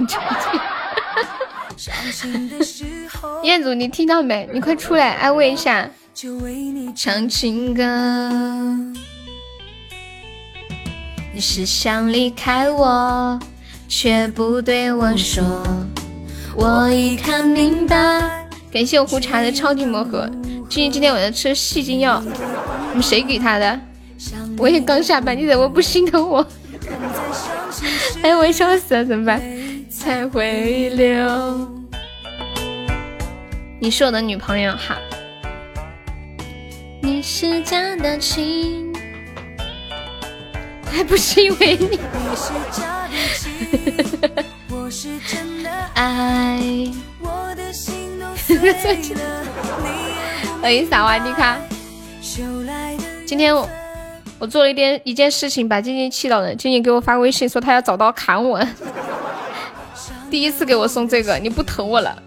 彦祖，你听到没？你快出来安慰一下。唱情歌。你是想离开我，却不对我说。我已看明白。感谢我胡茶的超级魔盒。君君今天晚上吃戏精药，你们谁给他的？我也刚下班，你怎么不心疼我？哎，我笑死了，怎么办？才会流。你是我的女朋友哈。你是假的情，还不是因为你。我是真的爱。欢迎萨瓦迪卡。今天我我做了一件一件事情，把静静气到了。静静给我发微信说她要找刀砍我。第一次给我送这个，你不疼我了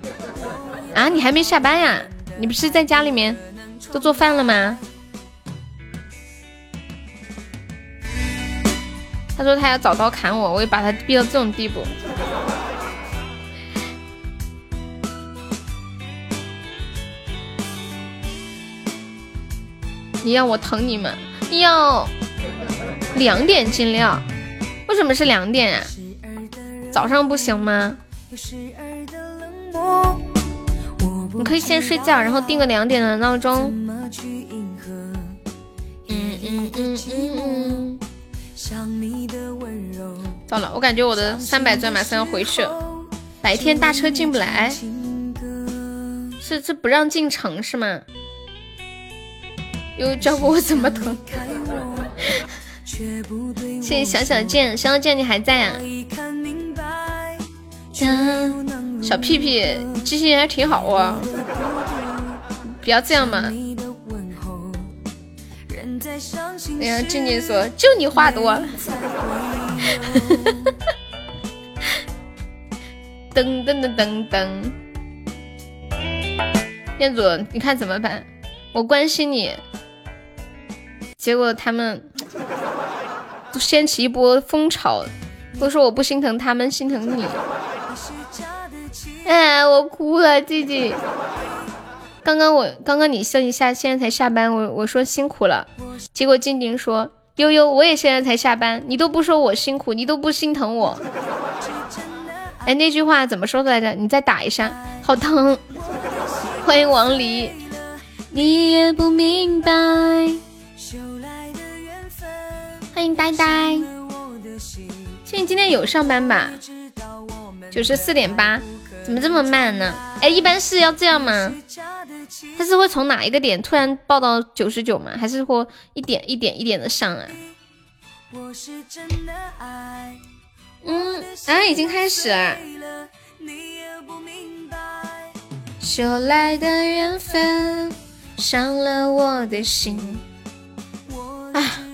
啊？你还没下班呀？你不是在家里面都做饭了吗？他说他要找刀砍我，我也把他逼到这种地步。你要我疼你们？要两点进料？为什么是两点啊？早上不行吗？你可以先睡觉，然后定个两点的闹钟。嗯嗯嗯嗯嗯。糟了，我感觉我的三百钻马上要回去了。白天大车进不来，是是不让进城是吗？又教过我怎么疼。谢谢小小剑，小小剑你还在呀？小屁屁，记性还挺好啊！不要这样嘛。哎呀，静静说，就你话多。噔噔噔噔噔。店主，你看怎么办？我关心你。结果他们 都掀起一波风潮，都说我不心疼他们，心疼你。哎，我哭了，弟弟。刚刚我刚刚你说你下现在才下班，我我说辛苦了。结果静静说悠悠，我也现在才下班，你都不说我辛苦，你都不心疼我。哎，那句话怎么说的来着？你再打一下，好疼。欢迎王离，你也不明白。欢迎呆呆，静静今天有上班吧？九十四点八，怎么这么慢呢？哎，一般是要这样吗？它是会从哪一个点突然报到九十九吗？还是说一点一点一点的上啊？嗯，啊，已经开始了。修来的缘分伤了我的心。啊。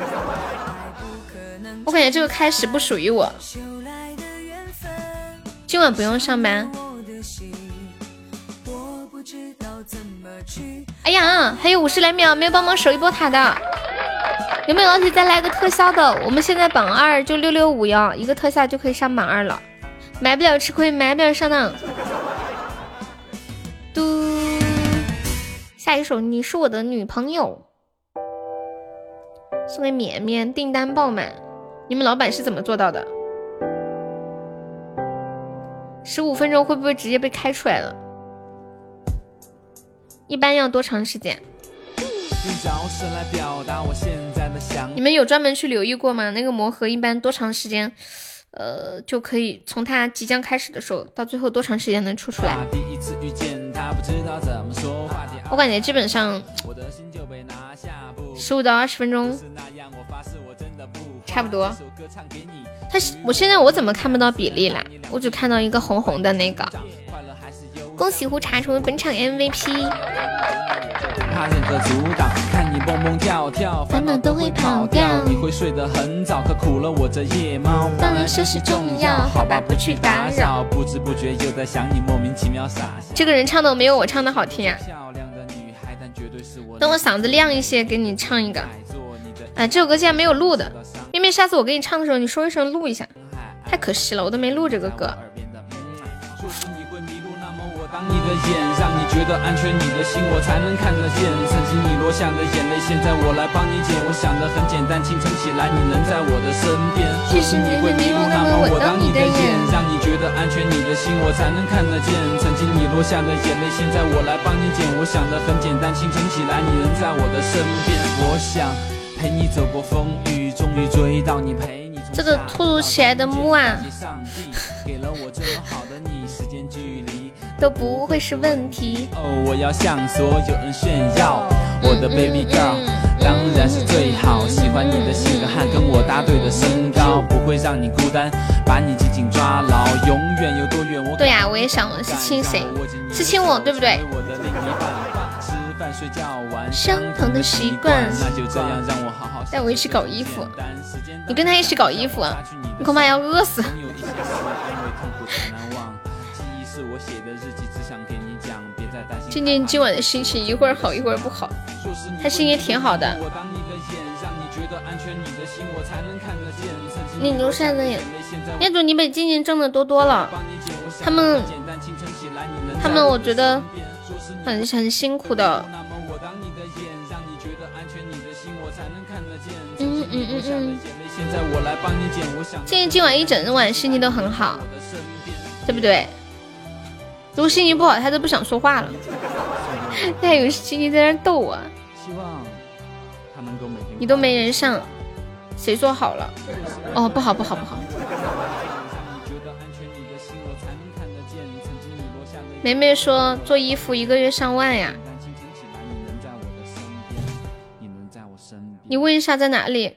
我感觉这个开始不属于我。今晚不用上班。哎呀，还有五十来秒，没有帮忙守一波塔的，有没有老铁再来个特效的？我们现在榜二就六六五幺，一个特效就可以上榜二了，买不了吃亏，买不了上当。嘟，下一首你是我的女朋友。送给绵绵，订单爆满，你们老板是怎么做到的？十五分钟会不会直接被开出来了？一般要多长时间？你们有专门去留意过吗？那个魔盒一般多长时间？呃，就可以从它即将开始的时候到最后多长时间能出出来？我感觉基本上。十五到二十分钟，差不多。他，我现在我怎么看不到比例啦？我只看到一个红红的那个。恭喜胡茶成为本场 MVP。烦恼都会跑掉。你会睡得很早，可苦了我这夜猫当然休息重要，好吧，不去打扰。不知不觉又在想你，莫名其妙啥这个人唱的没有我唱的好听啊。等我嗓子亮一些，给你唱一个。哎，这首歌竟然没有录的，因为，下次我给你唱的时候，你说一声录一下。太可惜了，我都没录这个歌。觉得安全，你的心我才能看得见。曾经你落下的眼泪，现在我来帮你捡。我想的很简单，清晨起来你能在我的身边。即使你会迷路，那么我当你的眼，让你觉得安全，你的心我才能看得见。曾经你落下的眼泪，现在我来帮你捡。我想的很简单，清晨起来你能在我的身边。我想陪你走过风雨，终于追到你陪你。这个突如其来的木啊！都不会是问题。哦，我要向所有人炫耀，我的 baby girl 当然是最好。喜欢你的性格和跟我搭对的身高，不会让你孤单，把你紧紧抓牢，永远有多远我。对呀，我也想是亲谁？是亲我，对不对？相同的习惯。那就这样让我好好带我一起搞衣服。你跟他一起搞衣服，啊你恐怕要饿死。静静今晚的心情一会儿好一会儿不好，他心情挺好的。你留下的眼，业主你比静静挣的多多了。他们，他们我觉得很很辛苦的。嗯嗯嗯嗯。静静今晚一整晚心情都很好，对不对？如果心情不好，他都不想说话了。他还有心情在那逗我。你都没人上，谁说好了？哦，不好不好不好。梅梅说做衣服一个月上万呀。你问一下在哪里，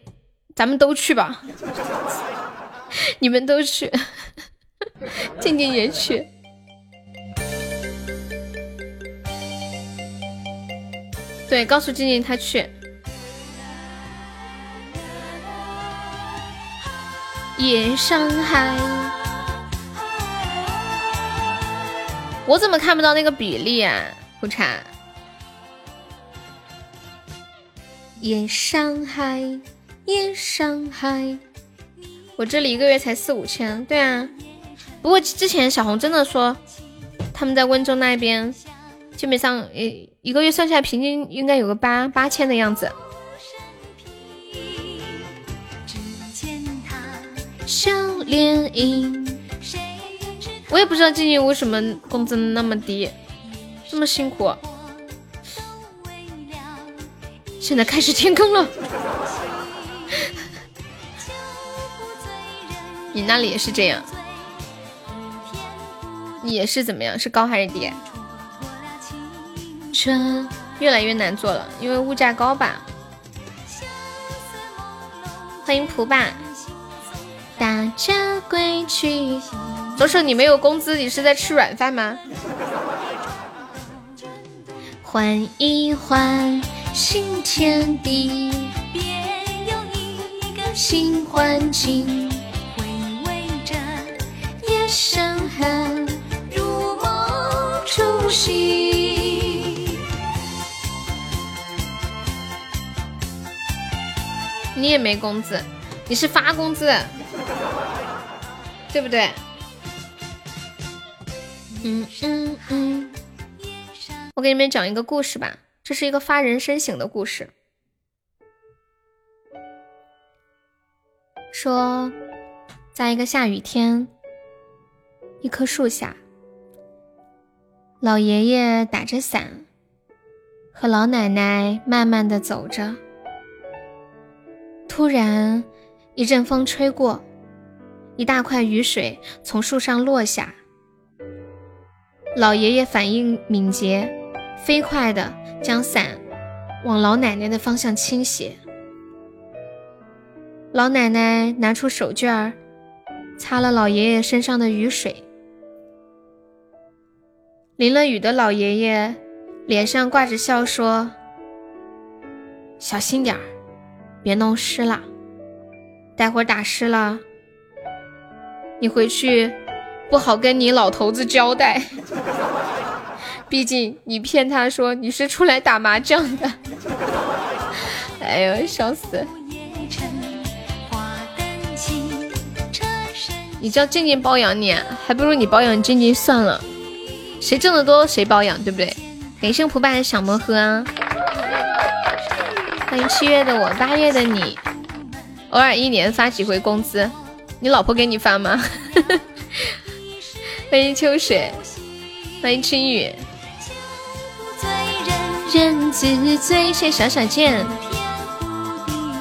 咱们都去吧。你们都去，静静也去。对，告诉静静他去。夜上海，我怎么看不到那个比例啊？胡茶。夜上海，夜上海，我这里一个月才四五千。对啊，不过之前小红真的说他们在温州那边。基本上，一一个月算下来，平均应该有个八八千的样子。我也不知道静静为什么工资那么低，这么辛苦。现在开始停更了。你那里也是这样？你也是怎么样？是高还是低？车越来越难做了，因为物价高吧。欢迎蒲爸，大家归去。左手，你没有工资，你是在吃软饭吗？换一换新天地，别有一个新环境，回味着夜深寒，如梦初醒。你也没工资，你是发工资，对不对？嗯嗯嗯。我给你们讲一个故事吧，这是一个发人深省的故事。说，在一个下雨天，一棵树下，老爷爷打着伞，和老奶奶慢慢的走着。突然，一阵风吹过，一大块雨水从树上落下。老爷爷反应敏捷，飞快地将伞往老奶奶的方向倾斜。老奶奶拿出手绢儿，擦了老爷爷身上的雨水。淋了雨的老爷爷脸上挂着笑说：“小心点儿。”别弄湿了，待会儿打湿了，你回去不好跟你老头子交代。毕竟你骗他说你是出来打麻将的。哎呦，笑死！你叫静静包养你，还不如你包养静静算了。谁挣得多谁包养，对不对？感谢蒲爸的小魔盒，欢迎七月的我，八月的你，偶尔一年发几回工资，你老婆给你发吗？欢迎秋水，欢迎青雨。人自醉，谢小小剑，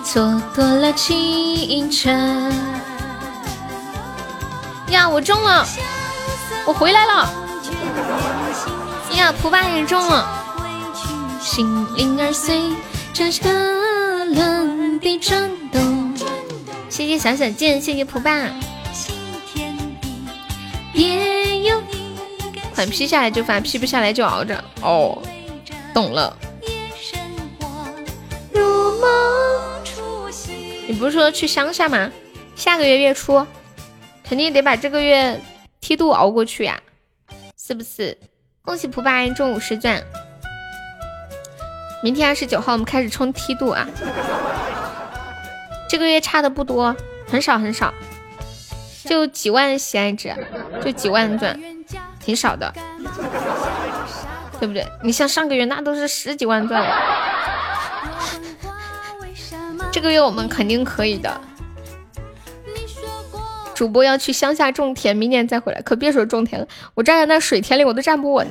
错过了青春。呀，我中了，我回来了。呀，蒲爸也中了。心灵儿碎，这是个轮的转动。谢谢小小剑，谢谢蒲爸。也有款批下来就发，批不下来就熬着。哦，懂了。你不是说去乡下吗？下个月月初，肯定得把这个月梯度熬过去呀，是不是？恭喜蒲爸中五十钻，明天二十九号我们开始冲梯度啊！这个月差的不多，很少很少，就几万喜爱值，就几万钻，挺少的，对不对？你像上个月那都是十几万钻了。这个月我们肯定可以的。主播要去乡下种田，明年再回来。可别说种田了，我站在那水田里我都站不稳。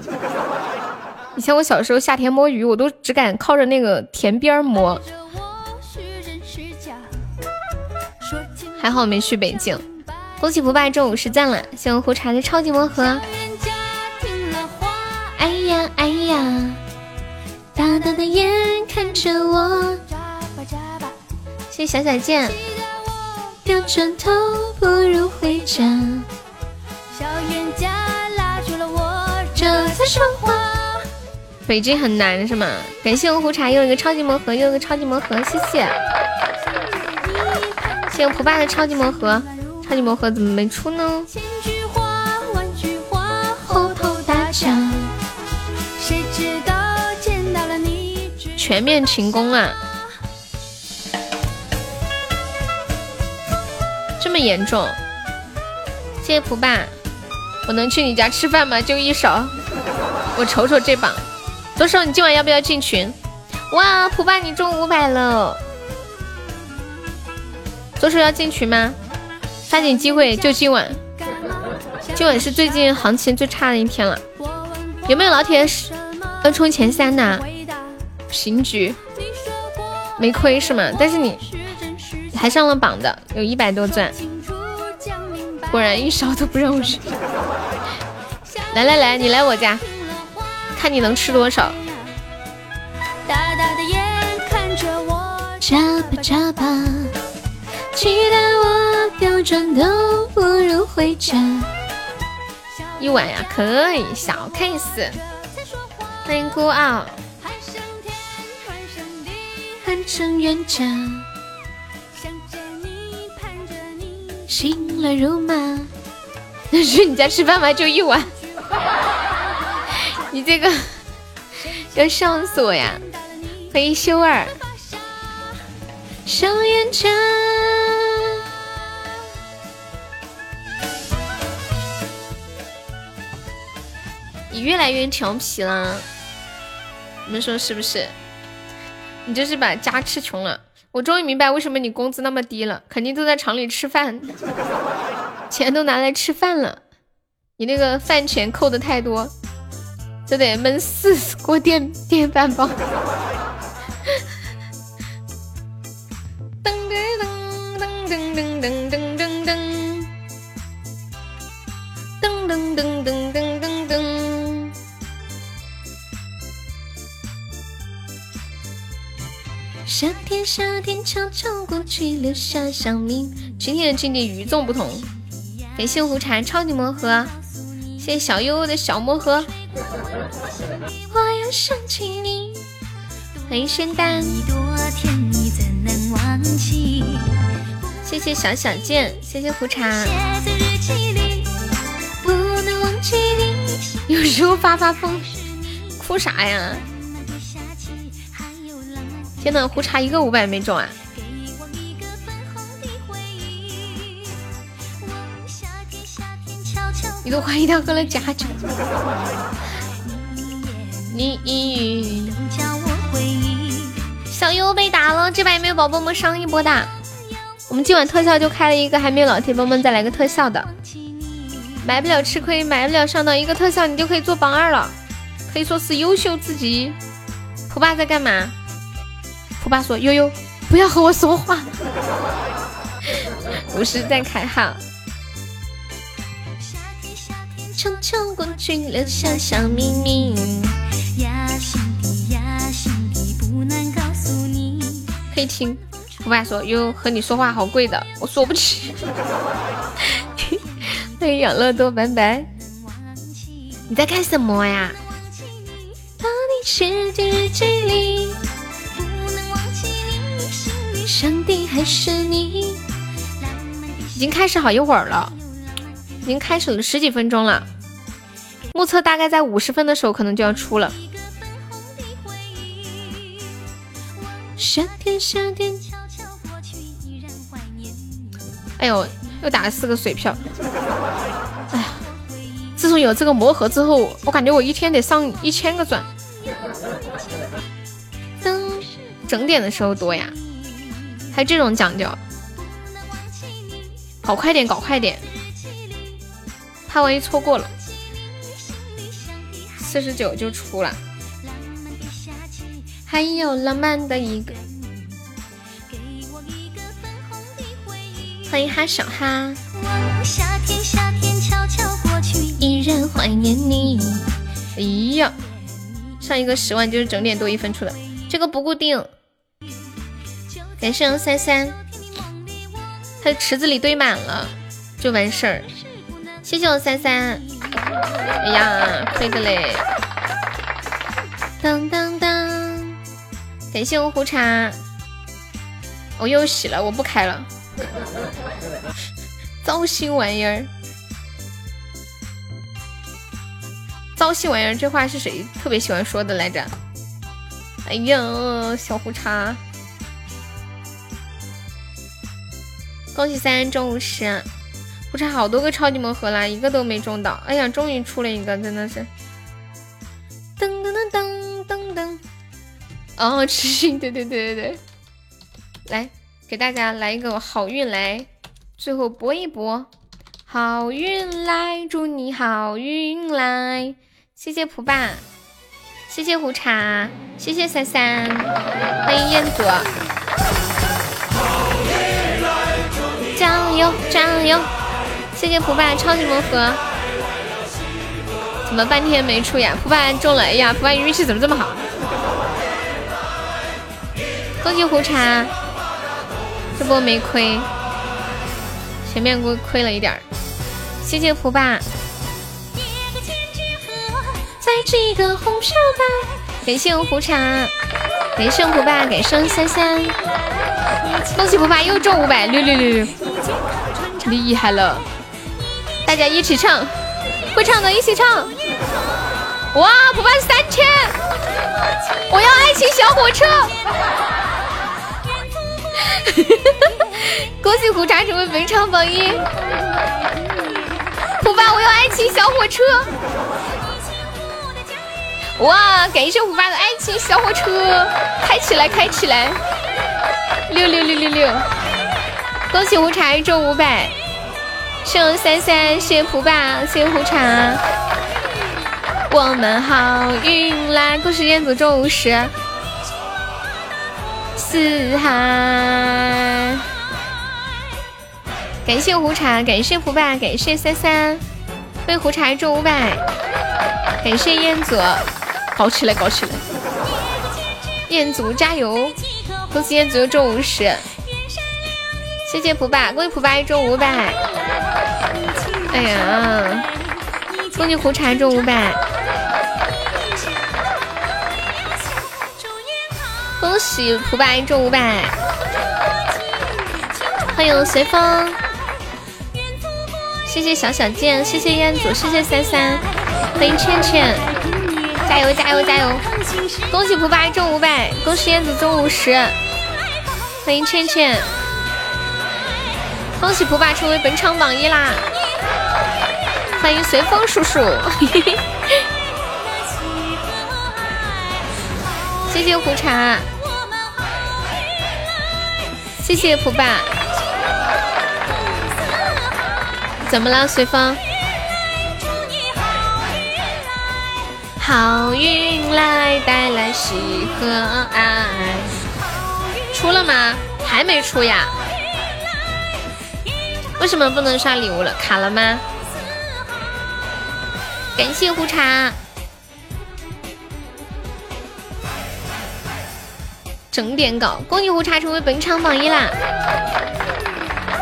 以前我小时候夏天摸鱼，我都只敢靠着那个田边摸。还好没去北京。恭喜不败中五十赞了，谢谢胡茶的超级魔盒。哎呀哎呀，大大的眼看着我。谢谢小小剑。掉转头不如回家。小冤家拉住了我，这才说话。北京很难是吗？感谢我胡茶又一个超级魔盒，又一个超级魔盒，谢谢。谢谢蒲爸的超级魔盒，超级魔盒怎么没出呢？全面停工啊！这么严重？谢谢蒲爸，我能去你家吃饭吗？就一手，我瞅瞅这榜，左手你今晚要不要进群？哇，蒲爸你中五百了，左手要进群吗？抓紧机会，就今晚，今晚是最近行情最差的一天了，有没有老铁要冲前三的？平局，没亏是吗？但是你。还上了榜的有一百多钻，果然一勺都不让我吃。来来来，你来我家，看你能吃多少。眨巴眨巴，期待我掉转头不如回家。一碗呀，可以小 case。欢迎孤傲。换成冤家。心乱如麻，那 去你家吃饭吗？就一碗，你这个 要笑死我呀！欢迎修儿，小冤家，你越来越调皮了，你们说是不是？你就是把家吃穷了。我终于明白为什么你工资那么低了，肯定都在厂里吃饭，钱都拿来吃饭了。你那个饭钱扣的太多，就得焖四锅电电饭煲。噔噔噔噔噔噔噔噔噔，噔噔噔噔噔噔。夏天，夏天悄悄过去，留下小明。今天的境地与众不同。感谢胡茶超级魔盒，谢谢小悠悠的小魔盒。我要想起你，欢迎仙丹。谢谢小小剑，谢谢胡茶。有时候发发疯，哭啥呀？天呐，胡茶一个五百没中啊！你都怀疑他喝了假酒。你小优被打了，这把有没有宝宝们上一波的？我们今晚特效就开了一个，还没有老铁帮们再来个特效的。买不了吃亏，买不了上当，一个特效你就可以做榜二了，可以说是优秀至极。蒲爸在干嘛？蒲爸说悠悠不要和我说话，不是在开号。悄悄过去，留下小秘密。可以听。我爸说哟，和你说话好贵的，我说不起。欢迎养乐多，拜拜。你在干什么呀？已经开始好一会儿了。已经开始了十几分钟了，目测大概在五十分的时候可能就要出了。哎呦，又打了四个水票。哎呀，自从有这个魔盒之后，我感觉我一天得上一千个钻。整点的时候多呀，还有这种讲究，搞快点，搞快点。怕万一错过了，四十九就出了，还有浪漫的一个。欢迎哈小哈。依然怀念你。哎呀，上一个十万就是整点多一分出的，这个不固定。感谢三三，他的池子里堆满了就完事儿。谢谢我三三，哎呀，亏的嘞！当当当，感谢我胡茶，我又洗了，我不开了，糟心玩意儿，糟心玩意儿，这话是谁特别喜欢说的来着？哎呀，小胡茶，恭喜三中午十。不差好多个超级魔盒啦，一个都没中到。哎呀，终于出了一个，真的是！噔噔噔噔噔噔。哦，痴心，对对对对对。来，给大家来一个好运来，最后搏一搏。好运来，祝你好运来。谢谢蒲爸，谢谢胡茶，谢谢三三，欢迎彦祖。加油，加油！谢谢蒲爸超级魔盒，怎么半天没出呀？蒲爸中了，哎呀，蒲爸运气怎么这么好？恭喜胡茶，这波没亏，前面亏亏了一点儿。谢谢蒲爸，感谢我胡茶，感谢蒲爸，感谢三三，恭喜蒲爸又中五百，六六六六，厉害了！大家一起唱，会唱的一起唱。哇，普办三千！我要爱情小火车。恭喜胡茶成为本场榜一。胡爸，我要爱情小火车。哇，感谢胡爸的爱情小火车，开起来，开起来。六六六六六，恭喜胡茶中五百。谢谢三三，谢谢蒲爸，谢谢胡茶，我们好运来！恭喜彦祖中五十，四海。感谢胡茶，感谢蒲爸，感谢三三，为胡茶中五百，感谢彦祖，搞起来，搞起来！彦祖加油！恭喜彦祖中五十，谢谢蒲爸，恭喜蒲爸中五百。哎呀！恭喜胡茶中五百，恭喜蒲爸中五百，欢迎随风，谢谢小小剑，谢谢彦祖，谢谢三三，欢迎倩倩，加油加油加油！恭喜蒲爸中五百，恭喜燕子中五十，欢迎倩倩。恭喜蒲爸成为本场榜一啦！欢迎随风叔叔，谢谢胡茶，谢谢普爸。怎么了，随风？好运来，带来喜和爱。出了吗？还没出呀？为什么不能刷礼物了？卡了吗？感谢胡茶，整点搞！恭喜胡茶成为本场榜一啦！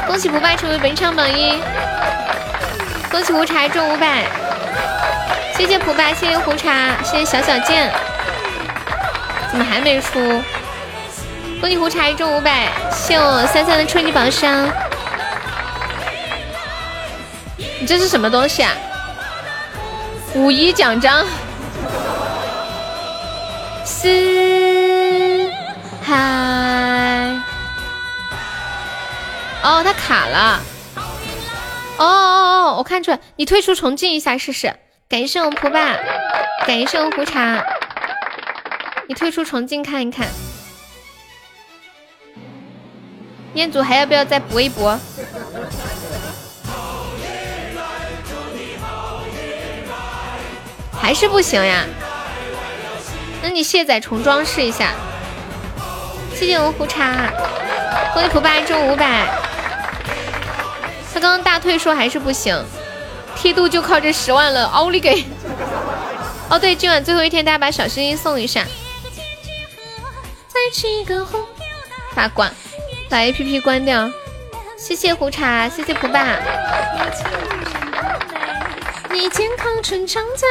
恭喜不败成为本场榜一！恭喜胡茶中五百！谢谢普爸，谢谢胡茶，谢谢小小剑。怎么还没出？恭喜胡茶中五百！谢我三三的初级宝箱。你这是什么东西啊？五一奖章。四海。哦，他卡了。哦哦哦！我看出来，你退出重进一下试试。感谢我们普爸，感谢我们胡茶。你退出重进看一看。彦祖还要不要再搏一搏？还是不行呀？那你卸载重装试一下。谢谢我胡茶，恭喜普爸中五百。他刚刚大退说还是不行，梯度就靠这十万了，奥利给！哦对，今晚最后一天，大家把小心心送一下。把关，把 A P P 关掉。谢谢胡茶，谢谢普爸。你健康成长在。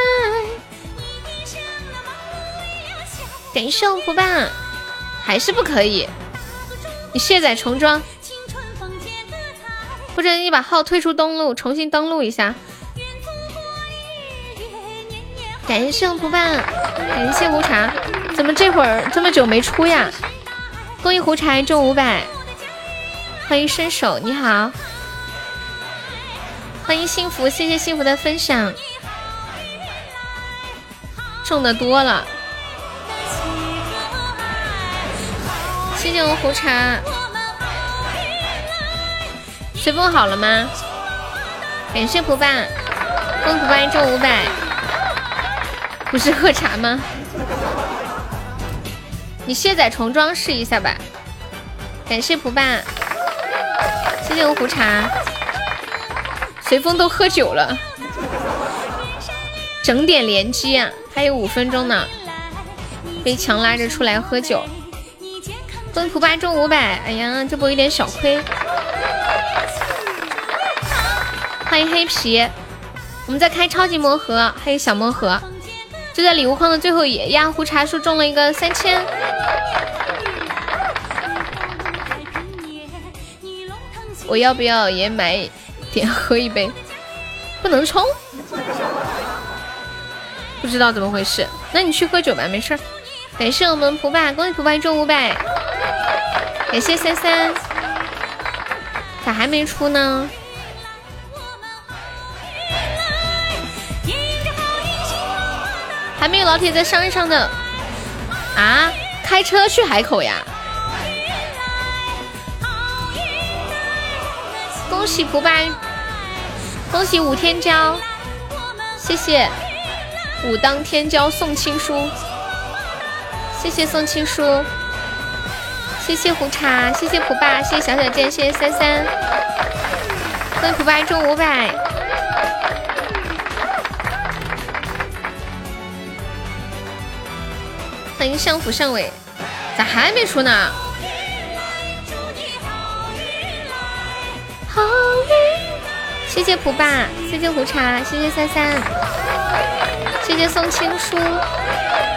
感谢我普爸，还是不可以。你卸载重装，或者你把号退出登录，重新登录一下。感谢我普爸，感谢胡茶，怎么这会儿这么久没出呀？恭喜胡茶中五百，欢迎伸手，你好。欢迎幸福，谢谢幸福的分享，中的多了，谢谢我胡茶，随风好了吗？感谢蒲爸，恭喜普爸中五百，不是喝茶吗？你卸载重装试一下吧，感谢蒲爸，谢谢我胡茶。随风都喝酒了，整点连击啊！还有五分钟呢，被强拉着出来喝酒。恭喜普爸中五百，哎呀，这波有点小亏。欢迎黑皮，我们在开超级魔盒，还有小魔盒，就在礼物框的最后一页。呀，胡茶树中了一个三千，我要不要也买？点 喝一杯，不能冲，不知道怎么回事。那你去喝酒吧，没事。感谢我们蒲爸，恭喜普爸中五百。感谢三三，咋还没出呢？还没有老铁在商上的啊？开车去海口呀？恭喜蒲爸，恭喜五天骄，谢谢武当天骄送亲书，谢谢送亲书，谢谢胡茶，谢谢蒲爸，谢谢小小剑，谢谢三三，恭喜蒲爸中五百，欢迎相府上尾，咋还没出呢？谢谢蒲爸，谢谢胡茶，谢谢三三，谢谢送青书，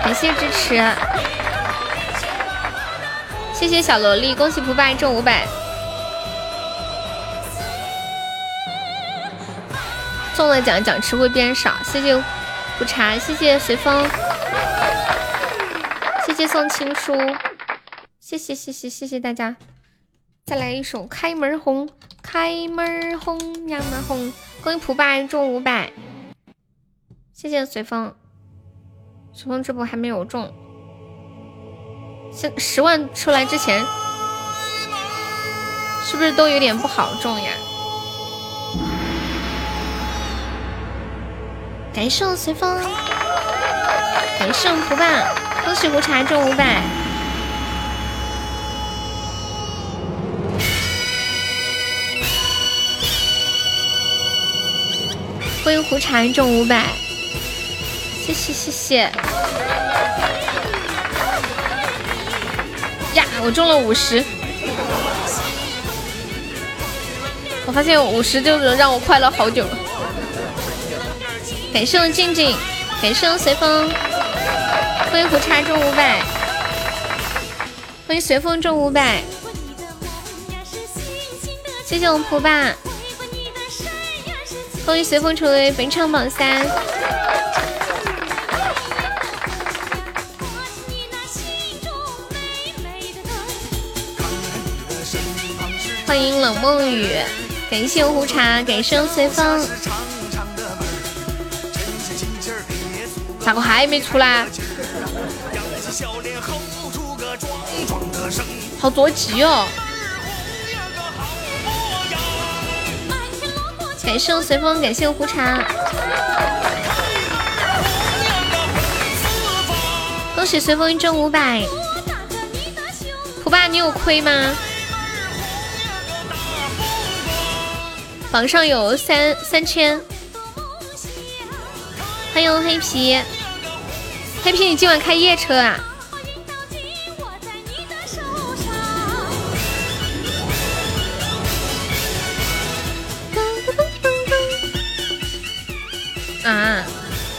感谢支持，谢谢小萝莉，恭喜蒲爸中五百，中了奖奖池会变少，谢谢胡茶，谢谢随风，谢谢送青书，谢谢谢谢谢谢大家，再来一首开门红。开门红呀门红，恭喜蒲爸中五百，谢谢随风，随风这波还没有中，现十万出来之前，是不是都有点不好中呀？感谢我随风，感谢我蒲爸，恭喜胡茶中五百。欢迎胡茶中五百，谢谢谢谢。呀，我中了五十，我发现五十就能让我快乐好久。感谢我静静，感谢我随风，欢迎胡茶中五百，欢迎随风中五百，谢谢我们蒲爸。恭喜随风成为本场榜三！欢迎冷梦雨，感谢胡茶，感谢随风。咋个还没出来？好着急哦！感谢我随风，感谢我胡茶，恭喜随风一中五百。胡爸，你有亏吗？榜上有三三千。欢迎黑皮，黑皮，你今晚开夜车？啊，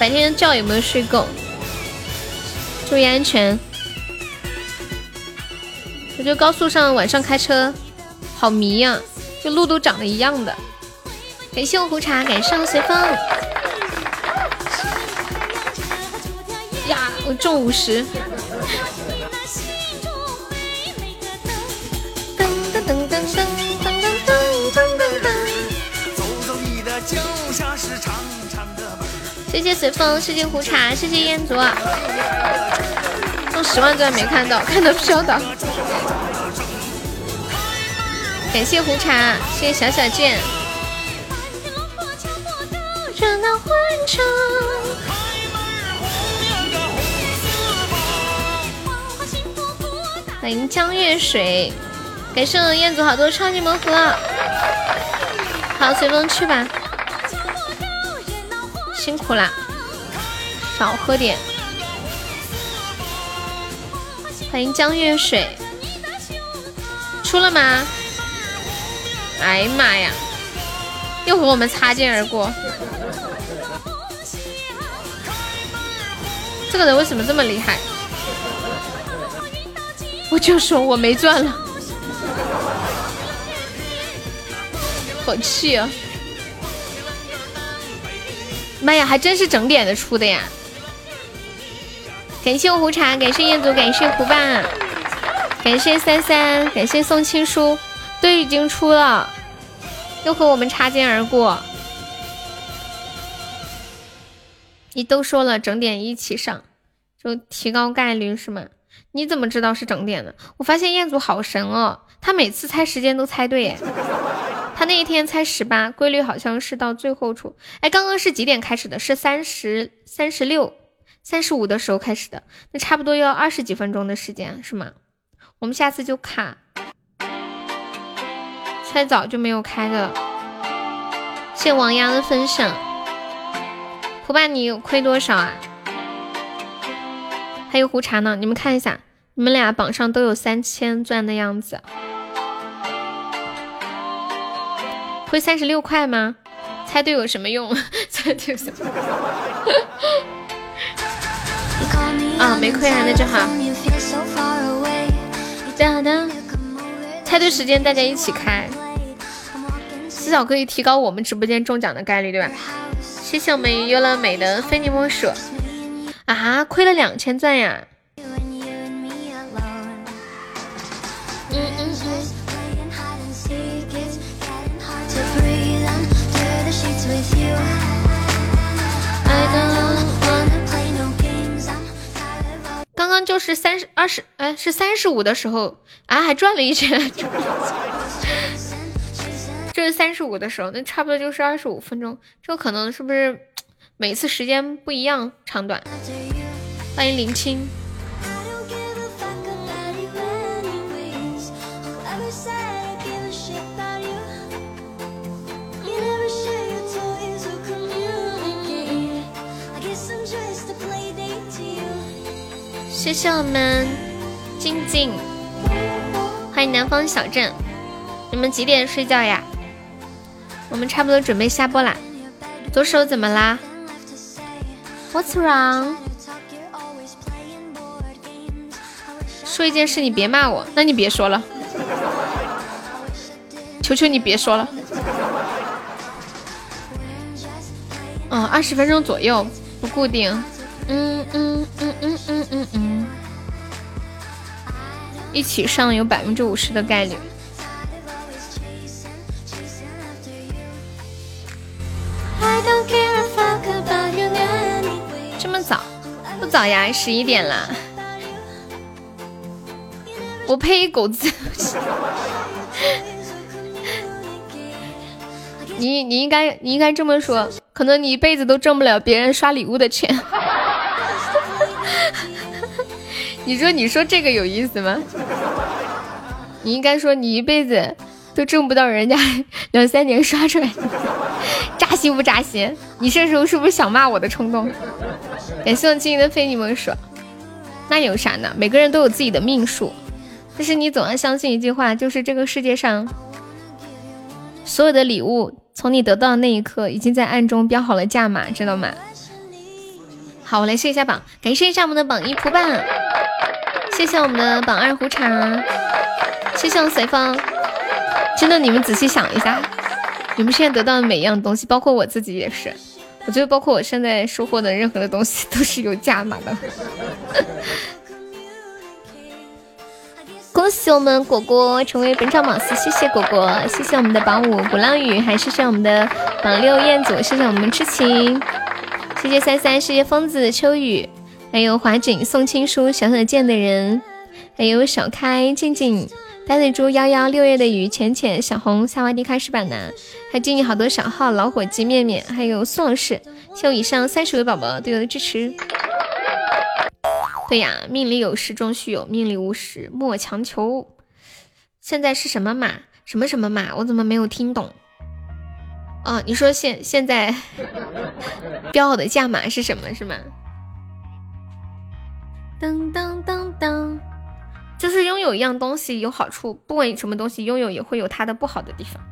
白天觉有没有睡够？注意安全。我觉得高速上晚上开车好迷呀，这路都长得一样的。感谢我胡茶，感谢我随风。呀，我中五十。谢谢随风，谢谢胡茶，谢谢彦祖，送十万钻没看到，看到飘的。感谢胡茶，谢谢小小剑。欢迎江月水，感谢彦祖好多超级魔盒。好，随风去吧。辛苦啦，少喝点。欢迎江月水，出了吗？哎呀妈呀，又和我们擦肩而过。这个人为什么这么厉害？我就说我没赚了，好气啊！妈呀，还真是整点的出的呀！感谢我胡茶，感谢彦祖，感谢胡爸，感谢三三，感谢宋青书，都已经出了，又和我们擦肩而过。你都说了整点一起上，就提高概率是吗？你怎么知道是整点的？我发现彦祖好神哦，他每次猜时间都猜对。他那一天猜十八，规律好像是到最后处。哎，刚刚是几点开始的？是三十三十六、三十五的时候开始的，那差不多要二十几分钟的时间是吗？我们下次就卡，猜早就没有开的。谢王丫的分享，胡爸你亏多少啊？还有胡茶呢，你们看一下，你们俩榜上都有三千钻的样子。亏三十六块吗？猜对有什么用？猜对有什么用？啊，没亏啊，那就好。猜对时间，大家一起开，至少可以提高我们直播间中奖的概率，对吧？谢谢我们优乐美的非你莫属。啊，亏了两千钻呀！刚就是三十二十，哎，是三十五的时候啊，还转了一圈。这是三十五的时候，那差不多就是二十五分钟。这可能是不是每次时间不一样，长短？欢迎林青。谢谢我们静静，欢迎南方小镇。你们几点睡觉呀？我们差不多准备下播啦。左手怎么啦？What's wrong？说一件事，你别骂我，那你别说了，求求你别说了。嗯，二十分钟左右，不固定。嗯嗯嗯嗯嗯嗯嗯。一起上有百分之五十的概率。这么早？不早呀，十一点了。我呸，狗子！你你应该你应该这么说，可能你一辈子都挣不了别人刷礼物的钱。你说你说这个有意思吗？你应该说你一辈子都挣不到人家 两三年刷出来，扎心不扎心？你这时候是不是想骂我的冲动？感谢我静怡的非你莫属。那有啥呢？每个人都有自己的命数，但是你总要相信一句话，就是这个世界上所有的礼物，从你得到的那一刻，已经在暗中标好了价码，知道吗？好，我来试一下榜，感谢一下我们的榜一蒲爸，谢谢我们的榜二胡茶，谢谢我随风。真的，你们仔细想一下，你们现在得到的每一样东西，包括我自己也是，我觉得包括我现在收获的任何的东西都是有价码的。恭喜我们果果成为本场榜四，谢谢果果，谢谢我们的榜五鼓浪屿，还谢谢我们的榜六彦祖，谢谢我们痴情。谢谢三三，谢谢疯子秋雨，还有华锦宋青书，小小剑的人，还有小开静静，呆的猪幺幺，六月的雨浅浅，小红萨瓦迪卡是板男，还敬你好多小号老伙计面面，还有宋老师，谢我以上三十位宝宝对我的支持。对呀，命里有时终须有，命里无时莫强求。现在是什么码？什么什么码？我怎么没有听懂？哦，你说现现在 标好的价码是什么？是吗？噔噔噔噔，就是拥有一样东西有好处，不管什么东西拥有也会有它的不好的地方。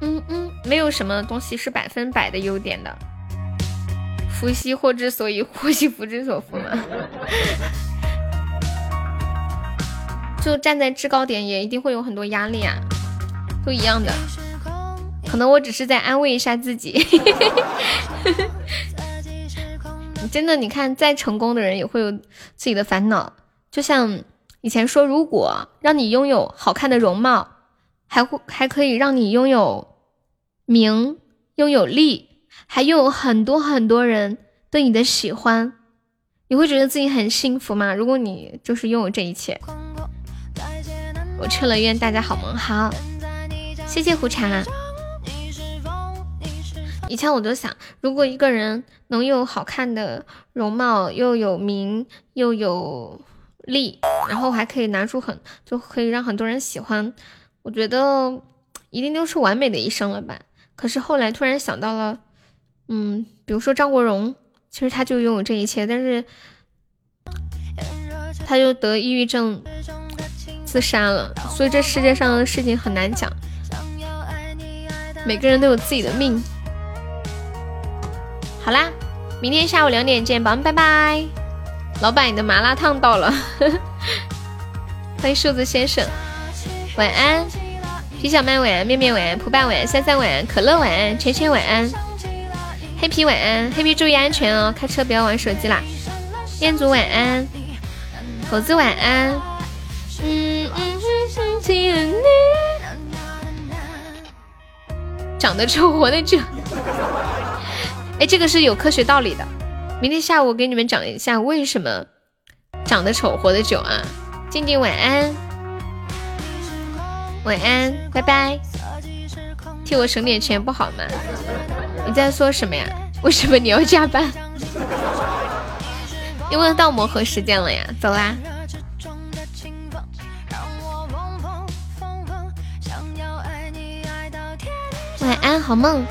嗯嗯，没有什么东西是百分百的优点的。福兮祸之所以，祸兮福之所伏嘛。就站在制高点，也一定会有很多压力啊，都一样的。可能我只是在安慰一下自己，真的，你看，再成功的人也会有自己的烦恼。就像以前说，如果让你拥有好看的容貌，还会还可以让你拥有名，拥有利，还拥有很多很多人对你的喜欢，你会觉得自己很幸福吗？如果你就是拥有这一切，我去了，愿大家好梦好，谢谢胡茶。以前我就想，如果一个人能有好看的容貌，又有名，又有利，然后还可以拿出很，就可以让很多人喜欢，我觉得一定就是完美的一生了吧。可是后来突然想到了，嗯，比如说张国荣，其实他就拥有这一切，但是他就得抑郁症自杀了。所以这世界上的事情很难讲，每个人都有自己的命。好啦，明天下午两点见，宝宝们拜拜。老板，你的麻辣烫到了，欢迎数字先生，晚安。皮小麦晚安，面面晚安，蒲爸晚安，三三晚安，可乐晚安，圈圈晚安，黑皮晚安，黑皮注意安全哦，开车不要玩手机啦。彦祖晚安，猴子晚安。嗯嗯嗯，长得丑，活得久。哎，这个是有科学道理的。明天下午给你们讲一下为什么长得丑活得久啊！静静晚安，晚安，拜拜。替我省点钱不好吗？你在说什么呀？为什么你要加班？你问到磨合时间了呀？走啦。晚安，好梦。